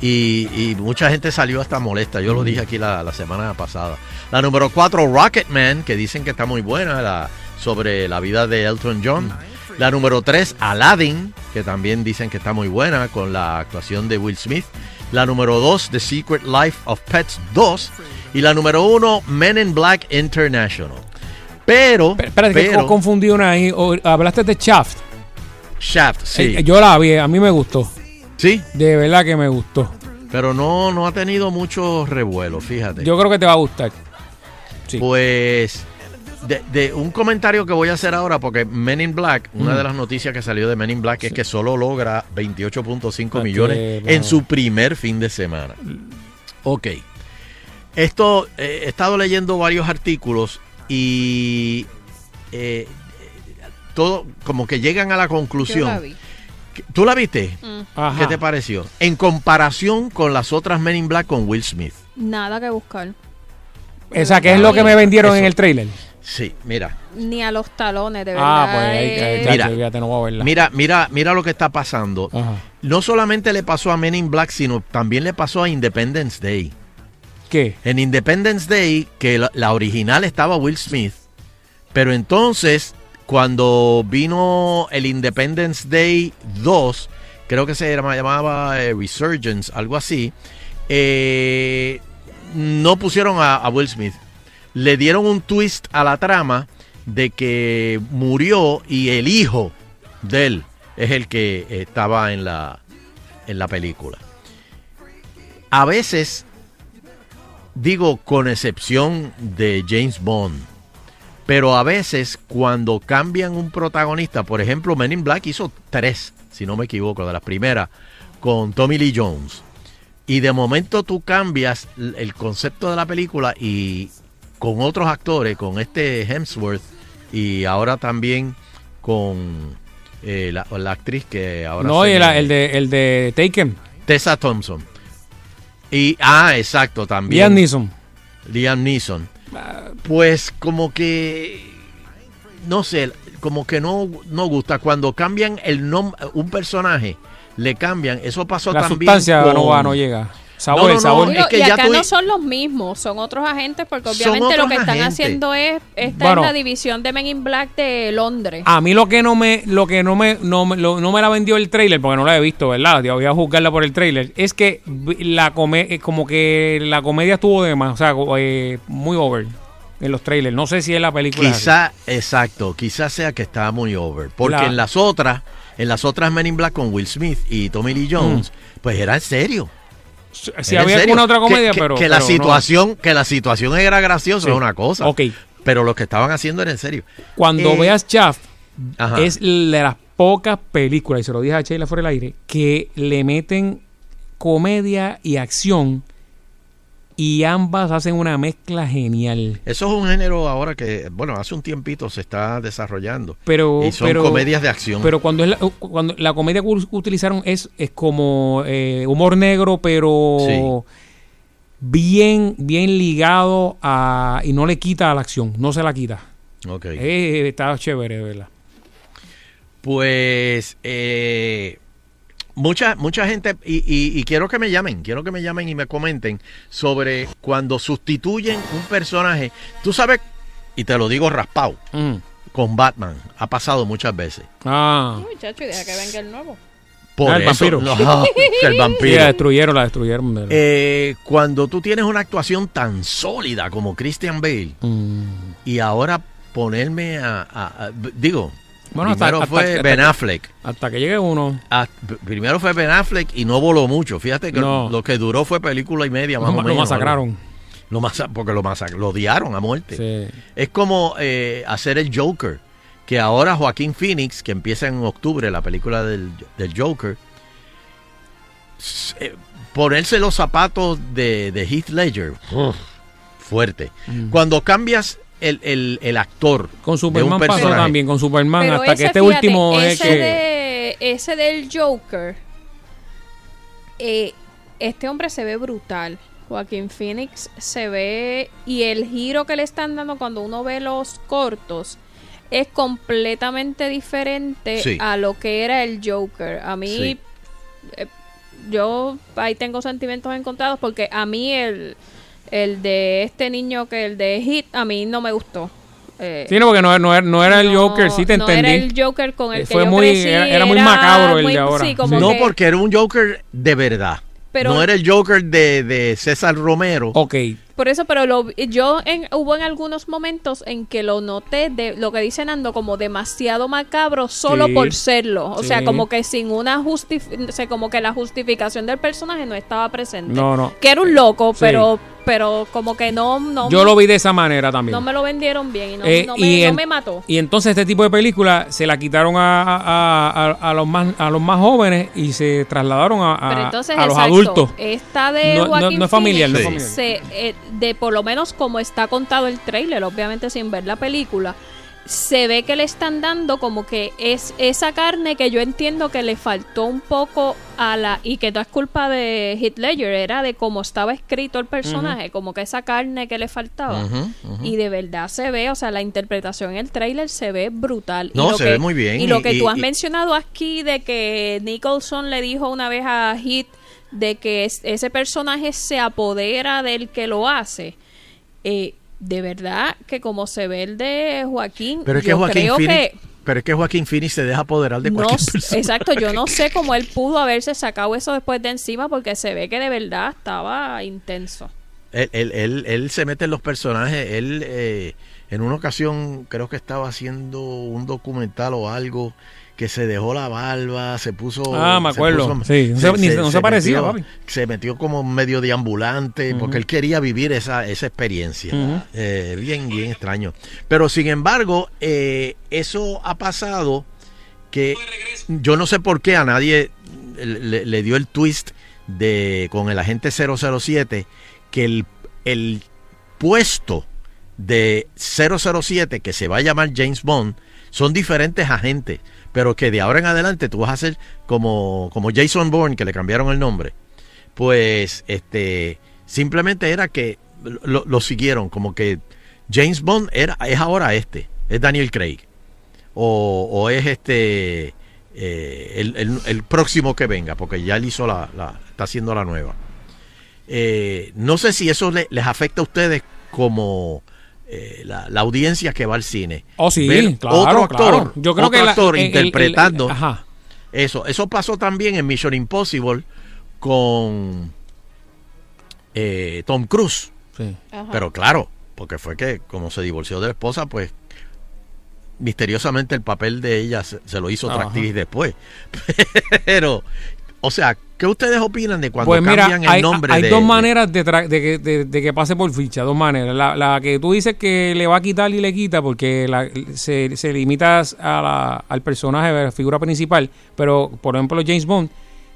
Y, y mucha gente salió hasta molesta. Yo lo dije aquí la, la semana pasada. La número 4, Rocketman, que dicen que está muy buena, la, sobre la vida de Elton John. La número 3, Aladdin, que también dicen que está muy buena con la actuación de Will Smith. La número 2, The Secret Life of Pets 2. Y la número 1, Men in Black International. Pero, Espérate, que pero co- confundí una ahí. Hablaste de Shaft. Shaft, sí. Eh, yo la vi, a mí me gustó. Sí. De verdad que me gustó. Pero no, no ha tenido mucho revuelo, fíjate. Yo creo que te va a gustar. Pues de, de un comentario que voy a hacer ahora, porque Men in Black, una Mm. de las noticias que salió de Men in Black es que solo logra 28.5 Ah, millones qué en su primer fin de semana. Ok. Esto, eh, he estado leyendo varios artículos y eh, todo como que llegan a la conclusión. ¿Tú la viste? Mm. Ajá. ¿Qué te pareció? En comparación con las otras Men in Black con Will Smith. Nada que buscar. Esa que es lo que me vendieron en el trailer. Sí, mira. Ni a los talones, de verdad. Ah, pues ahí, ahí, eh, chacho, Mira. fíjate, no voy a verla. Mira, mira, mira lo que está pasando. Ajá. No solamente le pasó a Men in Black, sino también le pasó a Independence Day. ¿Qué? En Independence Day, que la, la original estaba Will Smith, pero entonces, cuando vino el Independence Day 2, creo que se llama- llamaba eh, Resurgence, algo así, eh, no pusieron a, a Will Smith. Le dieron un twist a la trama de que murió y el hijo de él es el que estaba en la, en la película. A veces, digo con excepción de James Bond, pero a veces cuando cambian un protagonista, por ejemplo, Men in Black hizo tres, si no me equivoco, de las primeras, con Tommy Lee Jones. Y de momento tú cambias el concepto de la película y con otros actores, con este Hemsworth y ahora también con eh, la, la actriz que ahora No, se y el, el de, el de Taken. Tessa Thompson. Y, ah, exacto, también. Liam Neeson. Liam Neeson. Pues como que, no sé, como que no, no gusta. Cuando cambian el nombre, un personaje, le cambian. Eso pasó La también sustancia con- no va, no llega. Sabor, No, no, el no, sabor. Digo, es que y ya acá tú- no son los mismos, son otros agentes, porque obviamente lo que están agentes. haciendo es, esta Bueno. es la división de Men in Black de Londres. A mí lo que no me, lo que no me, no, me- lo- no me la vendió el trailer, porque no la he visto, ¿verdad? Yo voy a juzgarla por el trailer. Es que la come, eh, como que la comedia estuvo de más, o sea, eh, muy over. en los trailers. No sé si es la película. Quizá, exacto, quizás sea que estaba muy over. Porque La- en las otras, en las otras Men in Black con Will Smith y Tommy Lee Jones, pues era en serio. Si había alguna otra comedia, que, pero. que la pero situación, que la situación era graciosa Sí. es una cosa. Ok. Pero lo que estaban haciendo era en serio. Cuando Eh, veas Chaff, Ajá. es de las pocas películas, y se lo dije a Sheila fuera del aire, que le meten comedia y acción y ambas hacen una mezcla genial. Eso es un género ahora que, bueno, hace un tiempito se está desarrollando. Pero, y son pero- comedias de acción. Pero cuando es la, cuando la comedia que utilizaron es, es como eh, humor negro, pero bien, bien ligado a y no le quita a la acción, no se la quita. Ok. Eh, está chévere, ¿verdad? Pues eh, mucha mucha gente y, y- y quiero que me llamen, quiero que me llamen y me comenten sobre cuando sustituyen un personaje. Tú sabes y te lo digo raspado con Batman ha pasado muchas veces. Ah. Muchacho, y deja que venga el nuevo. Por Ah, el eso, vampiro. no, el Sí, vampiro. la destruyeron, la destruyeron. Eh, cuando tú tienes una actuación tan sólida como Christian Bale Mm. y ahora ponerme a, a- a- digo Bueno, hasta- primero hasta- fue hasta Ben que- Affleck Hasta que llegue uno. Ah, p- primero fue Ben Affleck y no voló mucho. Fíjate que No. lo que duró fue película y media más Lo o ma- lo menos. masacraron. Lo masa- porque lo, masac- lo odiaron a muerte. Sí. Es como eh, hacer el Joker. Que ahora Joaquín Phoenix, que empieza en octubre la película del, del Joker, eh, ponerse los zapatos de, de Heath Ledger, uf, fuerte. Mm. Cuando cambias el, el- el actor Con Superman pasó también, con Superman, Pero hasta ese, que este fíjate, último es ese que... de- ese del Joker, eh, este hombre se ve brutal. Joaquín Phoenix se ve y el giro que le están dando cuando uno ve los cortos es completamente diferente Sí. a lo que era el Joker. A mí Sí. eh, yo ahí tengo sentimientos encontrados porque a mí el el de este niño que el de Hit a mí no me gustó. Eh, Sí, no, porque no, no era, no era el Joker, sí te no entendí. era el Joker con el Eh, que fue yo muy, crecí, era, era muy macabro el muy- de ahora. sí, como no que- porque era un Joker de verdad. Pero- no era el Joker de, de César Romero. Ok. Por eso, pero lo, yo en, hubo en algunos momentos en que lo noté de lo que dice Nando como demasiado macabro solo Sí. por serlo. O sea, como que sin una justificación, como que la justificación del personaje no estaba presente. No, no. Que era un loco, Sí. pero pero como que no, no, Yo lo vi de esa manera también. no me lo vendieron bien y no, Eh, no y me, no en- me mató. Y entonces este tipo de películas se la quitaron a, a- a- a los más a los más jóvenes y se trasladaron a, Pero entonces, a los exacto, adultos. Esta de No- es familiar, no es Phoenix, se- eh, de por lo menos como está contado el trailer, obviamente sin ver la película, se ve que le están dando como que es esa carne que yo entiendo que le faltó un poco a la y que no es culpa de Heath Ledger, era de cómo estaba escrito el personaje, como que esa carne que le faltaba. Y de verdad se ve, o sea, la interpretación en el trailer se ve brutal. No, y lo se que- ve muy bien, Y lo que y- tú has mencionado aquí de que Nicholson le dijo una vez a Heath de que es- ese personaje se apodera del que lo hace. Eh, de verdad que como se ve el de Joaquín, Pero es que Joaquín creo Phoenix, que pero es que Joaquín Phoenix se deja apoderar de no, cualquier s- persona. exacto, yo no sé cómo él pudo haberse sacado eso después de encima porque se ve que de verdad estaba intenso. Él, él- él- él se mete en los personajes. Él, eh, en una ocasión, creo que estaba haciendo un documental o algo que se dejó la barba, se puso. Ah, me se acuerdo. puso- Sí, no se- no se parecía, metió, papi. Se metió como medio de ambulante Ujú. porque él quería vivir esa, esa experiencia. Eh, bien, bien extraño. Pero sin embargo, eh, eso ha pasado que yo no sé por qué a nadie le, le dio el twist de con el agente 007 que el, el puesto de 007 que se va a llamar James Bond son diferentes agentes, pero que de ahora en adelante tú vas a ser como, como Jason Bourne, que le cambiaron el nombre. Pues este simplemente era que lo, lo siguieron, como que James Bond era, es ahora este, es Daniel Craig. O, o es este eh, el, el- el próximo que venga, porque ya él hizo la, la- está haciendo la nueva. Eh, no sé si eso le- les afecta a ustedes como eh, la, la audiencia que va al cine. Oh, sí, Ver claro, otro actor, claro. Yo creo otro que la- actor el- el- el- interpretando ajá. eso. Eso pasó también en Mission Impossible con eh, Tom Cruise. Sí. Pero claro, porque fue que como se divorció de la esposa, pues misteriosamente el papel de ella se, se lo hizo otra actriz después. Pero, o sea, ¿qué ustedes opinan de cuando Pues mira, cambian el hay, nombre hay de dos maneras de, tra- de que, de- de que pase por ficha, dos maneras. La, la que tú dices que le va a quitar y le quita porque la- se, se limita a la- al personaje, a la figura principal, pero por ejemplo James Bond,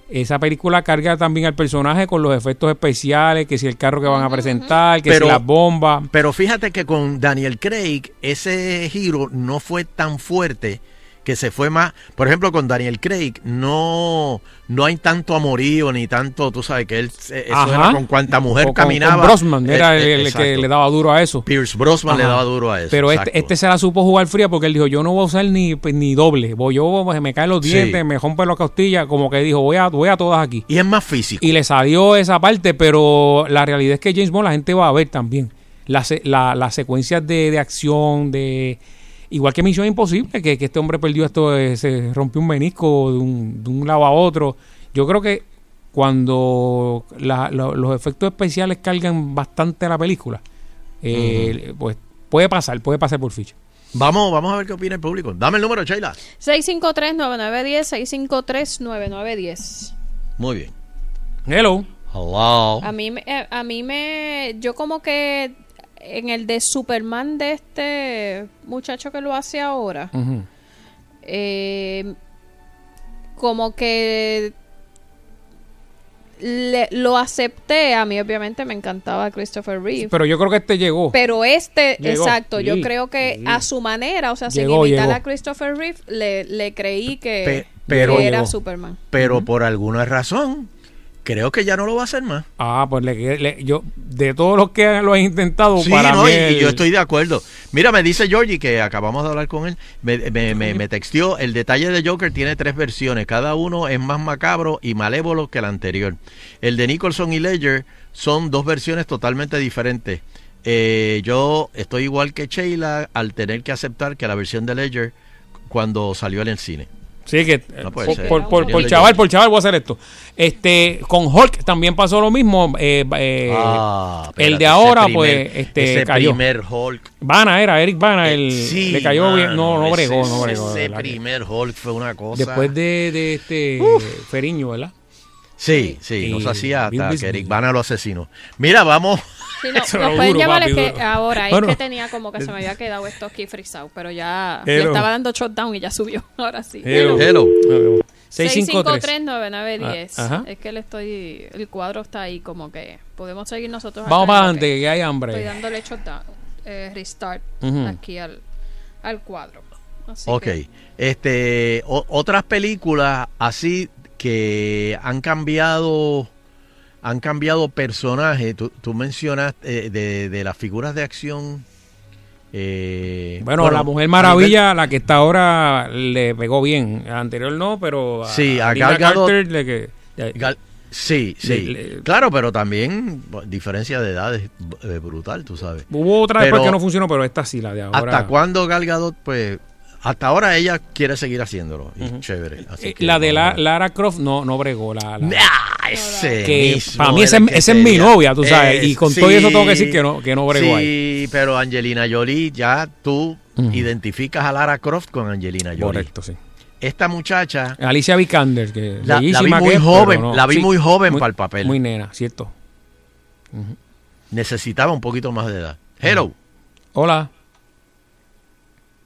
esa película carga también al personaje con los efectos especiales, que si el carro que van a presentar, que Pero- si las bombas. Pero fíjate que con Daniel Craig ese giro no fue tan fuerte que se fue más. Por ejemplo, con Daniel Craig no, no hay tanto amorío ni tanto, tú sabes que él se- eso era con cuanta mujer con- caminaba. con Brosnan era Eh, eh, el, el que le daba duro a eso. Pierce Brosnan le daba duro a eso. Pero este, este se la supo jugar fría porque él dijo, yo no voy a usar ni, ni doble. Voy, yo pues, me caen los Sí. dientes, me rompen las costillas. Como que dijo, voy a, voy a todas aquí. Y es más físico. Y le salió esa parte, pero la realidad es que James Bond la gente va a ver también. Las la- las secuencias de, de acción, de... Igual que Misión Imposible, que, que este hombre perdió esto, eh, se rompió un menisco de un, de un lado a otro. Yo creo que cuando la- los efectos especiales cargan bastante la película, eh, pues puede pasar, puede pasar por ficha. Vamos, vamos a ver qué opina el público. Dame el número, Sheila. 653-9910, 653-9910. Muy bien. Hello. Hello. A mí, eh, a mí me... Yo como que en el de Superman de este muchacho que lo hace ahora, eh, como que le- lo acepté. A mí obviamente me encantaba Christopher Reeve. Pero yo creo que este llegó. Pero este, Llegó, exacto, yo creo que sí. a su manera, o sea, sin imitar llegó. a Christopher Reeve, le, le creí que, Pe- pero- que era Llegó. Superman. Pero por alguna razón, creo que ya no lo va a hacer más. Ah, pues le, le- yo, de todos los que lo han intentado, Sí, para no, mí y, yo estoy de acuerdo. Mira, me dice Georgie que acabamos de hablar con él. Me, me, me, me texteó. El detalle de Joker tiene tres versiones. Cada uno es más macabro y malévolo que el anterior. El de Nicholson y Ledger son dos versiones totalmente diferentes. Eh, yo estoy igual que Sheila al tener que aceptar que la versión de Ledger cuando salió en el cine. Sí, que No por, por, por- chaval, por chaval voy a hacer esto. Este, con Hulk también pasó lo mismo. eh, eh, Ah, el de ahora, primer- pues, este, ese cayó. primer Hulk. Bana era, Eric Bana, el, Sí, le cayó bien, no, no bregó, no bregó. Ese primer Hulk fue una cosa. Después de, de este Feriño, ¿verdad? Sí, sí, Y nos hacía hasta que Eric Bana lo asesinó. Mira, vamos. Sí, no, Eso nos era pueden duro, llamar, papi, es que duro. ahora Bueno. es que tenía como que se me había quedado esto aquí frisado, pero ya, ya Hello. estaba dando shutdown y ya subió. Ahora sí. Hello. Hello. 653. 653-9910. Ah. Es que le estoy. El cuadro está ahí, como que podemos seguir nosotros. Vamos para adelante, que hay hambre. Estoy dándole shutdown, eh, restart aquí al, al cuadro. Así Ok. que- Este, o- otras películas así que han cambiado, han cambiado personajes. Tú, tú mencionas eh, de, de las figuras de acción. eh, Bueno, la Mujer Maravilla, la que está ahora, le pegó bien. La anterior no, pero. Sí, a Linda Gal Gadot- Carter le que. Gal- sí, sí. Le- claro, pero también diferencia de edades eh, brutal, tú sabes. Hubo otra después Pero- que no funcionó, pero esta sí, la de ahora. ¿Hasta cuándo Gal Gadot, pues, hasta ahora ella quiere seguir haciéndolo? Y chévere. Así Eh, que la de la, Lara Croft no, no bregó. La, la- Ah, ese que para mí ese es mi novia, tú sabes. Y con todo eso tengo que decir que no, que no bregó sí, ahí. pero Angelina Jolie, ya tú identificas a Lara Croft con Angelina Jolie. Correcto, sí. Esta muchacha Alicia Vikander, que La- la vi muy que joven, no. la vi muy joven para el papel. Muy nena, cierto. necesitaba un poquito más de edad. Hello. Hola,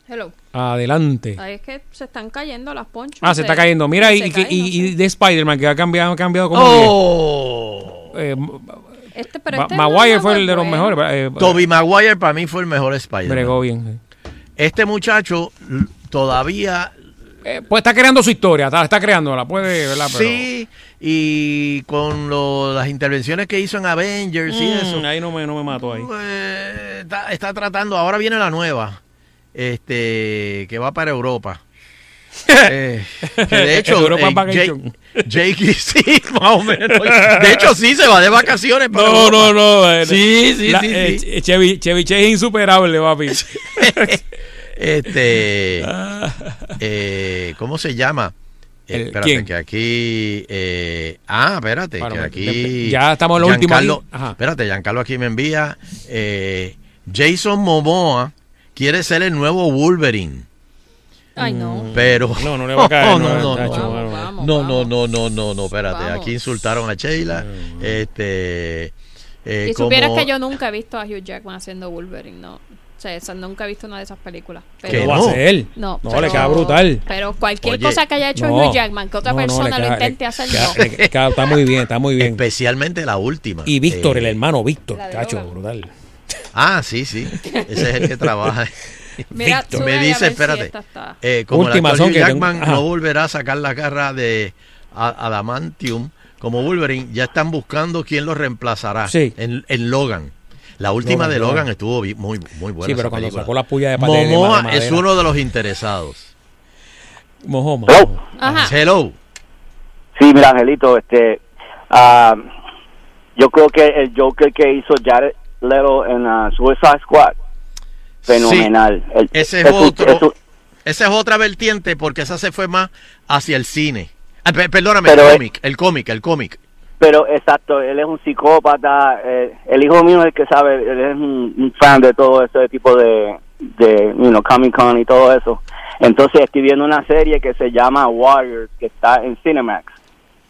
Hello. adelante. Ahí es que se están cayendo las ponchas. Ah, se está cayendo. Mira, y, no de Spider-Man, que ha cambiado, ha cambiado como Oh. 10. Eh, Este, pero este Maguire no fue el de los mejores. eh, Toby Maguire para mí fue el mejor Spider-Man. Bregó bien. Este muchacho todavía Eh, pues está creando su historia, está, está creándola, puede, ¿verdad? Pero, sí y con lo- las intervenciones que hizo en Avengers y Mm, eso Ahí no me, no me mato ahí. pues, está, está tratando. Ahora viene la nueva, este, que va para Europa. Eh, que de hecho, Europa eh. Jake, sí, más o menos. De hecho, sí se va de vacaciones. para No, Europa. no, no. eh, Sí, sí, la- sí, eh, sí. Ch- Chevy, Chevy Chase es insuperable, papi. Este, eh, ¿cómo se llama? El- espérate, ¿quién? que aquí. eh, ah, espérate, que aquí. ya estamos en Giancarlo- aquí. Ajá. Espérate, Giancarlo aquí me envía. eh, Jason Momoa quiere ser el nuevo Wolverine. Ay, no. Pero. No, no le va a caer, No, no, no, no, no. vamos, No, no, no, no, no, no, espérate. Vamos. Aquí insultaron a Sheila. Este. eh, Y supieras como- que yo nunca he visto a Hugh Jackman haciendo Wolverine, no. O sea, esa- nunca he visto una de esas películas. ¿Qué no va a hacer? No, No, le queda brutal. Pero cualquier Oye, cosa que haya hecho no. Hugh Jackman, que otra No, no, persona lo intente le hacer, queda- no. le queda- está muy bien, está muy bien. Especialmente la última. Y Víctor, Eh, el hermano Víctor, cacho, brutal. Ah, sí, sí. Ese es el que trabaja. Mira, Víctor. sube me dice, espérate, eh, como Última, el actor Hugh tengo- Jackman no volverá a sacar la garra de Adamantium como Wolverine, ya están buscando quién lo reemplazará Sí. en, en Logan. La última Logan, de Logan, Logan. estuvo muy, muy buena. Sí, pero cuando película. sacó la puya de, pa- de- de- Momoa de madera. es uno de los interesados. Mojoma. Ajá. Hello. Sí, mira, Angelito, este, ah, yo creo que el Joker que hizo Jared Leto en ah, Suicide Squad, fenomenal. El- Ese es es otro. es Esa es otra vertiente porque esa se fue más hacia el cine. Ah, pe- perdóname, Pero el cómic, el cómic, el cómic. pero exacto, él es un psicópata. eh, el hijo mío es el que sabe, él es un, un fan de todo ese tipo de, de you know, Comic Con y todo eso. Entonces estoy viendo una serie que se llama Warriors, que está en Cinemax.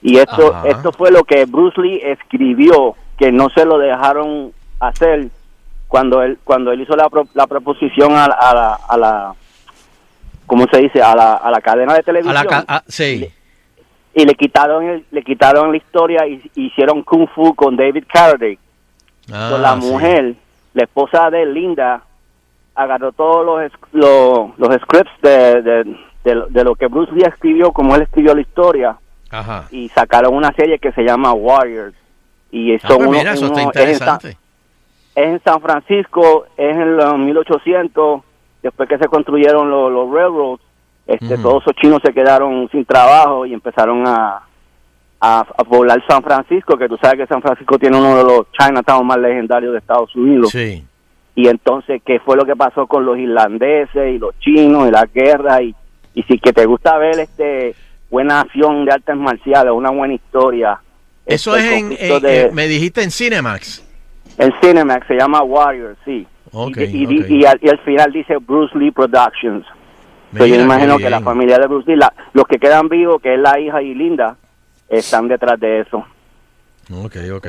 Y esto, Ajá. esto fue lo que Bruce Lee escribió, que no se lo dejaron hacer cuando él cuando él hizo la, pro- la proposición a, la- a la, a la ¿cómo se dice? A la, a la cadena de A televisión la ah, sí. y le quitaron el- le quitaron la historia y hicieron kung fu con David Carradine. Ah, Entonces, la sí. mujer, la esposa de Linda, agarró todos los los, los scripts de, de, de lo- de lo que Bruce Lee escribió, como él escribió la historia, Ajá. y sacaron una serie que se llama Warriors. Y Ah, son pues unos- mira, eso está unos- interesante. es en San Francisco, es en los 1800, después que se construyeron los, los railroads, este, todos esos chinos se quedaron sin trabajo y empezaron a, a, a poblar San Francisco, que tú sabes que San Francisco tiene uno de los Chinatown más legendarios de Estados Unidos. Sí. Y entonces, ¿qué fue lo que pasó con los irlandeses y los chinos y la guerra? Y, y si que te gusta ver este buena acción de artes marciales, una buena historia. Eso este, es en, conflicto en- de- me dijiste en Cinemax. En Cinemax se llama Warriors, sí. Ok, y, y- ok. y al, y al final dice Bruce Lee Productions. So, Mira yo imagino que la familia de Bruce Lee, la- los que quedan vivos, que es la hija y Linda, están detrás de eso. Ok, ok.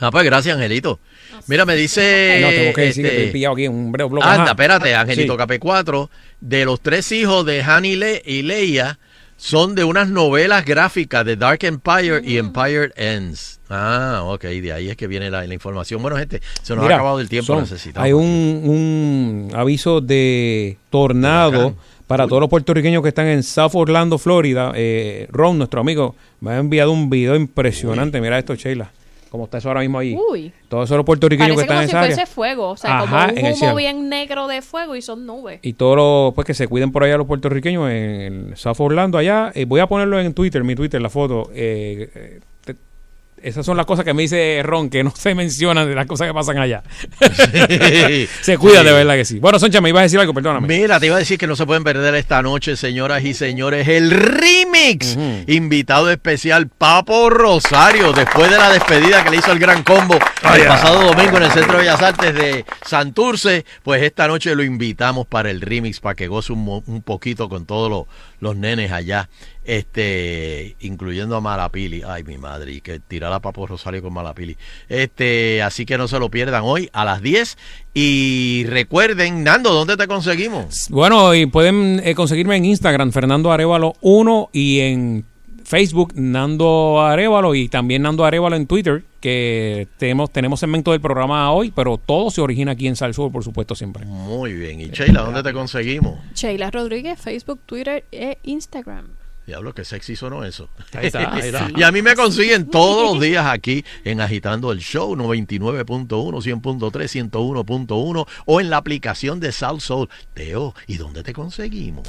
Ah, pues gracias, Angelito. Mira, me dice. no, tengo que decir que este, estoy pillado aquí en un breve bloque. Anda, espérate, Angelito Sí. Cape 4. De los tres hijos de Han y, Le- y Leia, son de unas novelas gráficas de Dark Empire y Empire Ends. Ah, ok, de ahí es que viene la, la información. Bueno, gente, se nos Mira, ha acabado el tiempo, son- necesitamos. Hay un, un aviso de tornado para todos los puertorriqueños que están en South Orlando, Florida. Eh, Ron, nuestro amigo, me ha enviado un video impresionante. Mira esto, Sheila. Como está eso ahora mismo ahí. Uy. Todos esos puertorriqueños Parece que están como en si esa área. fuese fuego, o sea, Ajá, como en un el humo cielo. bien negro de fuego y son nubes. Y todos los, pues que se cuiden por allá los puertorriqueños en, en South Orlando allá. Eh, voy a ponerlo en Twitter, mi Twitter, la foto. Eh, eh, esas son las cosas que me dice Ron, que no se mencionan de las cosas que pasan allá. se cuida Sí. de verdad que sí. Bueno, Soncha, me ibas a decir algo, perdóname. Mira, te iba a decir que no se pueden perder esta noche, señoras y señores, el remix. Invitado especial, Papo Rosario, después de la despedida que le hizo el gran combo el ya. pasado domingo en el Centro de Bellas Artes de Santurce. Pues esta noche lo invitamos para el remix, para que goce un, un poquito con todos los, los nenes allá, este, incluyendo a Malapili. Ay, mi madre, y que tirar a Papo Rosario con Malapili. Este, así que no se lo pierdan hoy a las 10. Y recuerden, Nando, ¿dónde te conseguimos? Bueno, y pueden eh, conseguirme en Instagram, Fernando Arevalo 1 y en Facebook, Nando Arevalo y también Nando Arevalo en Twitter, que tenemos, tenemos segmento del programa hoy, pero todo se origina aquí en Salsur, por supuesto, siempre. Muy bien. Y Sheila, ¿dónde te conseguimos? Sheila Rodríguez, Facebook, Twitter e Instagram. Diablo, que sexy sonó eso. Ahí está, ahí está. y a mí me consiguen todos los días aquí en Agitando el Show 99.1, 100.3, 101.1 o en la aplicación de South Soul. Teo, ¿y dónde te conseguimos?